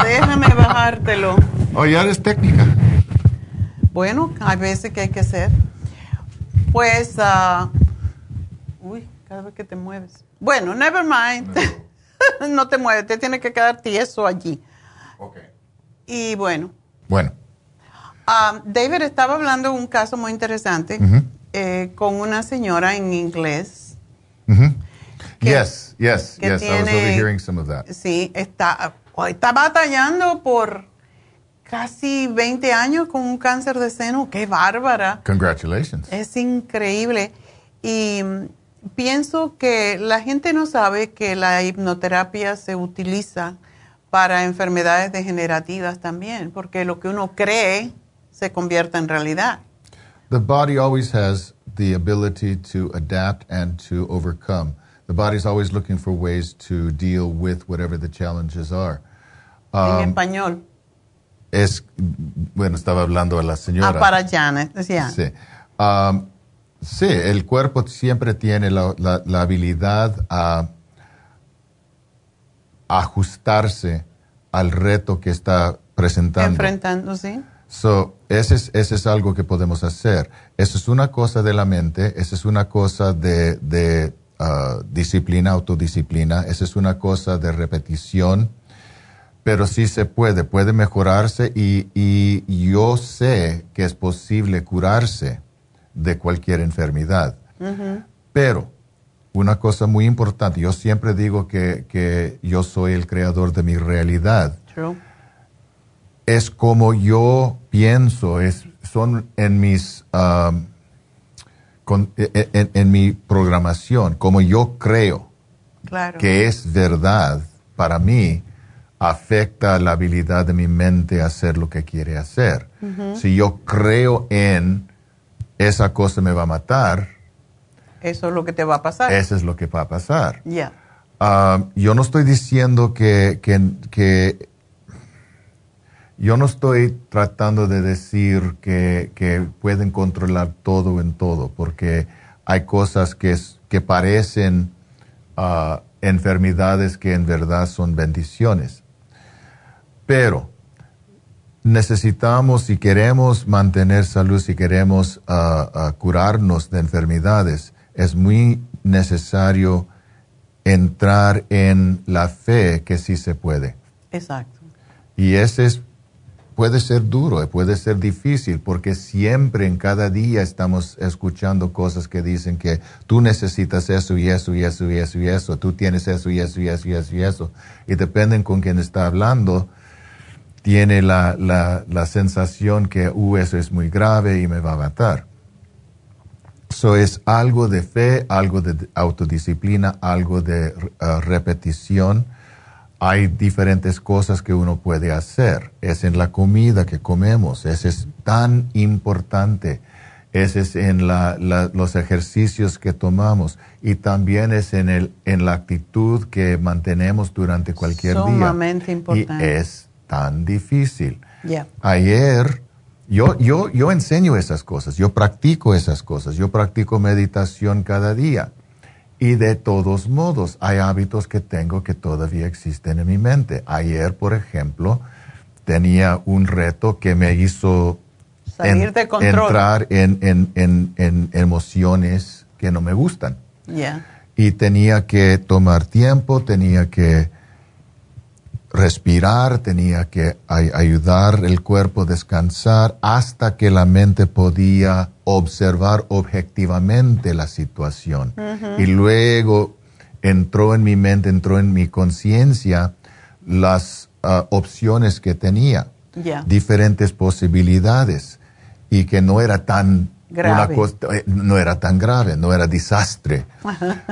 Déjame bajártelo. Oye, ya eres técnica. Bueno, hay veces que hay que hacer. Pues, ah, uy, cada vez que te mueves. Bueno, never mind. <laughs> no te mueves, te tiene que quedar tieso allí. Ok. Y bueno. Bueno. ah, David estaba hablando de un caso muy interesante eh, con una señora en inglés. Yes, yes, que yes. I was tiene- overhearing some of that. Sí, está, está batallando por casi 20 años con un cáncer de seno. ¡Qué bárbara! Congratulations. Es increíble. Y mm, pienso que la gente no sabe que la hipnoterapia se utiliza para enfermedades degenerativas también, porque lo que uno cree se convierte en realidad. The body always has the ability to adapt and to overcome. The body's always looking for ways to deal with whatever the challenges are. en Um, español. es, bueno, estaba hablando a la señora. Ah, para Janet, decía. Sí. Um, sí, el cuerpo siempre tiene la, la- la habilidad a ajustarse al reto que está presentando. Enfrentando, sí. So, ese es, ese es algo que podemos hacer. Eso es una cosa de la mente, eso es una cosa de, de ah, disciplina, autodisciplina, eso es una cosa de repetición, pero sí se puede, puede mejorarse y, y yo sé que es posible curarse de cualquier enfermedad. Pero una cosa muy importante, yo siempre digo que, que yo soy el creador de mi realidad True. Es como yo pienso, es, son en mis, um, con- e- e- en, en mi programación, como yo creo Claro. que es verdad para mí, afecta la habilidad de mi mente a hacer lo que quiere hacer. Si yo creo en esa cosa me va a matar, Eso es lo que te va a pasar. eso es lo que va a pasar. Ya. Ah, yo no estoy diciendo que, que, que- yo no estoy tratando de decir que, que pueden controlar todo en todo, porque hay cosas que parecen ah, enfermedades que en verdad son bendiciones. Pero necesitamos, si queremos mantener salud, si queremos ah, ah, curarnos de enfermedades, es muy necesario entrar en la fe que sí se puede. Exacto. Y ese es, puede ser duro, puede ser difícil, porque siempre en cada día estamos escuchando cosas que dicen que tú necesitas eso y eso y eso y eso y eso, tú tienes eso y eso y eso y eso y eso. Y dependen con quien está hablando, tiene la, la, la sensación que, uh, eso es muy grave y me va a matar. Eso es algo de fe, algo de autodisciplina, algo de uh, repetición. Hay diferentes cosas que uno puede hacer. Es en la comida que comemos. Ese es tan importante. Ese es en la, la- los ejercicios que tomamos. Y también es en, el, en la actitud que mantenemos durante cualquier día. Sumamente Y importante. es tan difícil. Ya. Ayer, yo, yo, yo enseño esas cosas, yo practico esas cosas, yo practico meditación cada día. Y de todos modos, hay hábitos que tengo que todavía existen en mi mente. Ayer, por ejemplo, tenía un reto que me hizo Salir de control. entrar en, en- en- en emociones que no me gustan y tenía que tomar tiempo, tenía que respirar, tenía que ay- ayudar el cuerpo a descansar hasta que la mente podía observar objetivamente la situación. Y luego entró en mi mente, entró en mi conciencia las ah, opciones que tenía, diferentes posibilidades. Y que no era tan una cosa- eh, no era tan grave, no era desastre.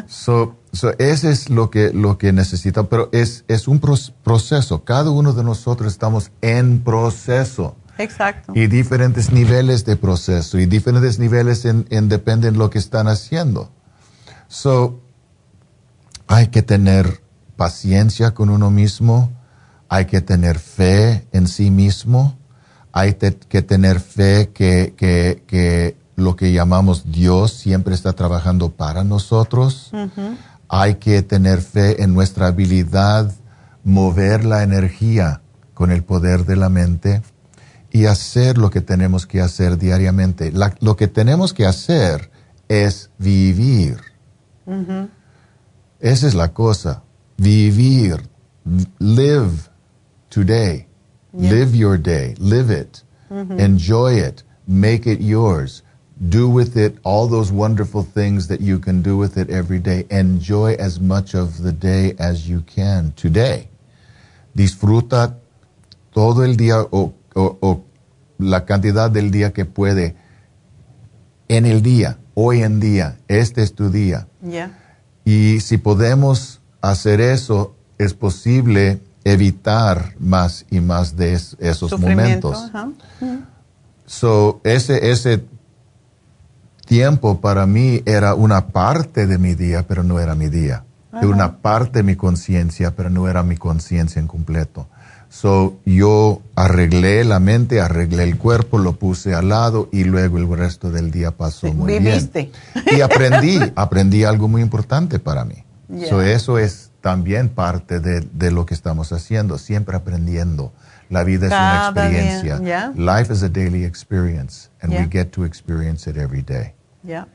So, so ese es lo que, lo que necesita, pero es, es un proceso. Cada uno de nosotros estamos en proceso Exacto. y diferentes niveles de proceso y diferentes niveles en, en dependen de lo que están haciendo. So, hay que tener paciencia con uno mismo, hay que tener fe en sí mismo, hay te- que tener fe que, que, que lo que llamamos Dios siempre está trabajando para nosotros. Hay que tener fe en nuestra habilidad, mover la energía con el poder de la mente y hacer lo que tenemos que hacer diariamente. La- lo que tenemos que hacer es vivir. Esa es la cosa. Vivir. Live today. Yeah. Live your day. Live it. Enjoy it. Make it yours. Do with it all those wonderful things that you can do with it every day. Enjoy as much of the day as you can today. Disfruta todo el día o, o- o la cantidad del día que puede en el día, hoy en día. Este es tu día. Ya. Y si podemos hacer eso, es posible evitar más y más de es- esos momentos. Mm. So, ese, ese tiempo para mí era una parte de mi día, pero no era mi día. Era una parte de mi conciencia, pero no era mi conciencia en completo. So, yo arreglé la mente, arreglé el cuerpo, lo puse al lado y luego el resto del día pasó muy Viviste. bien. Y aprendí, aprendí algo muy importante para mí. Yeah. So, eso es también parte de, de lo que estamos haciendo, siempre aprendiendo. La vida es Cada una día, experiencia. yeah. Life is a daily experience, and Yeah. we get to experience it every day. Ya.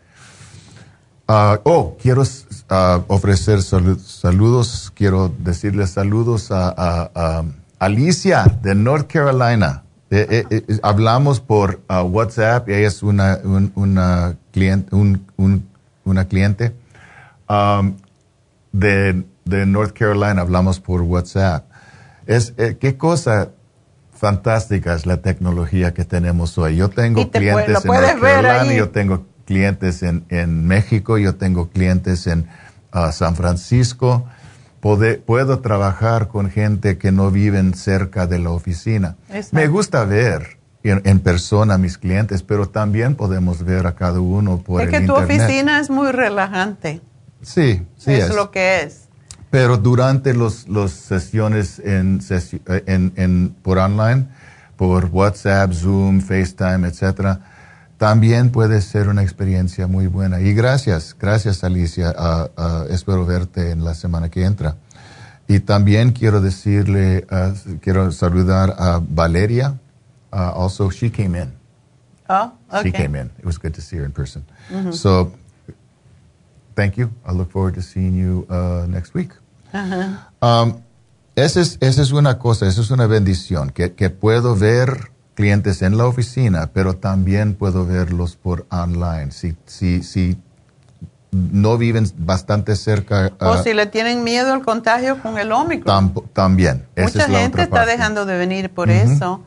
Ah, oh, quiero ah, ofrecer salu- saludos, quiero decirles saludos a, a- a Alicia de North Carolina. Eh, eh, eh, hablamos por ah, WhatsApp, ella es una, un- una, cliente, un- un- una cliente um, de, de North Carolina, hablamos por WhatsApp. Es, eh, ¿Qué cosa fantástica es la tecnología que tenemos hoy? Yo tengo clientes puede- en North Carolina, ahí. yo tengo clientes en, en México, yo tengo clientes en uh, San Francisco. Puedo trabajar con gente que no viven cerca de la oficina. Exacto. Me gusta ver en, en, persona a mis clientes, pero también podemos ver a cada uno por es el que tu internet. oficina es muy relajante. Sí, sí es, es. lo que es. Pero durante las los sesiones en, sesi en, en, por online, por WhatsApp, Zoom, FaceTime, etcétera, también puede ser una experiencia muy buena. Y gracias, gracias Alicia. Uh, uh, espero verte en la semana que entra. Y también quiero decirle, uh, quiero saludar a Valeria. also, she came in. Oh, okay. She came in. It was good to see her in person. Mm -hmm. So, thank you. I look forward to seeing you next week. -huh. Um, esa es, esa es una cosa, esa es una bendición, que, que puedo ver clientes en la oficina, pero también puedo verlos por online. Si, si, si no viven bastante cerca. O uh, si le tienen miedo al contagio con el Omicron. Tam, también. Esa Mucha es la gente otra está dejando de venir por eso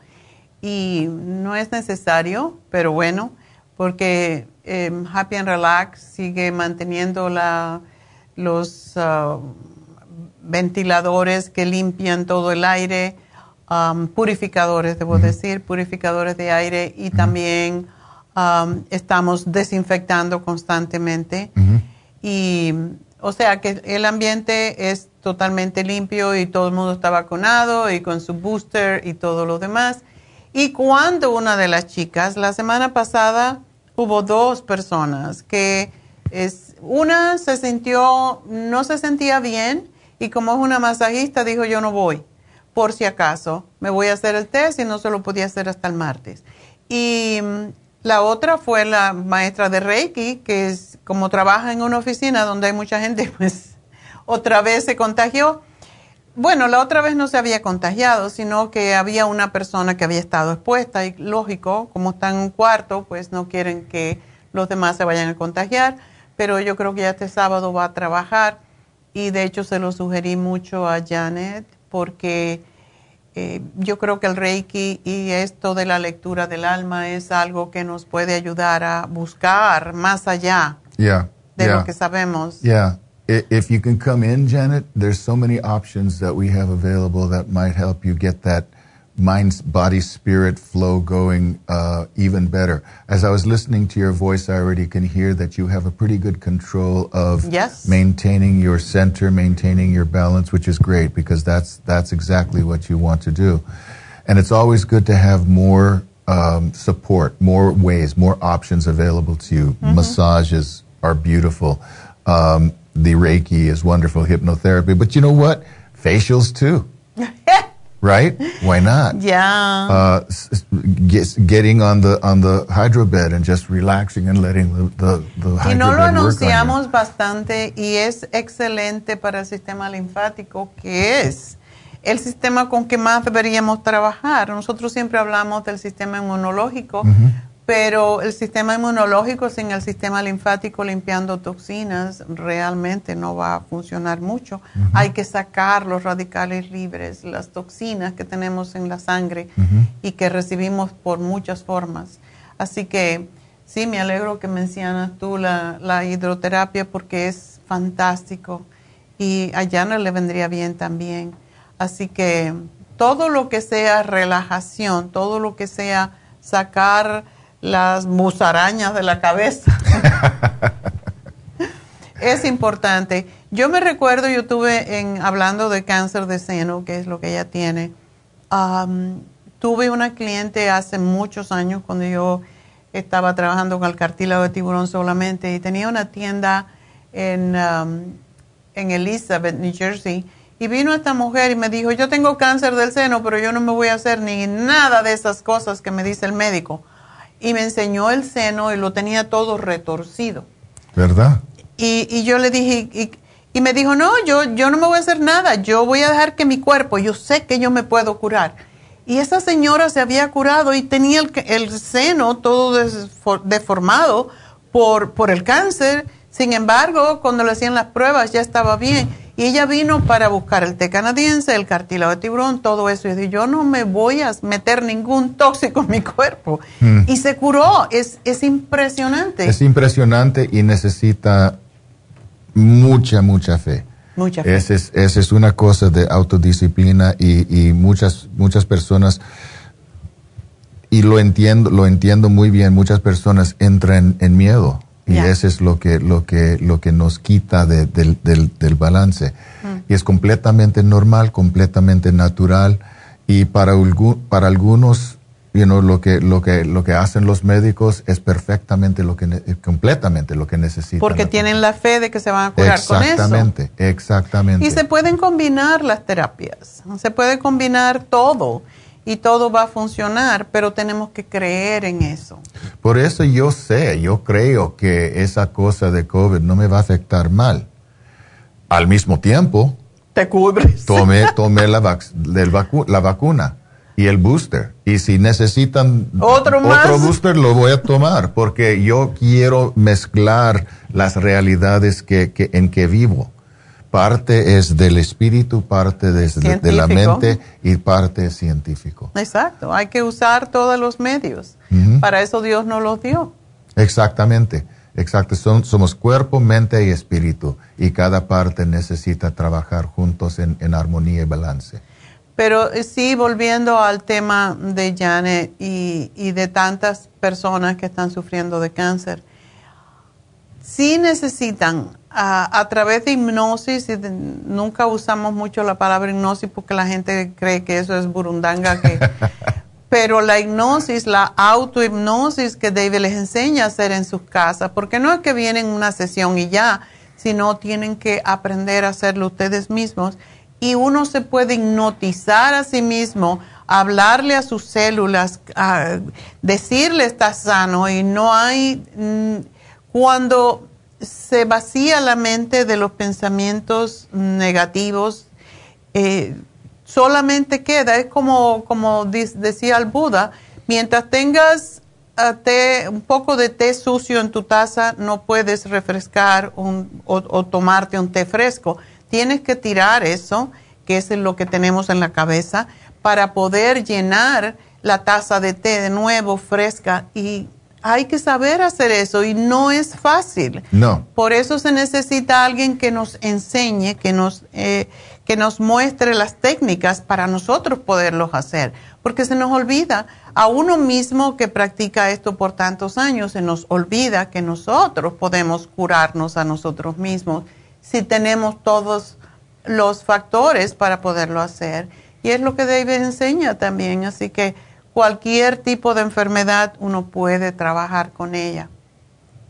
y no es necesario, pero bueno, porque eh, Happy and Relax sigue manteniendo la, los ah, ventiladores que limpian todo el aire, um, purificadores, debo decir, purificadores de aire y también um, estamos desinfectando constantemente. Y o sea que el ambiente es totalmente limpio y todo el mundo está vacunado y con su booster y todo lo demás. Y cuando una de las chicas, la semana pasada hubo dos personas que es, una se sintió, no se sentía bien y como es una masajista dijo yo no voy, por si acaso, me voy a hacer el test y no se lo podía hacer hasta el martes. Y mm, la otra fue la maestra de Reiki, que es como trabaja en una oficina donde hay mucha gente, <laughs> pues otra vez se contagió. Bueno, la otra vez no se había contagiado, sino que había una persona que había estado expuesta y lógico, como está en un cuarto, pues no quieren que los demás se vayan a contagiar, pero yo creo que ya este sábado va a trabajar y de hecho se lo sugerí mucho a Janet porque eh, yo creo que el Reiki y esto de la lectura del alma es algo que nos puede ayudar a buscar más allá Yeah. de yeah. lo que sabemos. Yeah. If you can come in, Janet, there's so many options that we have available that might help you get that mind, body, spirit flow going uh, even better. As I was listening to your voice, I already can hear that you have a pretty good control of Yes. maintaining your center, maintaining your balance, which is great because that's that's exactly what you want to do. And it's always good to have more um, support, more ways, more options available to you. Massages are beautiful. Um, the Reiki is wonderful, hypnotherapy. But you know what? Facials too. <laughs> right? Why not? <laughs> Ya. Uh, getting on the on the hydro bed and just relaxing and letting the the, the hydro Y no lo anunciamos bastante y es excelente para el sistema linfático, que es el sistema con que más deberíamos trabajar. Nosotros siempre hablamos del sistema inmunológico, pero el sistema inmunológico sin el sistema linfático limpiando toxinas realmente no va a funcionar mucho. Hay que sacar los radicales libres, las toxinas que tenemos en la sangre y que recibimos por muchas formas. Así que sí, me alegro que mencionas tú la, la hidroterapia porque es fantástico y a Janet le vendría bien también. Así que todo lo que sea relajación, todo lo que sea sacar las musarañas de la cabeza. <laughs> es importante. Yo me recuerdo, yo tuve en hablando de cáncer de seno, que es lo que ella tiene. am, tuve una cliente hace muchos años cuando yo estaba trabajando con el cartílago de tiburón solamente y tenía una tienda en, am, en Elizabeth, New Jersey. Y vino esta mujer y me dijo, yo tengo cáncer del seno, pero yo no me voy a hacer ni nada de esas cosas que me dice el médico. Y me enseñó el seno y lo tenía todo retorcido. ¿Verdad? Y, y yo le dije, y, y me dijo, no, yo, yo no me voy a hacer nada, yo voy a dejar que mi cuerpo, yo sé que yo me puedo curar. Y esa señora se había curado y tenía el, el seno todo deformado por, por el cáncer. Sin embargo, cuando le hacían las pruebas ya estaba bien. Y ella vino para buscar el té canadiense, el cartílago de tiburón, todo eso. Y dijo, yo no me voy a meter ningún tóxico en mi cuerpo. Mm. Y se curó. Es, es impresionante. Es impresionante y necesita mucha, mucha fe. Mucha fe. Esa es, esa es una cosa de autodisciplina y, y muchas, muchas personas, y lo entiendo, lo entiendo muy bien, muchas personas entran en miedo y eso es lo que, lo que, lo que nos quita de- del, del, del balance. Mm. Y es completamente normal, completamente natural y para, para algunos, you know, lo que, lo que, lo que hacen los médicos es perfectamente lo que, ne- completamente lo que necesitan. Porque tienen la fe de que se van a curar con eso. Exactamente, exactamente. Y se pueden combinar las terapias, se puede combinar todo y todo va a funcionar, pero tenemos que creer en eso. Por eso yo sé, yo creo que esa cosa de COVID no me va a afectar mal. Al mismo tiempo, Te cubres. tomé, <laughs> tomé la, vac- del vacu- la vacuna y el booster. Y si necesitan Otro más. booster, lo voy a tomar porque yo quiero mezclar las realidades que, que- en que vivo. Parte es del espíritu, parte de, de la mente y parte es científico. Exacto, hay que usar todos los medios. Para eso Dios nos los dio. Exactamente, exacto. Son- somos cuerpo, mente y espíritu y cada parte necesita trabajar juntos en, en armonía y balance. Pero eh, sí, volviendo al tema de Janet y, y de tantas personas que están sufriendo de cáncer, sí necesitan a, a través de hipnosis, y de- nunca usamos mucho la palabra hipnosis porque la gente cree que eso es burundanga, que, <laughs> pero la hipnosis, la autohipnosis que David les enseña a hacer en sus casas, porque no es que vienen una sesión y ya, sino tienen que aprender a hacerlo ustedes mismos y uno se puede hipnotizar a sí mismo, hablarle a sus células, a- decirle estás sano y no hay mm, cuando se vacía la mente de los pensamientos negativos, eh, solamente queda, es como, como decía el Buda, mientras tengas ah, un poco de té sucio en tu taza, no puedes refrescar un- o tomarte un té fresco. Tienes que tirar eso, que es lo que tenemos en la cabeza, para poder llenar la taza de té de nuevo fresca y hay que saber hacer eso y no es fácil. No. Por eso se necesita alguien que nos enseñe, que nos, eh, que nos muestre las técnicas para nosotros poderlos hacer. Porque se nos olvida, a uno mismo que practica esto por tantos años, se nos olvida que nosotros podemos curarnos a nosotros mismos si tenemos todos los factores para poderlo hacer. Y es lo que David enseña también. Así que cualquier tipo de enfermedad uno puede trabajar con ella.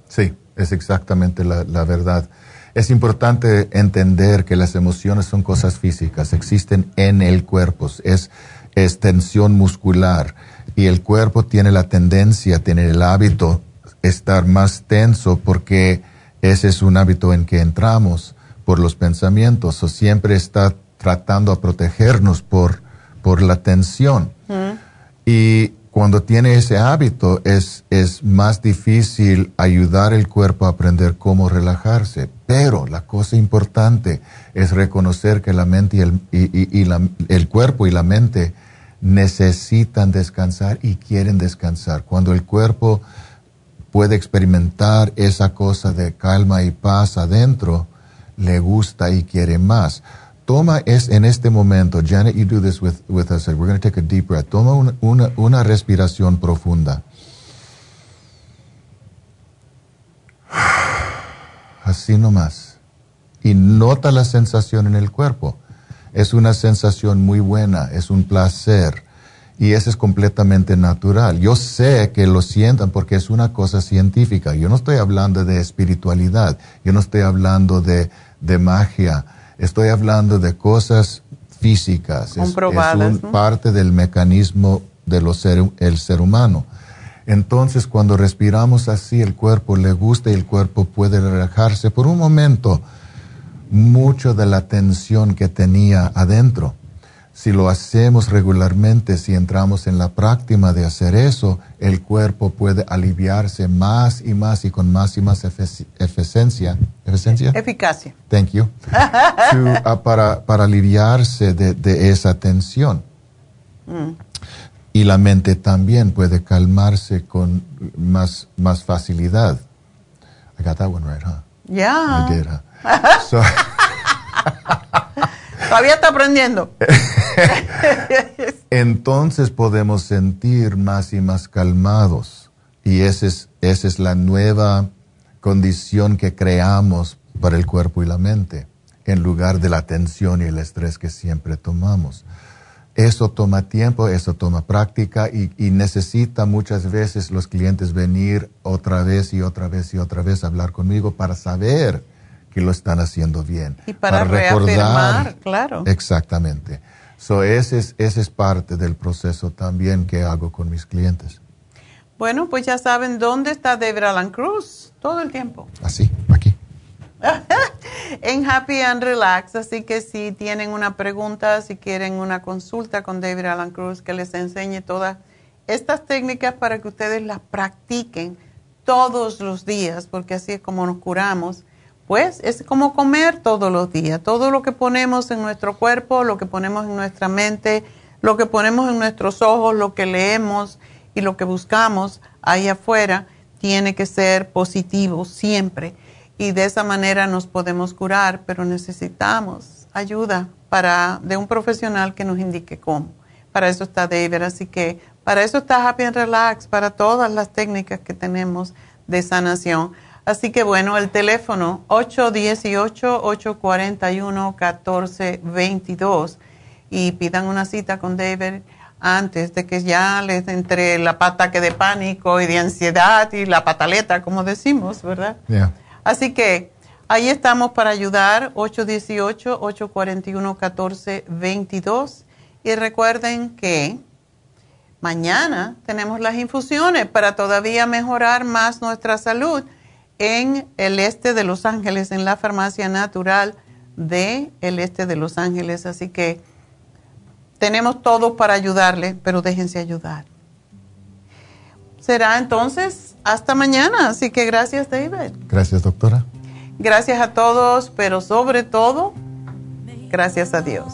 Sí, es exactamente la, verdad. Es importante entender que las emociones son cosas físicas, existen en el cuerpo, es, es tensión muscular y el cuerpo tiene la tendencia, tiene el hábito estar más tenso porque ese es un hábito en que entramos por los pensamientos o siempre está tratando a protegernos por, por la tensión. Y cuando tiene ese hábito es, es más difícil ayudar el cuerpo a aprender cómo relajarse. Pero la cosa importante es reconocer que la mente y el, y, y- la- el cuerpo y la mente necesitan descansar y quieren descansar. Cuando el cuerpo puede experimentar esa cosa de calma y paz adentro, le gusta y quiere más. Toma es en este momento, Janet, you do this with, with us. We're going to take a deep breath. Toma una, una, respiración profunda. <sighs> Así nomás. Y nota la sensación en el cuerpo. Es una sensación muy buena, es un placer. Y eso es completamente natural. Yo sé que lo sientan porque es una cosa científica. Yo no estoy hablando de espiritualidad, yo no estoy hablando de, de magia, estoy hablando de cosas físicas. Es- Comprobadas, Es, un ¿no? parte del mecanismo del ser, el ser humano. Entonces, cuando respiramos así, el cuerpo le gusta y el cuerpo puede relajarse por un momento mucho de la tensión que tenía adentro. Si lo hacemos regularmente, si entramos en la práctica de hacer eso, el cuerpo puede aliviarse más y más y con más y más eficiencia. ¿Eficiencia? Eficacia. Thank you. <laughs> Uh, para, para, aliviarse de, esa tensión. Mm. Y la mente también puede calmarse con más, más facilidad. I got that one right, huh? Yeah. I did, huh? <laughs> Todavía está aprendiendo. <laughs> Entonces podemos sentir más y más calmados. Y esa es, esa es la nueva condición que creamos para el cuerpo y la mente, en lugar de la tensión y el estrés que siempre tomamos. Eso toma tiempo, eso toma práctica y, y, necesita muchas veces los clientes venir otra vez y otra vez y otra vez a hablar conmigo para saber que lo están haciendo bien. Y para, recordar, claro. Exactamente. So, ese, es, ese es parte del proceso también que hago con mis clientes. Bueno, pues ya saben dónde está David Alan Cruz todo el tiempo. Así, aquí. <laughs> en Happy and Relax. Así que si tienen una pregunta, si quieren una consulta con David Alan Cruz, que les enseñe todas estas técnicas para que ustedes las practiquen todos los días, porque así es como nos curamos pues es como comer todos los días. Todo lo que ponemos en nuestro cuerpo, lo que ponemos en nuestra mente, lo que ponemos en nuestros ojos, lo que leemos y lo que buscamos ahí afuera, tiene que ser positivo siempre. Y de esa manera nos podemos curar, pero necesitamos ayuda para, de un profesional que nos indique cómo. Para eso está David, así que para eso está Happy and Relax, para todas las técnicas que tenemos de sanación. Así que bueno, el teléfono 818-841-1422 y pidan una cita con David antes de que ya les entre la pata que de pánico y de ansiedad y la pataleta, como decimos, ¿verdad? Así que ahí estamos para ayudar, 818-841-1422. Y recuerden que mañana tenemos las infusiones para todavía mejorar más nuestra salud en el este de Los Ángeles, en la farmacia natural de el este de Los Ángeles. Así que tenemos todo para ayudarle, pero déjense ayudar. Será entonces hasta mañana. Así que gracias, David. Gracias, doctora. Gracias a todos, pero sobre todo, gracias a Dios.